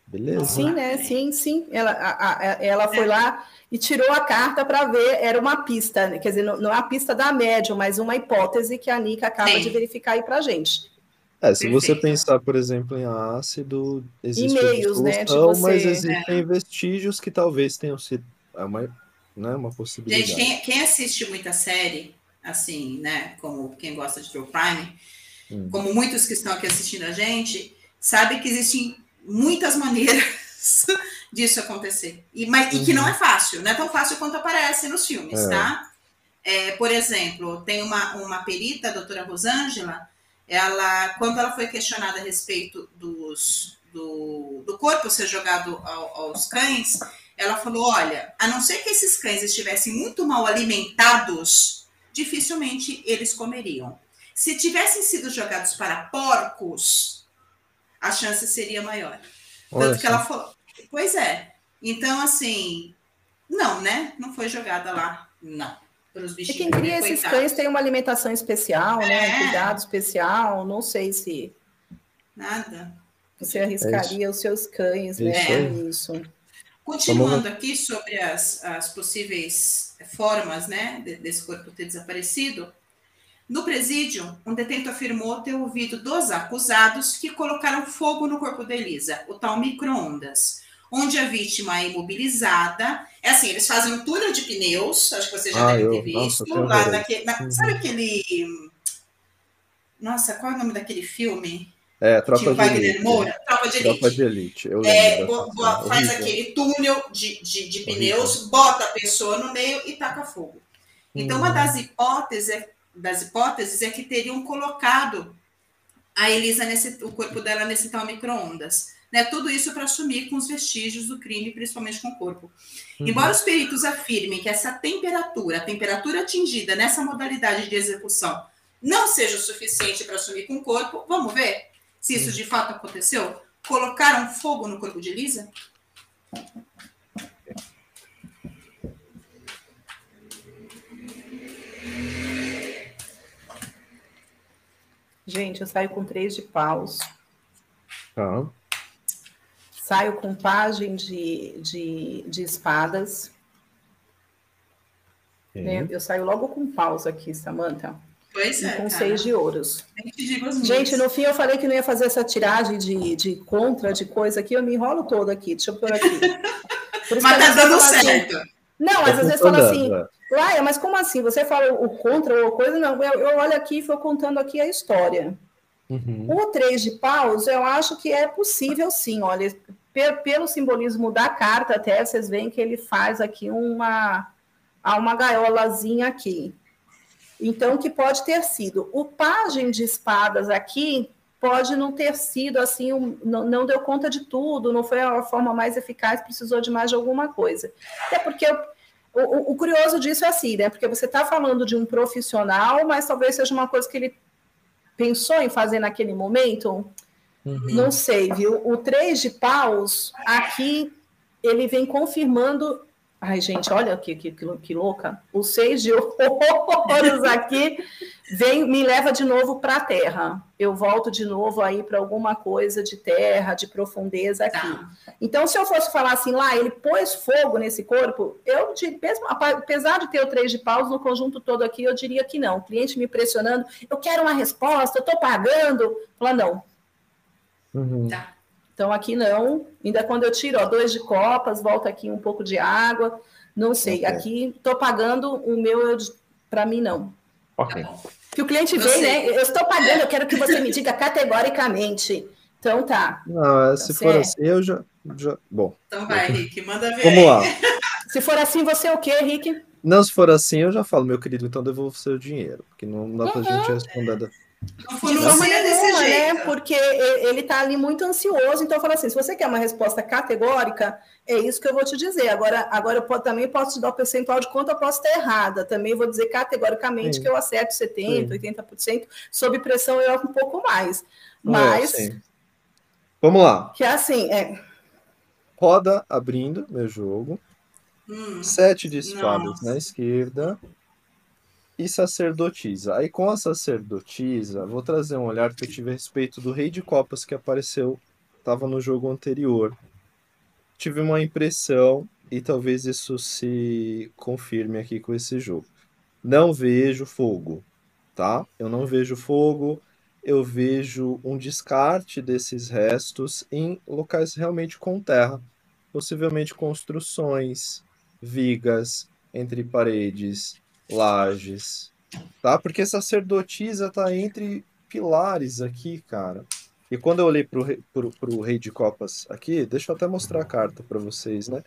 Beleza. Sim, né? Sim, sim. Ela, a, a, ela foi é. lá e tirou a carta para ver, era uma pista, né? quer dizer, não, não é a pista da médium, mas uma hipótese que a Nika acaba sim. de verificar aí para gente. É, se Perfeito. você pensar, por exemplo, em ácido, existe e-mails, né? Você... mas existem é. vestígios que talvez tenham sido é uma, né, uma possibilidade. Gente, quem, quem, assiste muita série, assim, né, como quem gosta de True Crime, hum. como muitos que estão aqui assistindo a gente, sabe que existem muitas maneiras disso acontecer. E, mas, uhum. e que não uhum. é fácil, não é tão fácil quanto aparece nos filmes, é. tá? É, por exemplo, tem uma, uma perita, a doutora Rosângela, ela, quando ela foi questionada a respeito dos, do, do corpo ser jogado ao, aos cães, ela falou: olha, a não ser que esses cães estivessem muito mal alimentados, dificilmente eles comeriam. Se tivessem sido jogados para porcos, a chance seria maior. Olha Tanto que ela falou. Pois é. Então, assim, não, né? Não foi jogada lá, não para os bichinhos. E quem cria esses coitados. cães tem uma alimentação especial, é. né? Um é. cuidado especial. Não sei se. Nada. Você arriscaria é os seus cães, né? É. Isso. Continuando aqui sobre as, as possíveis formas né, desse corpo ter desaparecido, no presídio, um detento afirmou ter ouvido dos acusados que colocaram fogo no corpo da Elisa, o tal micro-ondas onde a vítima é imobilizada. É assim, eles fazem um túnel de pneus, acho que você já ah, deve ter visto. Nossa, lá naquele, na, sabe aquele. Nossa, qual é o nome daquele filme? É, Tropa de, Elite. Moura, Tropa de Elite. Tropa de Elite. Eu é, faz aquele túnel de, de, de pneus, bota a pessoa no meio e taca fogo. Então, hum. uma das hipóteses, das hipóteses é que teriam colocado a Elisa nesse, o corpo dela nesse tal micro-ondas. Né? Tudo isso para assumir com os vestígios do crime, principalmente com o corpo. Uhum. Embora os peritos afirmem que essa temperatura, a temperatura atingida nessa modalidade de execução, não seja o suficiente para assumir com o corpo, vamos ver se isso de fato aconteceu? Colocaram fogo no corpo de Lisa? Gente, eu saio com três de paus. Ah saio com pagem de, de, de espadas. Né? Eu saio logo com pausa aqui, Samantha. Pois é. Com cara. seis de ouros. Gente, no fim eu falei que não ia fazer essa tiragem de, de contra, de coisa aqui, eu me enrolo todo aqui. Deixa eu pôr aqui. mas tá dando assim, certo. Assim, não, mas às vezes fala assim, Laia, mas como assim? Você fala o contra ou coisa? Não, eu, eu olho aqui e vou contando aqui a história. Uhum. O três de paus, eu acho que é possível sim. Olha, pelo simbolismo da carta, até vocês veem que ele faz aqui uma, uma gaiolazinha aqui. Então, que pode ter sido. O pajem de espadas aqui pode não ter sido assim, um, não, não, deu conta de tudo, não foi a forma mais eficaz, precisou de mais de alguma coisa. Até porque o, o, o curioso disso é assim, né? Porque você está falando de um profissional, mas talvez seja uma coisa que ele pensou em fazer naquele momento. Uhum. Não sei, viu? O 3 de paus, aqui, ele vem confirmando. Ai, gente, olha que, que, que louca. O 6 de ouros aqui vem, me leva de novo para a terra. Eu volto de novo aí para alguma coisa de terra, de profundeza aqui. Tá. Então, se eu fosse falar assim, lá, ele pôs fogo nesse corpo, eu, mesmo, apesar de ter o 3 de paus no conjunto todo aqui, eu diria que não. O cliente me pressionando, eu quero uma resposta, eu estou pagando. Fala, não, Uhum. Tá. Então aqui não, ainda quando eu tiro ó, dois de copas, volta aqui um pouco de água, não sei. Okay. Aqui estou pagando o meu, para mim não. Ok. Que o cliente vem, né? Eu estou pagando, eu quero que você me diga categoricamente. Então tá. Não, é, se tá for assim, eu já, já. Bom. Então vai, Rick, manda ver. Vamos lá. Se for assim, você é o quê, Rick? Não, se for assim, eu já falo, meu querido, então devolvo o seu dinheiro. Porque não dá uhum. pra gente responder não foi de forma nenhuma, né? Porque ele está ali muito ansioso. Então, fala assim: se você quer uma resposta categórica, é isso que eu vou te dizer. Agora, agora eu também posso te dar o percentual de quanto eu posso estar errada. Também vou dizer categoricamente sim. que eu acerto 70%, sim. 80%. Sob pressão, eu um pouco mais. Mas. É, Vamos lá. Que é assim, é. roda abrindo meu jogo, hum, sete de espadas na esquerda e sacerdotisa. Aí com a sacerdotisa, vou trazer um olhar que eu tive a respeito do rei de copas que apareceu, estava no jogo anterior. Tive uma impressão e talvez isso se confirme aqui com esse jogo. Não vejo fogo, tá? Eu não vejo fogo, eu vejo um descarte desses restos em locais realmente com terra, possivelmente construções, vigas entre paredes, lajes, tá? Porque sacerdotisa tá entre pilares aqui, cara. E quando eu olhei pro, rei, pro, pro rei de copas aqui, deixa eu até mostrar a carta para vocês, né?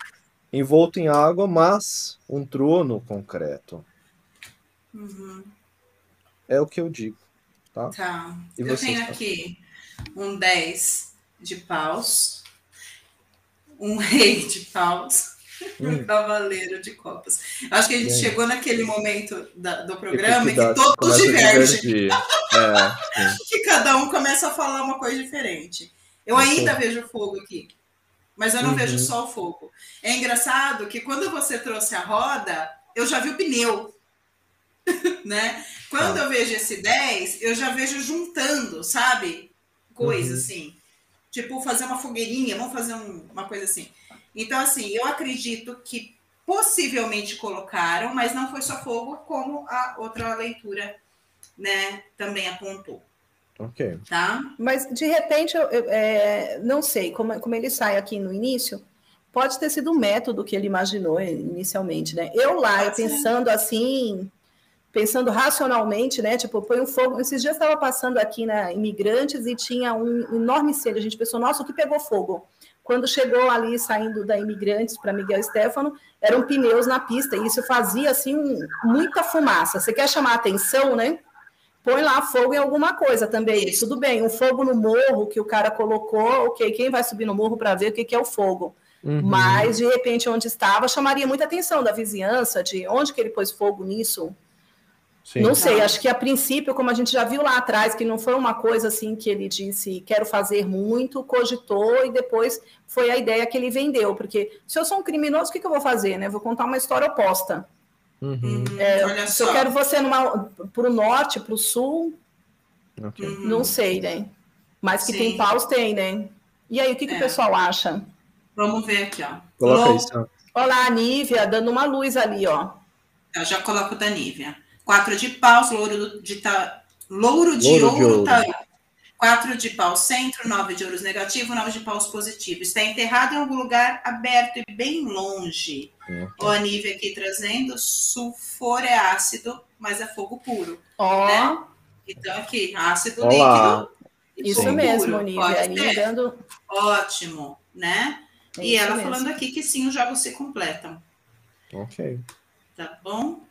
Envolto em água, mas um trono concreto. Uhum. É o que eu digo. Tá. tá. E eu tenho aqui um 10 de paus, um rei de paus hum. um cavaleiro de copas. Acho que a gente Bem. chegou naquele momento da, do programa em que todos divergem. É, que cada um começa a falar uma coisa diferente. Eu ainda vejo fogo aqui, mas eu não uhum. vejo só o fogo. É engraçado que quando você trouxe a roda, eu já vi o pneu. né? Quando ah. eu vejo esse 10, eu já vejo juntando, sabe? Coisa uhum. assim. Tipo, fazer uma fogueirinha, vamos fazer um, uma coisa assim. Então, assim, eu acredito que possivelmente colocaram, mas não foi só fogo, como a outra leitura, né, também apontou. Ok. Tá? Mas, de repente, eu, eu é, não sei, como, como ele sai aqui no início, pode ter sido o método que ele imaginou inicialmente, né? Eu lá, eu pensando assim, pensando racionalmente, né? Tipo, põe um fogo. Esses dias estava passando aqui na Imigrantes e tinha um enorme incêndio. A gente pensou, nossa, o que pegou fogo? Quando chegou ali, saindo da Imigrantes para Miguel Stefano, eram pneus na pista, e isso fazia, assim, um, muita fumaça. Você quer chamar atenção, né? Põe lá fogo em alguma coisa também. Tudo bem, um fogo no morro que o cara colocou, ok, quem vai subir no morro para ver o que, que é o fogo? Uhum. Mas, de repente, onde estava, chamaria muita atenção da vizinhança, de onde que ele pôs fogo nisso, Sim. Não sei, acho que a princípio, como a gente já viu lá atrás, que não foi uma coisa assim que ele disse, quero fazer muito, cogitou e depois foi a ideia que ele vendeu. Porque se eu sou um criminoso, o que, que eu vou fazer? Né? Vou contar uma história oposta. Uhum. É, se eu quero você para o norte, para o sul, okay. Uhum. não sei, né? Mas que Sim. tem paus, tem, né? E aí, o que, que é. o pessoal acha? Vamos ver aqui, ó. Coloca isso. Olá, a Nívia, dando uma luz ali, ó. Eu já coloco da Nívia. Quatro de paus, louro de, ta... louro de louro ouro, de ouro. Quatro de paus centro, nove de ouros negativo, nove de paus positivo. Está enterrado em algum lugar aberto e bem longe. Uhum. O Anível aqui trazendo, sulfur é ácido, mas é fogo puro. Oh. Né? Então aqui, ácido Olá. líquido. Isso mesmo, Anível. Dando... Ótimo, né? É e ela mesmo. falando aqui que sim, os jogos se completam. Ok. Tá bom?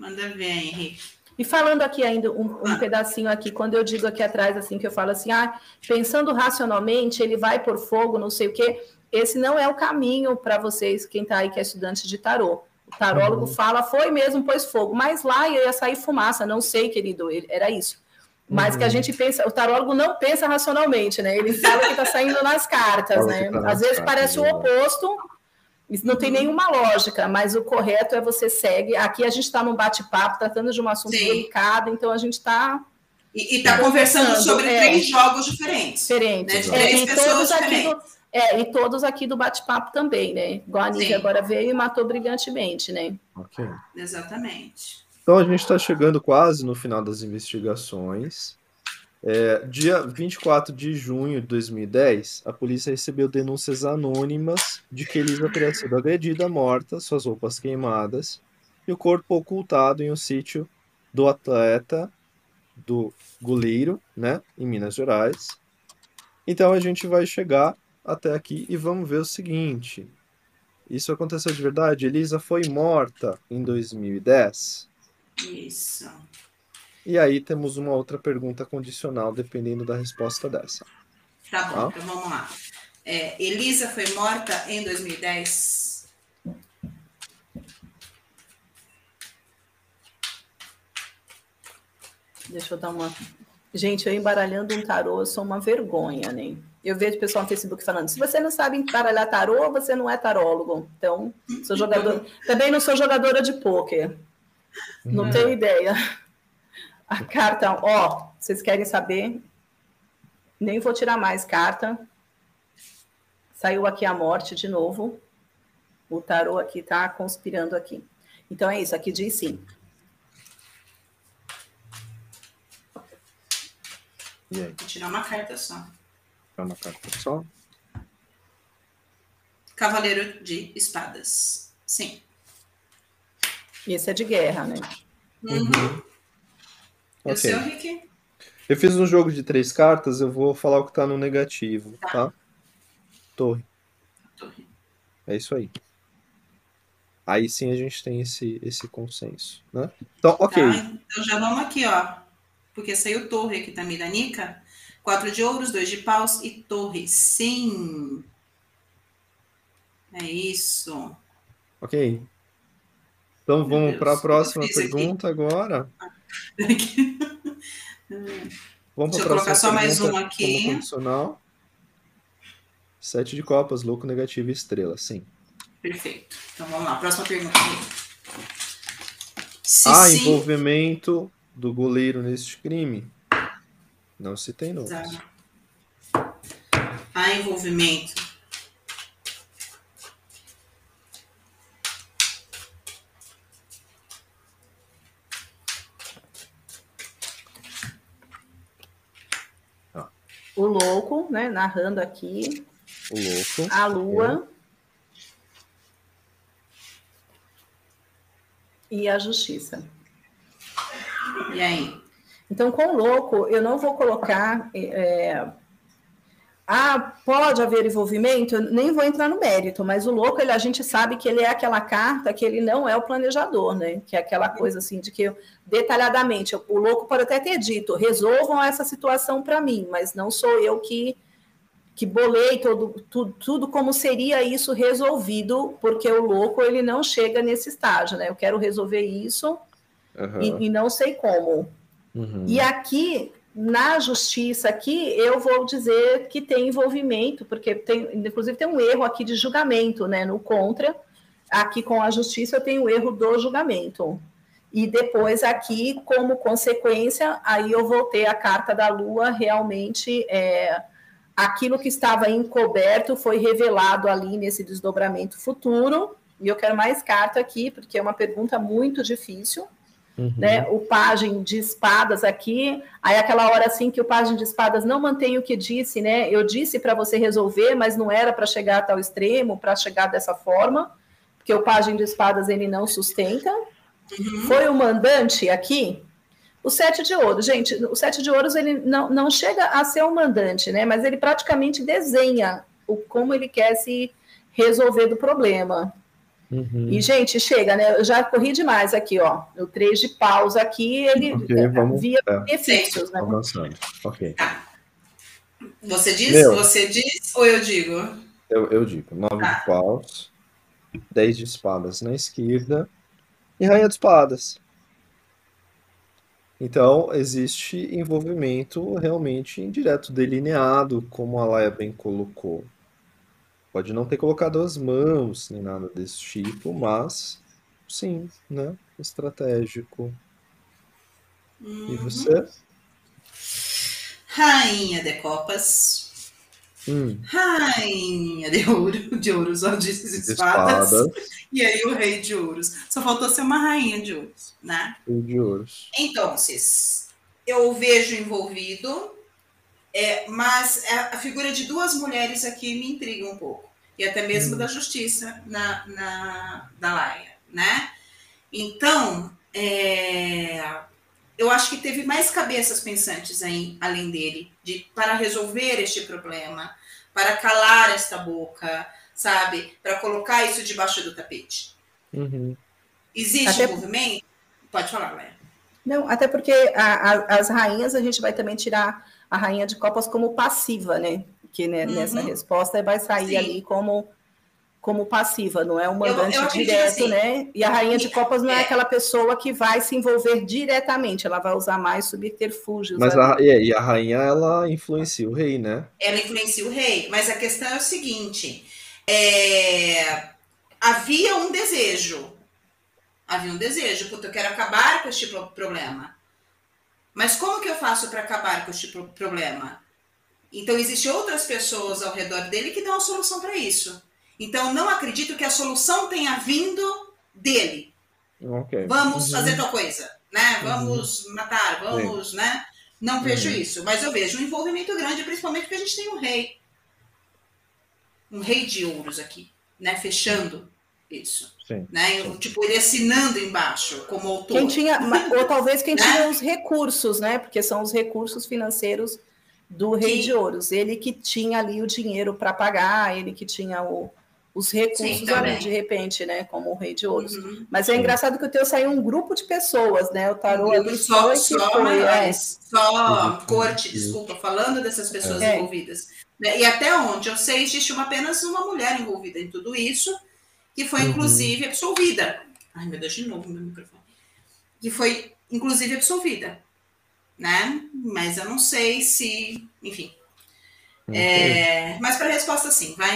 Manda ver, Henrique. E falando aqui ainda um, um, pedacinho aqui, quando eu digo aqui atrás, assim, que eu falo assim, ah, pensando racionalmente, ele vai por fogo, não sei o quê, esse não é o caminho para vocês, quem está aí que é estudante de tarô. O tarólogo uhum. fala, foi mesmo, pôs fogo, mas lá ia sair fumaça, não sei, querido, era isso. Mas uhum. que a uhum. gente pensa, o tarólogo não pensa racionalmente, né? Ele fala que está saindo nas cartas, né? Tá Às vezes cartas, parece o oposto, isso não tem nenhuma lógica, mas o correto é você segue. Aqui a gente está num bate-papo, tratando de um assunto Sim. delicado, então a gente está. E está conversando sobre é, três jogos diferentes. Diferentes. Né? De três é, pessoas diferentes. Do, é, e todos aqui do bate-papo também, né? Igual a Nívia agora veio e matou brilhantemente, né? Ok. Exatamente. Então a gente está chegando quase no final das investigações. É, dia 24 de junho de 2010, a polícia recebeu denúncias anônimas de que Elisa teria sido agredida, morta, suas roupas queimadas e o corpo ocultado em um sítio do atleta do goleiro, né, em Minas Gerais. Então a gente vai chegar até aqui e vamos ver o seguinte. Isso aconteceu de verdade? Elisa foi morta em 2010? Isso. E aí temos uma outra pergunta condicional, dependendo da resposta dessa. Tá bom, tá? então vamos lá. É, Elisa foi morta em 2010? Deixa eu dar uma. Gente, eu embaralhando um tarô, eu sou uma vergonha, né? Eu vejo pessoal no Facebook falando: se você não sabe embaralhar tarô, você não é tarólogo. Então, sou jogador. Também não sou jogadora de pôquer. Não uhum. tenho ideia. A carta, ó, vocês querem saber? Nem vou tirar mais carta. Saiu aqui a morte de novo. O tarô aqui tá conspirando aqui. Então é isso, aqui diz sim. E aí? Vou tirar uma carta só. Tirar uma carta só. Cavaleiro de Espadas. Sim. Esse é de guerra, né? Uhum. E o seu, Rick? Eu fiz um jogo de três cartas, eu vou falar o que tá no negativo, tá? tá? Torre. Torre. É isso aí. Aí sim a gente tem esse, esse consenso, né? Então, ok. Tá, então já vamos aqui, ó. Porque saiu torre aqui também da Nica. Quatro de ouros, dois de paus e torre. Sim. É isso. Ok. Então vamos para a próxima pergunta aqui. agora. vamos Deixa eu colocar só mais um aqui. Sete de copas, louco, negativo e estrela, sim. Perfeito. Então vamos lá, próxima pergunta. Se Há sim... envolvimento do goleiro neste crime? Não se tem nomes. Há envolvimento o louco, né, narrando aqui. O louco. A lua. É. E a justiça. E aí? Então, com o louco, eu não vou colocar é, ah, pode haver envolvimento? Eu nem vou entrar no mérito, mas o louco, ele, a gente sabe que ele é aquela carta que ele não é o planejador, né? Que é aquela coisa assim de que detalhadamente, o louco pode até ter dito, resolvam essa situação para mim, mas não sou eu que que bolei todo, tudo, tudo como seria isso resolvido, porque o louco ele não chega nesse estágio, né? Eu quero resolver isso uhum. e, e, não sei como. Uhum. E aqui na justiça aqui, eu vou dizer que tem envolvimento, porque tem, inclusive tem um erro aqui de julgamento, né, no contra. Aqui com a justiça eu tenho o erro do julgamento. E depois aqui, como consequência, aí eu vou ter a carta da Lua realmente é, aquilo que estava encoberto foi revelado ali nesse desdobramento futuro. E eu quero mais carta aqui, porque é uma pergunta muito difícil. Uhum. Né, o pajem de espadas aqui, aí aquela hora assim que o pajem de espadas não mantém o que disse, né? Eu disse para você resolver, mas não era para chegar a tal extremo, para chegar dessa forma, porque o pajem de espadas ele não sustenta. Uhum. Foi o mandante aqui, o sete de ouro, gente, o sete de ouros ele não, não chega a ser o mandante, né? Mas ele praticamente desenha o como ele quer se resolver do problema. Uhum. E, gente, chega, né? Eu já corri demais aqui, ó. O 3 de pausa aqui, ele okay, vamos, via é. benefícios, né? Avançando. Ok. Tá. Você diz? Meu, você diz ou eu digo? Eu, eu digo. 9 tá. de paus, 10 de espadas na esquerda e rainha de espadas. Então, existe envolvimento realmente indireto, delineado, como a Laia bem colocou. Pode não ter colocado as mãos nem nada desse tipo, mas sim, né? Estratégico. Uhum. E você? Rainha de copas. Hum. Rainha de ouro, de ouros, ó, de espadas. espadas. E aí o rei de ouros. Só faltou ser uma rainha de ouros, né? Rei de ouros. Então, eu vejo envolvido é, mas a figura de duas mulheres aqui me intriga um pouco, e até mesmo hum. da justiça na, na, da Laia, né? Então, é, eu acho que teve mais cabeças pensantes aí, além dele, de, para resolver este problema, para calar esta boca, sabe? Para colocar isso debaixo do tapete. Uhum. Existe até... movimento? Pode falar, Laia. Não, até porque a, a, as rainhas a gente vai também tirar a rainha de copas como passiva, né? Que né, uhum. nessa resposta vai sair Sim. ali como como passiva, não é um mandante eu, eu direto, assim, né? E a rainha de copas não é, é, aquela pessoa direto, assim, né? E a rainha de copas não é, é, aquela pessoa que vai se envolver diretamente, ela vai usar mais subterfúgios. Mas a, e a rainha ela influencia o rei, né? Ela influencia o rei, mas a questão é o seguinte: é, havia um desejo, havia um desejo, porque eu quero acabar com este problema. Mas como que eu faço para acabar com este problema? Então, existem outras pessoas ao redor dele que dão a solução para isso. Então, não acredito que a solução tenha vindo dele. Okay. Vamos uhum. fazer tal coisa, né? Uhum. Vamos uhum. matar, vamos, Sim. né? Não vejo uhum. isso, mas eu vejo um envolvimento grande, principalmente porque a gente tem um rei. Um rei de ouros aqui, né? Fechando isso. Sim. Né? Tipo, ele assinando embaixo como autor. Quem tinha, ou talvez quem né? tinha os recursos, né? Porque são os recursos financeiros do Rei que... de Ouros. Ele que tinha ali o dinheiro para pagar, ele que tinha o, os recursos Sim, ali, de repente, né? Como o Rei de Ouros. Uhum. Mas é engraçado que o teu saiu um grupo de pessoas, né? O tarô ali só, só, foi, é. só uhum. corte, desculpa, falando dessas pessoas é. envolvidas. Né, e até onde eu sei, existe uma, apenas uma mulher envolvida em tudo isso, que foi, uhum. inclusive, absolvida. Ai, meu Deus, de novo meu microfone. Que foi, inclusive, absolvida né? Mas eu não sei se, enfim. É, mas para a resposta, sim, vai.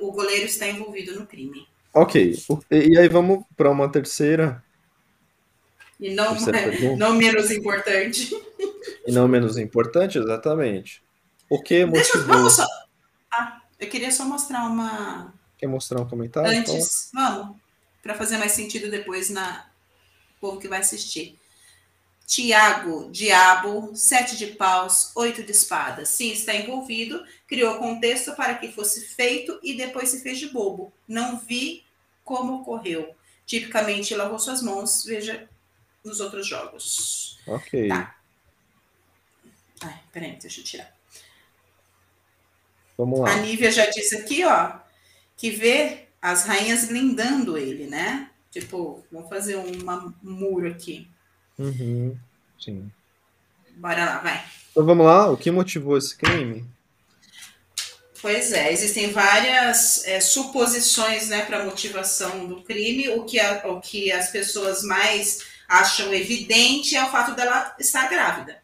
O goleiro está envolvido no crime. Ok. E aí vamos para uma terceira. E não, não menos importante. E não menos importante, exatamente. O que motivou... Deixa, vamos só... Ah, eu queria só mostrar uma... Quer mostrar um comentário? Antes, então? vamos. Para fazer mais sentido depois na povo que vai assistir. Tiago, diabo, sete de paus, oito de espadas. Sim, está envolvido, criou contexto para que fosse feito e depois se fez de bobo. Não vi como ocorreu. Tipicamente lavou suas mãos, veja nos outros jogos. Ok. Tá. Ai, peraí, deixa eu tirar. Vamos lá. A Nívia já disse aqui, ó, que vê as rainhas blindando ele, né? Tipo, vamos fazer uma, um muro aqui. Uhum, sim. Bora lá, vai. Então vamos lá, o que motivou esse crime? Pois é, existem várias é, suposições né, para a motivação do crime. O que, a, o que as pessoas mais acham evidente é o fato dela estar grávida,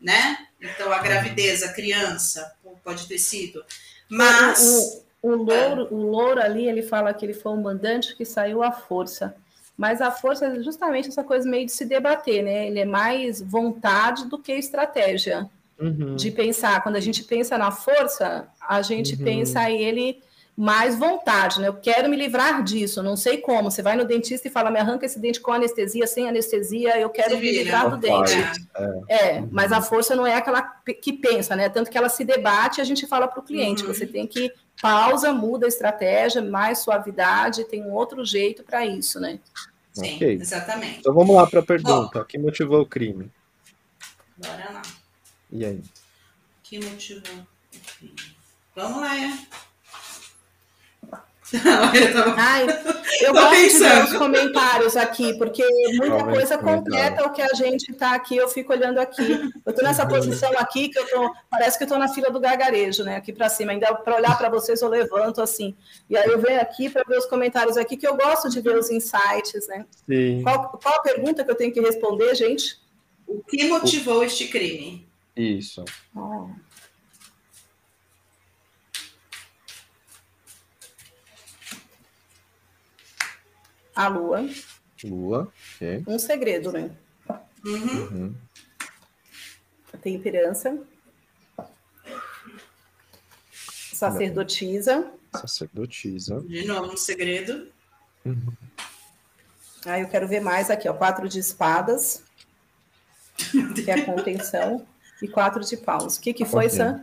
né? Então, a gravidez, a criança, pode ter sido. Mas. O, o, louro, o louro ali, ele fala que ele foi um mandante que saiu à força. Mas a força é justamente essa coisa meio de se debater, né? Ele é mais vontade do que estratégia. Uhum. De pensar. Quando a gente pensa na força, a gente uhum. pensa ele mais vontade, né? Eu quero me livrar disso, não sei como. Você vai no dentista e fala, me arranca esse dente com anestesia, sem anestesia, eu quero me livrar do dente. É, é uhum. mas a força não é aquela que pensa, né? Tanto que ela se debate e a gente fala para o cliente, uhum. você tem que pausa, muda a estratégia, mais suavidade, tem um outro jeito para isso, né? Sim, okay. exatamente. Então vamos lá para a pergunta. O que motivou o crime? Bora lá. E aí? O que motivou o crime? Vamos lá, é. Ai, eu gosto pensando. de ver os comentários aqui, porque muita coisa completa o que a gente está aqui, eu fico olhando aqui. Eu estou nessa posição aqui que eu tô, parece que eu estou na fila do gargarejo, né? Aqui para cima. Ainda para olhar para vocês, eu levanto assim. E aí eu venho aqui para ver os comentários aqui, que eu gosto de ver os insights, né? Sim. Qual, qual a pergunta que eu tenho que responder, gente? O que motivou este crime? Isso. Oh. A lua. Lua, ok. Um segredo, né? Uhum. uhum. A temperança. Sacerdotisa. Sacerdotisa. De novo, um segredo. Uhum. Ah, eu quero ver mais aqui, ó. Quatro de espadas. que é a contenção. E quatro de paus. O que, que foi, Sam?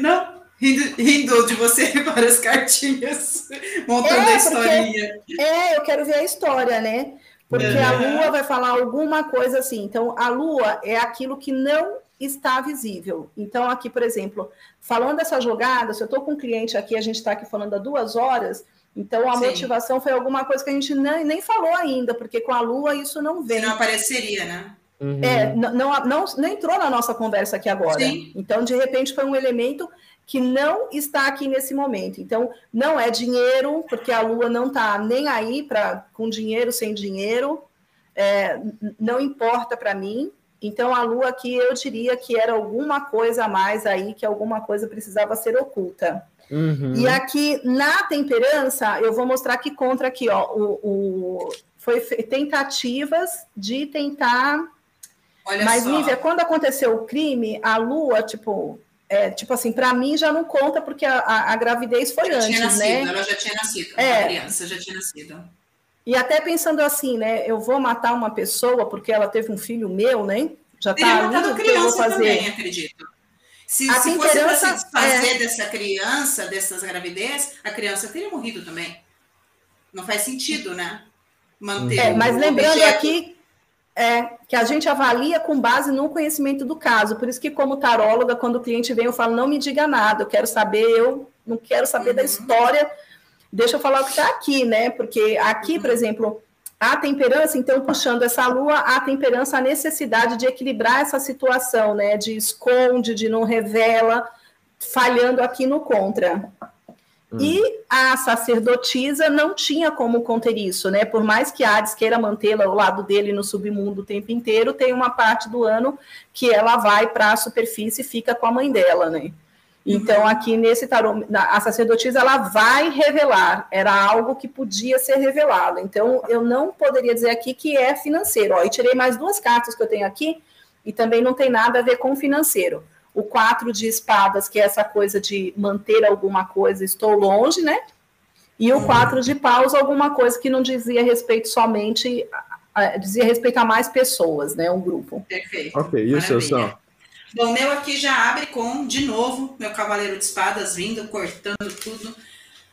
Não, rindo, rindo de você várias cartinhas, montando é, a historinha. é, eu quero ver a história, né? Porque é. a lua vai falar alguma coisa assim. Então, a lua é aquilo que não está visível. Então, aqui, por exemplo, falando dessa jogada, se eu estou com um cliente aqui, a gente está aqui falando há duas horas, então a Sim. motivação foi alguma coisa que a gente nem, nem falou ainda, porque com a lua isso não vem. não apareceria, né? Uhum. É, não, não, não, não entrou na nossa conversa aqui agora. Sim. Então, de repente, foi um elemento que não está aqui nesse momento. Então, não é dinheiro, porque a Lua não está nem aí para com dinheiro, sem dinheiro, é, não importa para mim. Então, a Lua aqui eu diria que era alguma coisa a mais aí, que alguma coisa precisava ser oculta. Uhum. E aqui na temperança, eu vou mostrar aqui contra aqui, ó, o, o foi tentativas de tentar. Olha Mas, só. Lívia, quando aconteceu o crime, a Lua, tipo, é, tipo assim, para mim já não conta porque a, a, a gravidez foi já antes, tinha nascido, né? Ela já tinha nascido, é. a criança já tinha nascido. E até pensando assim, né? Eu vou matar uma pessoa porque ela teve um filho meu, né? Já tá ali, criança eu vou fazer. também, acredito. Se, a se fosse para se desfazer é... dessa criança, dessas gravidez, a criança teria morrido também. Não faz sentido, né? Manter. É, mas lembrando objeto... aqui é, que a gente avalia com base no conhecimento do caso. Por isso que, como taróloga, quando o cliente vem, eu falo, não me diga nada, eu quero saber, eu não quero saber uhum. da história, deixa eu falar o que está aqui, né? Porque aqui, por exemplo, a temperança, então, puxando essa lua, a temperança, a necessidade de equilibrar essa situação, né? De esconde, de não revela, falhando aqui no contra. Hum. E a sacerdotisa não tinha como conter isso, né? Por mais que Hades queira mantê-la ao lado dele no submundo o tempo inteiro, tem uma parte do ano que ela vai para a superfície e fica com a mãe dela, né? Então, aqui nesse tarô, a sacerdotisa ela vai revelar, era algo que podia ser revelado. Então, eu não poderia dizer aqui que é financeiro. Ó, e tirei mais duas cartas que eu tenho aqui, e também não tem nada a ver com financeiro o quatro de espadas, que é essa coisa de manter alguma coisa, estou longe, né? E o uhum. quatro de paus, alguma coisa que não dizia respeito somente, dizia respeito a mais pessoas, né? Um grupo. Perfeito. Ok, e o seu Sam? Bom, meu aqui já abre com, de novo, meu cavaleiro de espadas vindo, cortando tudo.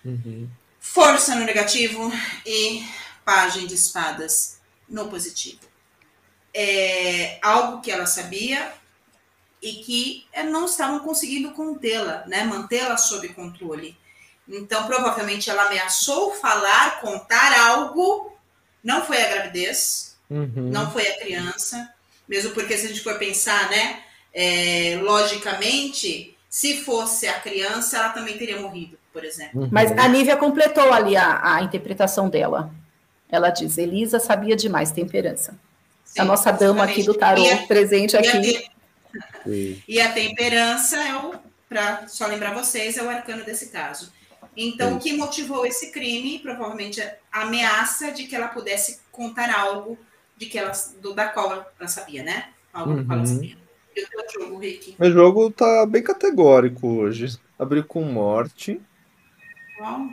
Uhum. Força no negativo e página de espadas no positivo. É algo que ela sabia, e que eh, não estavam conseguindo contê-la, né, mantê-la sob controle. Então, provavelmente ela ameaçou falar, contar algo. Não foi a gravidez, uhum. não foi a criança, mesmo porque se a gente for pensar, né, é, logicamente, se fosse a criança, ela também teria morrido, por exemplo. Uhum. Mas a Nívia completou ali a, a interpretação dela. Ela diz: Elisa sabia demais temperança. Sim, a nossa dama aqui do tarô, presente aqui. E a temperança é o, para só lembrar vocês, é o arcano desse caso. Então, o que motivou esse crime? Provavelmente a ameaça de que ela pudesse contar algo de que ela, do, da qual ela sabia, né? Algo uhum. ela sabia. E o teu jogo, Rick? Meu jogo tá bem categórico hoje. Abriu com morte. Uau.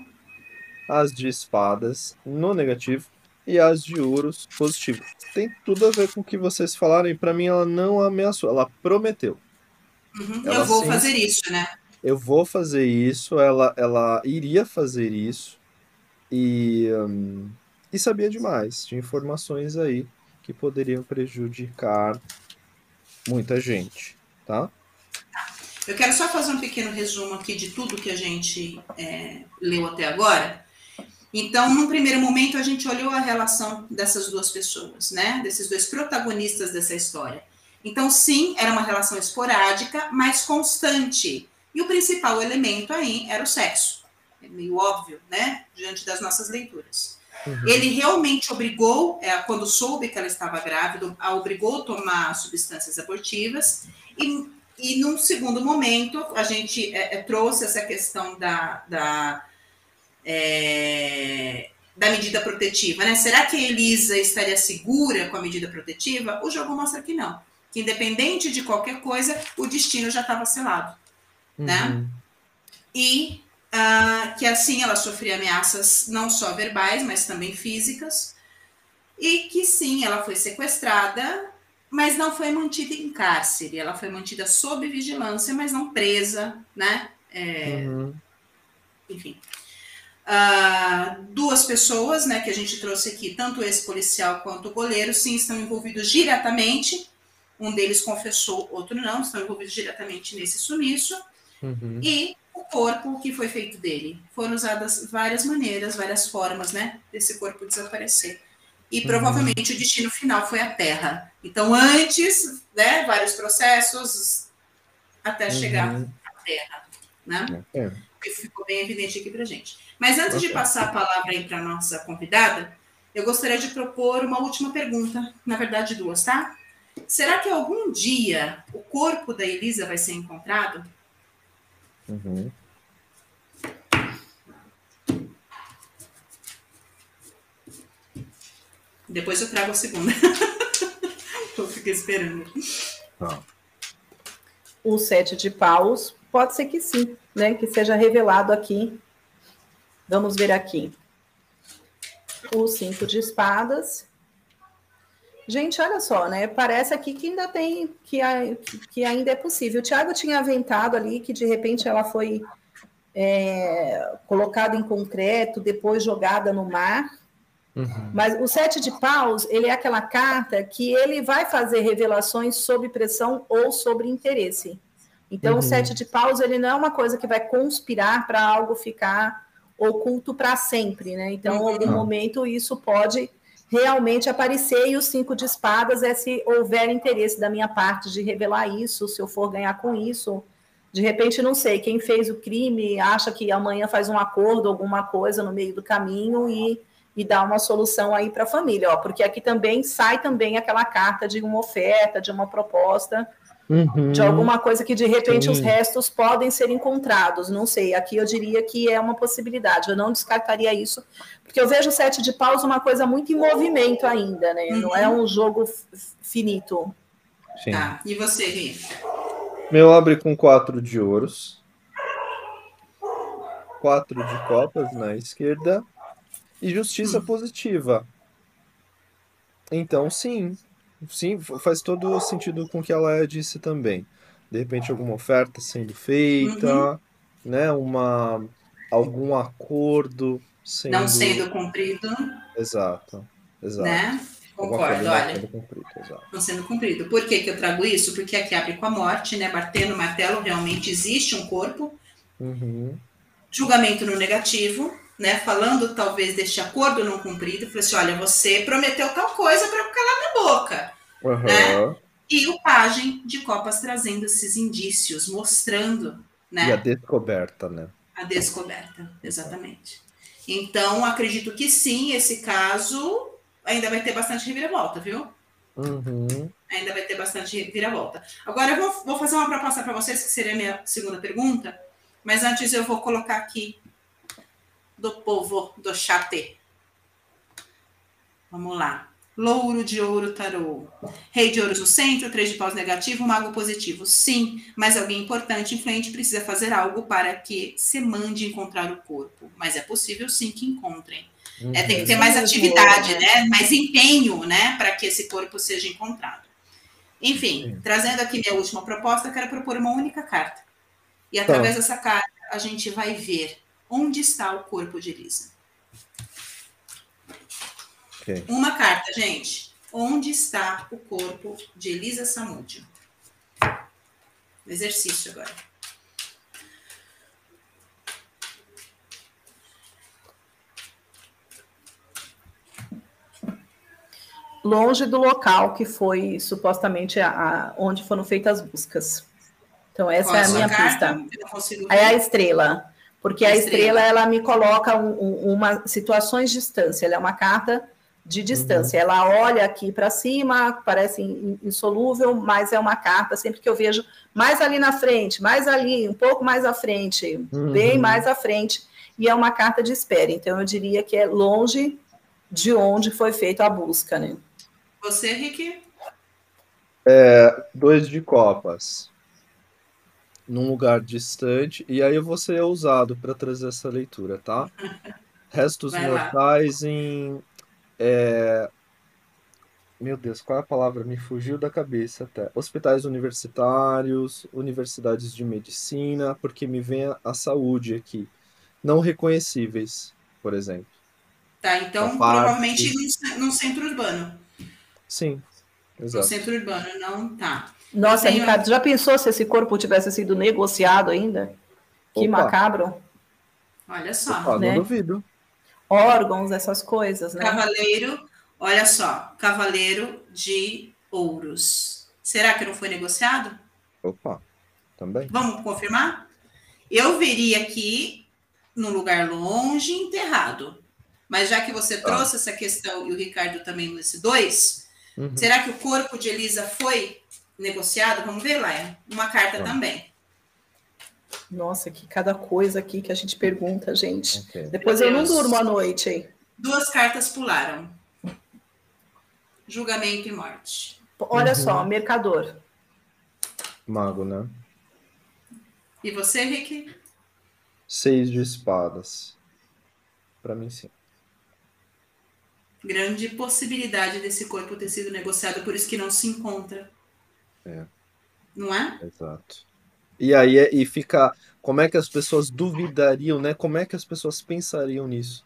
As de espadas no negativo e as de ouros positivo. Tem tudo a ver com o que vocês falaram e para mim ela não ameaçou, ela prometeu. Uhum, ela, eu vou sim, fazer isso, né? Eu vou fazer isso, ela, ela iria fazer isso e, um, e sabia demais. Tinha informações aí que poderiam prejudicar muita gente, tá? Eu quero só fazer um pequeno resumo aqui de tudo que a gente é, leu até agora então, num primeiro momento, a gente olhou a relação dessas duas pessoas, né? Desses dois protagonistas dessa história. Então, sim, era uma relação esporádica, mas constante. E o principal elemento aí era o sexo. É meio óbvio, né? Diante das nossas leituras. Uhum. Ele realmente obrigou, é, quando soube que ela estava grávida, a obrigou a tomar substâncias abortivas. E, e num segundo momento, a gente é, é, trouxe essa questão da, da é, da medida protetiva, né? Será que a Elisa estaria segura com a medida protetiva? O jogo mostra que não. Que independente de qualquer coisa, o destino já estava selado, né? uhum. né? E uh, que assim ela sofria ameaças não só verbais, mas também físicas. E que sim, ela foi sequestrada, mas não foi mantida em cárcere. Ela foi mantida sob vigilância, mas não presa, né? É, uhum. Enfim. Uh, duas pessoas, né, que a gente trouxe aqui, tanto esse policial quanto o goleiro, sim, estão envolvidos diretamente. Um deles confessou, outro não, estão envolvidos diretamente nesse sumiço. Uhum. E o corpo que foi feito dele. Foram usadas várias maneiras, várias formas, né, desse corpo desaparecer. E uhum. provavelmente o destino final foi a Terra. Então, antes, né, vários processos até chegar uhum. à Terra. né? É. Que ficou bem evidente aqui para gente. Mas antes de passar a palavra aí para nossa convidada, eu gostaria de propor uma última pergunta, na verdade duas, tá? Será que algum dia o corpo da Elisa vai ser encontrado? Uhum. Depois eu trago a segunda. eu fiquei esperando. Ah. O sete de paus pode ser que sim, né? Que seja revelado aqui. Vamos ver aqui. O cinco de espadas Gente, olha só, né? Parece aqui que ainda tem, que, que ainda é possível. O Tiago tinha aventado ali que de repente ela foi é, colocada em concreto, depois jogada no mar. Uhum. Mas o sete de paus, ele é aquela carta que ele vai fazer revelações sob pressão ou sobre interesse. Então, uhum. o sete de paus, ele não é uma coisa que vai conspirar para algo ficar oculto para sempre, né? Então, em algum uhum. momento, isso pode realmente aparecer e os cinco de espadas é se houver interesse da minha parte de revelar isso, se eu for ganhar com isso. De repente, não sei, quem fez o crime acha que amanhã faz um acordo, alguma coisa no meio do caminho e, e dá uma solução aí para a família, ó, porque aqui também sai também aquela carta de uma oferta, de uma proposta, uhum. de alguma coisa que de repente Sim. os restos podem ser encontrados. Não sei, aqui eu diria que é uma possibilidade, eu não descartaria isso, porque eu vejo o sete de paus uma coisa muito em movimento ainda, né? Uhum. Não é um jogo finito. Sim. Tá. E você, Ri? Meu abre com quatro de ouros. Quatro de copas na esquerda. E justiça hum. positiva. Então, sim. Sim, faz todo o sentido com o que ela disse também. De repente, alguma oferta sendo feita, uhum. né? Uma, algum acordo sendo... não sendo cumprido. Exato, exato. Né? Concordo, olha. Sendo cumprido, não sendo cumprido. Por que, que eu trago isso? Porque aqui abre com a morte, né? Batendo o martelo, realmente existe um corpo. Uhum. Julgamento no negativo, né? Falando talvez deste acordo não cumprido. Falei assim: olha, você prometeu tal coisa para calar minha boca. Uhum. Né? E o pajem de copas trazendo esses indícios, mostrando. Né? E a descoberta, né? A descoberta, exatamente. Então, acredito que sim, esse caso ainda vai ter bastante reviravolta, viu? Uhum. Ainda vai ter bastante reviravolta. Agora, eu vou, vou fazer uma proposta para vocês, que seria a minha segunda pergunta, mas antes eu vou colocar aqui do povo do chat. Vamos lá. Louro de ouro tarô. Rei de ouros no centro, três de paus negativo, mago positivo. Sim, mas alguém importante, influente, precisa fazer algo para que se mande encontrar o corpo. Mas é possível sim que encontrem. Uhum. É, tem que ter mais atividade, né? Mais empenho, né? Para que esse corpo seja encontrado. Enfim, sim. trazendo aqui minha última proposta, quero propor uma única carta. E através tá. dessa carta, a gente vai ver onde está o corpo de Elisa. Okay. Uma carta, gente. Onde está o corpo de Elisa Samúdio? Exercício agora. Longe do local que foi supostamente a, a onde foram feitas as buscas. Então, essa Qual é a minha carta? pista. É a estrela. Porque a, a estrela. estrela, ela me coloca um, um, uma situações de distância. Ela é uma carta de distância. Uhum. Ela olha aqui para cima, parece insolúvel, mas é uma carta sempre que eu vejo mais ali na frente, mais ali, um pouco mais à frente, uhum. bem mais à frente, e é uma carta de espera. Então eu diria que é longe de onde foi feita a busca, né? Você, Rick? É, dois de copas. Num lugar distante, e aí eu vou ser ousado para trazer essa leitura, tá? Restos Vai mortais lá. em é... Meu Deus, qual é a palavra? Me fugiu da cabeça até. Hospitais universitários, universidades de medicina, porque me vem a saúde aqui. Não reconhecíveis, por exemplo. Tá, então provavelmente no centro urbano. Sim, exato. No centro urbano, não tá. Nossa, tenho... Ricardo, já pensou se esse corpo tivesse sido negociado ainda? Que Opa. macabro. Olha só. Opa, né? Não duvido órgãos, essas coisas, né? Cavaleiro, olha só, cavaleiro de ouros. Será que não foi negociado? Opa, também. Vamos confirmar? Eu veria aqui num lugar longe, enterrado. Mas já que você tá. trouxe essa questão e o Ricardo também nesse dois, uhum. será que o corpo de Elisa foi negociado? Vamos ver, Laia. Uma carta tá. também. Nossa, que cada coisa aqui que a gente pergunta, gente. Okay. Depois eu não durmo à noite, hein? Duas cartas pularam. Julgamento e morte. Olha uhum. só, mercador. Mago, né? E você, Rick? Seis de espadas. Para mim, sim. Grande possibilidade desse corpo ter sido negociado, por isso que não se encontra. É. Não é? Exato. E aí e fica. Como é que as pessoas duvidariam, né? Como é que as pessoas pensariam nisso?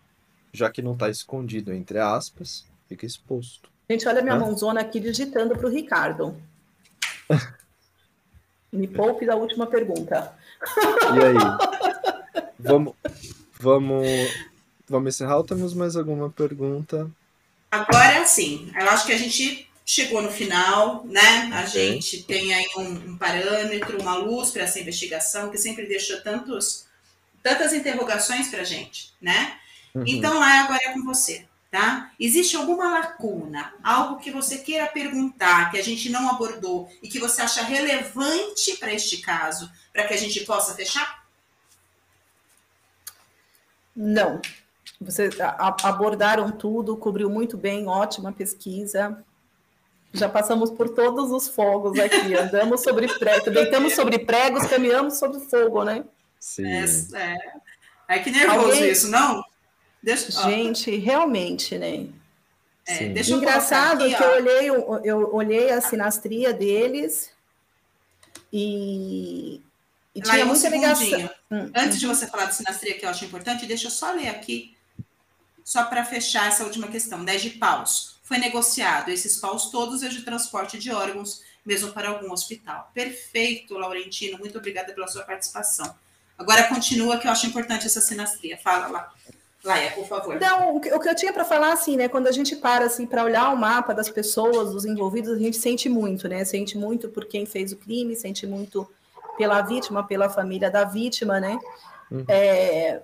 Já que não está escondido, entre aspas, fica exposto. Gente, olha minha mãozona aqui digitando para o Ricardo. Me poupe da última pergunta. E aí? Vamos, vamos, vamos encerrar ou temos mais alguma pergunta? Agora sim, eu acho que a gente chegou no final, né? A gente tem aí um, um parâmetro, uma luz para essa investigação que sempre deixa tantos, tantas interrogações para a gente, né? Uhum. Então lá agora é com você, tá? Existe alguma lacuna, algo que você queira perguntar que a gente não abordou e que você acha relevante para este caso, para que a gente possa fechar? Não. Vocês abordaram tudo, cobriu muito bem, ótima pesquisa. Já passamos por todos os fogos aqui, andamos sobre pregos, deitamos sobre pregos, caminhamos sobre fogo, né? Sim. É, é. é que nervoso Alguém... isso, não? Deixa... Gente, realmente, né? É, Engraçado aqui, que eu olhei, eu olhei a sinastria deles e, e tinha um muita ligação. Hum, Antes hum. de você falar de sinastria, que eu acho importante, deixa eu só ler aqui, só para fechar essa última questão. 10 de paus. Foi negociado esses paus todos é de transporte de órgãos, mesmo para algum hospital. Perfeito, Laurentino. Muito obrigada pela sua participação. Agora continua, que eu acho importante essa sinastria. Fala lá. Laia, por favor. Então, o que, eu tinha para falar, assim, né? Quando a gente para, assim, para olhar o mapa das pessoas, dos envolvidos, a gente sente muito, né? Sente muito por quem fez o crime, sente muito pela vítima, pela família da vítima, né? Uhum. É,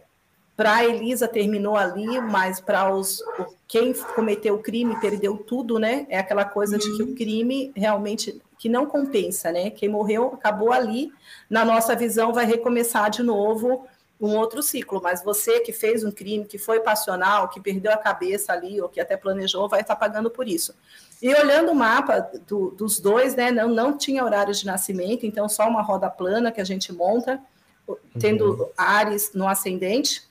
para Elisa terminou ali, mas para os quem cometeu o crime perdeu tudo, né? É aquela coisa uhum. de que o uhum. crime realmente que não compensa, né? Quem morreu acabou ali. Na nossa visão, vai recomeçar de novo um outro ciclo, mas você que fez um crime, que foi passional, que perdeu a cabeça ali, ou que até planejou, vai estar pagando por isso. E olhando o mapa do, dos dois, né, não, não tinha horário de nascimento, então só uma roda plana que a gente monta, tendo uhum. Ares no ascendente.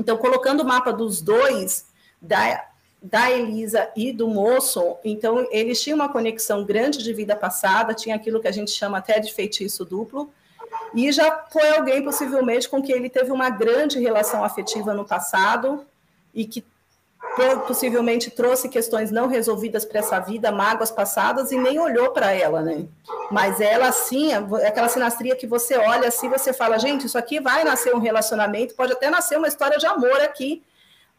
Então, colocando o mapa dos dois, da, da Elisa e do moço, então eles tinham uma conexão grande de vida passada, tinha aquilo que a gente chama até de feitiço duplo, e já foi alguém, possivelmente, com quem ele teve uma grande relação afetiva no passado e que possivelmente trouxe questões não resolvidas para essa vida, mágoas passadas, e nem olhou para ela, né? Mas ela, sim, é aquela sinastria que você olha assim, você fala, gente, isso aqui vai nascer um relacionamento, pode até nascer uma história de amor aqui,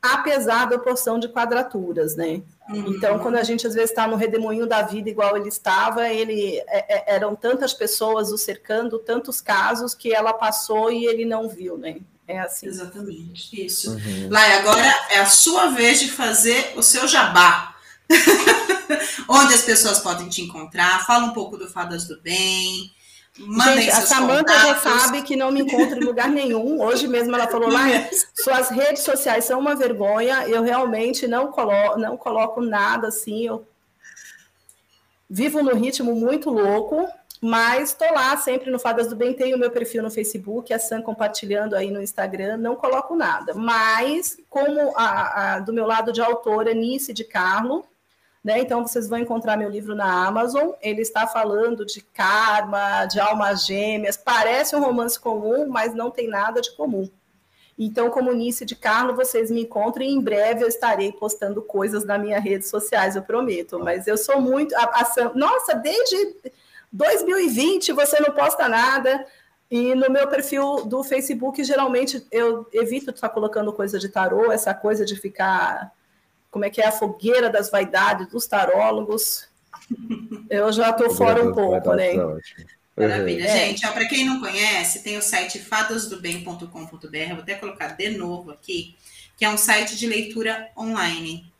apesar da porção de quadraturas, né? Uhum. Então, quando a gente às vezes está no redemoinho da vida igual ele estava, ele é, é, eram tantas pessoas o cercando, tantos casos que ela passou e ele não viu, né? É assim. Exatamente, isso. Uhum. Lai, agora é a sua vez de fazer o seu jabá. Onde as pessoas podem te encontrar, fala um pouco do Fadas do Bem, Gente, a Samanta já sabe que não me encontra em lugar nenhum. Hoje mesmo ela falou lá, suas redes sociais são uma vergonha. Eu realmente não coloco, não coloco nada assim. Eu vivo no ritmo muito louco, mas estou lá sempre no Fadas do Bem. Tenho o meu perfil no Facebook, a Sam compartilhando aí no Instagram. Não coloco nada. Mas, como a, a do meu lado de autora, Nice de Carlo, né? Então, vocês vão encontrar meu livro na Amazon. Ele está falando de karma, de almas gêmeas. Parece um romance comum, mas não tem nada de comum. Então, como Nice de Carlo, vocês me encontram e em breve eu estarei postando coisas nas minhas redes sociais, eu prometo. Mas eu sou muito. A, a, nossa, desde 2020 você não posta nada. E no meu perfil do Facebook, geralmente eu evito estar colocando coisa de tarô, essa coisa de ficar como é que é a fogueira das vaidades dos tarólogos. Eu já estou fora um pouco, né? Maravilha. Uhum. Gente, para quem não conhece, tem o site fadasdobem.com.br, vou até colocar de novo aqui, que é um site de leitura online,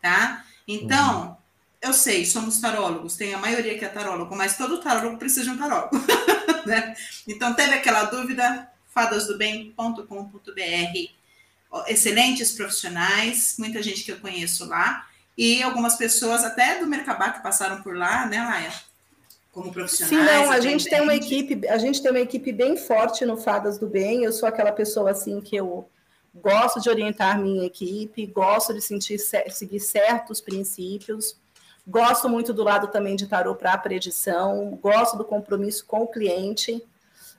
tá? Então, uhum. Eu sei, somos tarólogos, tem a maioria que é tarólogo, mas todo tarólogo precisa de um tarólogo, né? Então, teve aquela dúvida, fadasdobem.com.br, excelentes profissionais, muita gente que eu conheço lá, e algumas pessoas até do Mercabá que passaram por lá, né, Laia? Como profissionais. Sim, não, a gente tem uma equipe, a gente tem uma equipe bem forte no Fadas do Bem. Eu sou aquela pessoa assim que eu gosto de orientar minha equipe, gosto de sentir, seguir certos princípios, gosto muito do lado também de tarô para a predição, gosto do compromisso com o cliente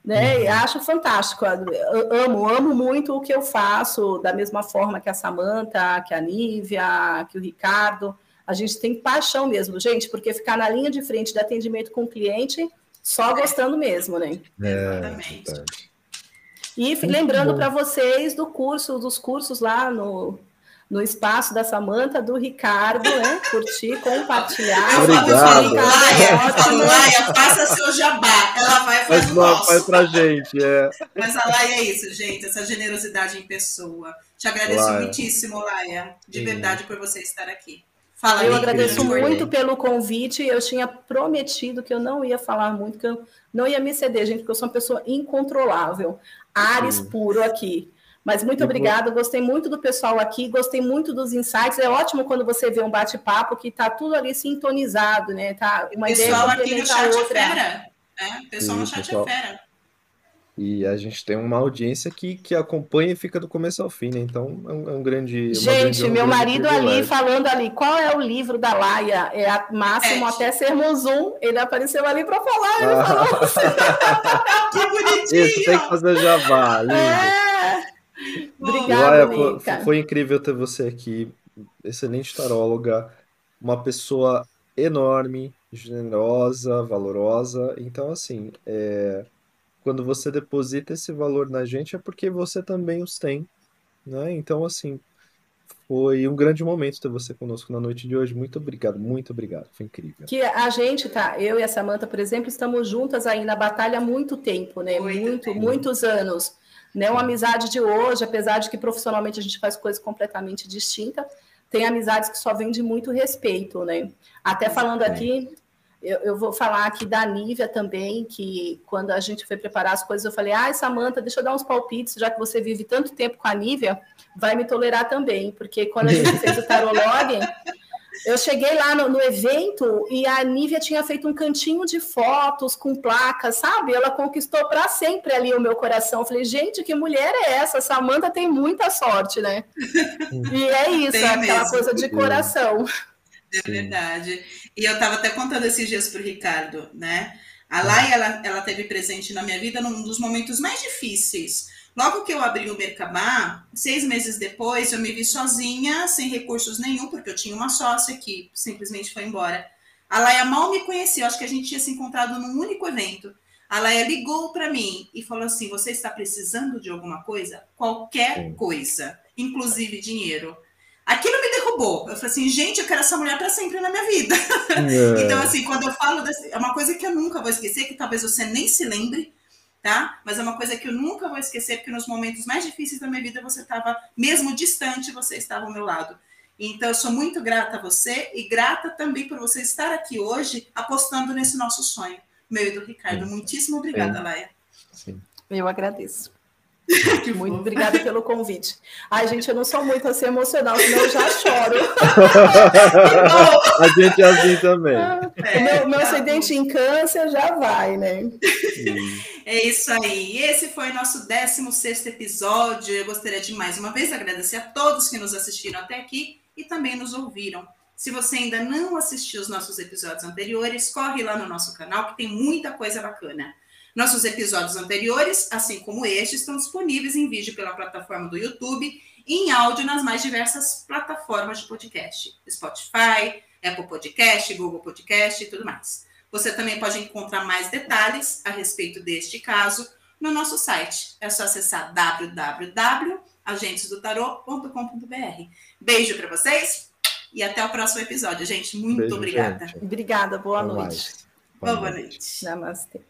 né? Uhum. acho fantástico. Eu amo, amo muito o que eu faço, da mesma forma que a Samanta, que a Nívia, que o Ricardo. A gente tem paixão mesmo, gente, porque ficar na linha de frente de atendimento com o cliente, só gostando mesmo, né? É, Exatamente. E lembrando para vocês do curso, dos cursos lá no no espaço da Samanta, do Ricardo, né? Curtir, compartilhar. Obrigado. Laia, Laia, faça seu jabá. Ela vai fazer faz, o nosso. Faz pra gente, é. Mas a Laia é isso, gente, essa generosidade em pessoa. Te agradeço Laia. muitíssimo, Laia, de Sim. verdade, por você estar aqui. Fala, eu agradeço muito pelo convite. Eu tinha prometido que eu não ia falar muito, que eu não ia me ceder, gente, porque eu sou uma pessoa incontrolável. Ares puro aqui. Mas muito obrigada, gostei muito do pessoal aqui, gostei muito dos insights. É ótimo quando você vê um bate-papo que está tudo ali sintonizado, né? Tá uma pessoal ideia aqui no chat outra. é fera. É, pessoal no chat é pessoal... é fera. E a gente tem uma audiência que, que acompanha e fica do começo ao fim, né? Então é um, é um grande. Gente, grande, um meu grande marido ali falando ali, qual é o livro da Laia? É a máximo é. até sermos um. Ele apareceu ali para falar. Ele ah. falou assim. que bonitinho! Isso tem que fazer jabá. Lindo. É. Obrigada, foi, foi incrível ter você aqui, excelente taróloga, uma pessoa enorme, generosa, valorosa. Então, assim, é, quando você deposita esse valor na gente é porque você também os tem, né? Então, assim, foi um grande momento ter você conosco na noite de hoje. Muito obrigado, muito obrigado. Foi incrível. Que a gente tá, eu e a Samanta, por exemplo, estamos juntas aí na batalha há muito tempo, né? Muito, muito muitos anos. Né? Uma amizade de hoje, apesar de que profissionalmente a gente faz coisas completamente distintas, tem amizades que só vêm de muito respeito, né? Até falando aqui, eu, eu, vou falar aqui da Nívia também, que quando a gente foi preparar as coisas, eu falei, ai, Samanta, deixa eu dar uns palpites, já que você vive tanto tempo com a Nívia, vai me tolerar também, porque quando a gente fez o Tarolog, eu cheguei lá no, no, evento e a Nívia tinha feito um cantinho de fotos com placas, sabe? Ela conquistou para sempre ali o meu coração. Eu falei, gente, que mulher é essa? Samanta tem muita sorte, né? e é isso, é aquela mesmo. coisa de coração. É verdade. E eu estava até contando esses dias para o Ricardo, né? A Lai, ela, ela teve presente na minha vida num dos momentos mais difíceis Logo que eu abri o Mercabá, seis meses depois, eu me vi sozinha, sem recursos nenhum, porque eu tinha uma sócia que simplesmente foi embora. A Laia mal me conhecia, acho que a gente tinha se encontrado num único evento. A Laia ligou para mim e falou assim: Você está precisando de alguma coisa? Qualquer coisa, inclusive dinheiro. Aquilo me derrubou. Eu falei assim, gente, eu quero essa mulher para sempre na minha vida. É. então, assim, quando eu falo desse, é uma coisa que eu nunca vou esquecer, que talvez você nem se lembre, tá? Mas é uma coisa que eu nunca vou esquecer, porque nos momentos mais difíceis da minha vida você estava, mesmo distante, você estava ao meu lado. Então, eu sou muito grata a você e grata também por você estar aqui hoje apostando nesse nosso sonho, meu e do Ricardo. Muitíssimo obrigada, Sim. Laia. Sim. Eu agradeço. Muito obrigada pelo convite. Ai, gente, eu não sou muito assim emocional, senão eu já choro. a gente é assim também. É, meu, meu acidente em câncer já vai, né? É isso aí. Esse foi nosso 16 episódio. Eu gostaria de mais uma vez agradecer a todos que nos assistiram até aqui e também nos ouviram. Se você ainda não assistiu os nossos episódios anteriores, corre lá no nosso canal que tem muita coisa bacana. Nossos episódios anteriores, assim como este, estão disponíveis em vídeo pela plataforma do YouTube e em áudio nas mais diversas plataformas de podcast: Spotify, Apple Podcast, Google Podcast e tudo mais. Você também pode encontrar mais detalhes a respeito deste caso no nosso site. É só acessar www.agentesdotarot.com.br. Beijo para vocês e até o próximo episódio, gente. Muito Beijo, obrigada. Gente. Obrigada, boa Até noite. Mais. Boa, boa noite. Namastê.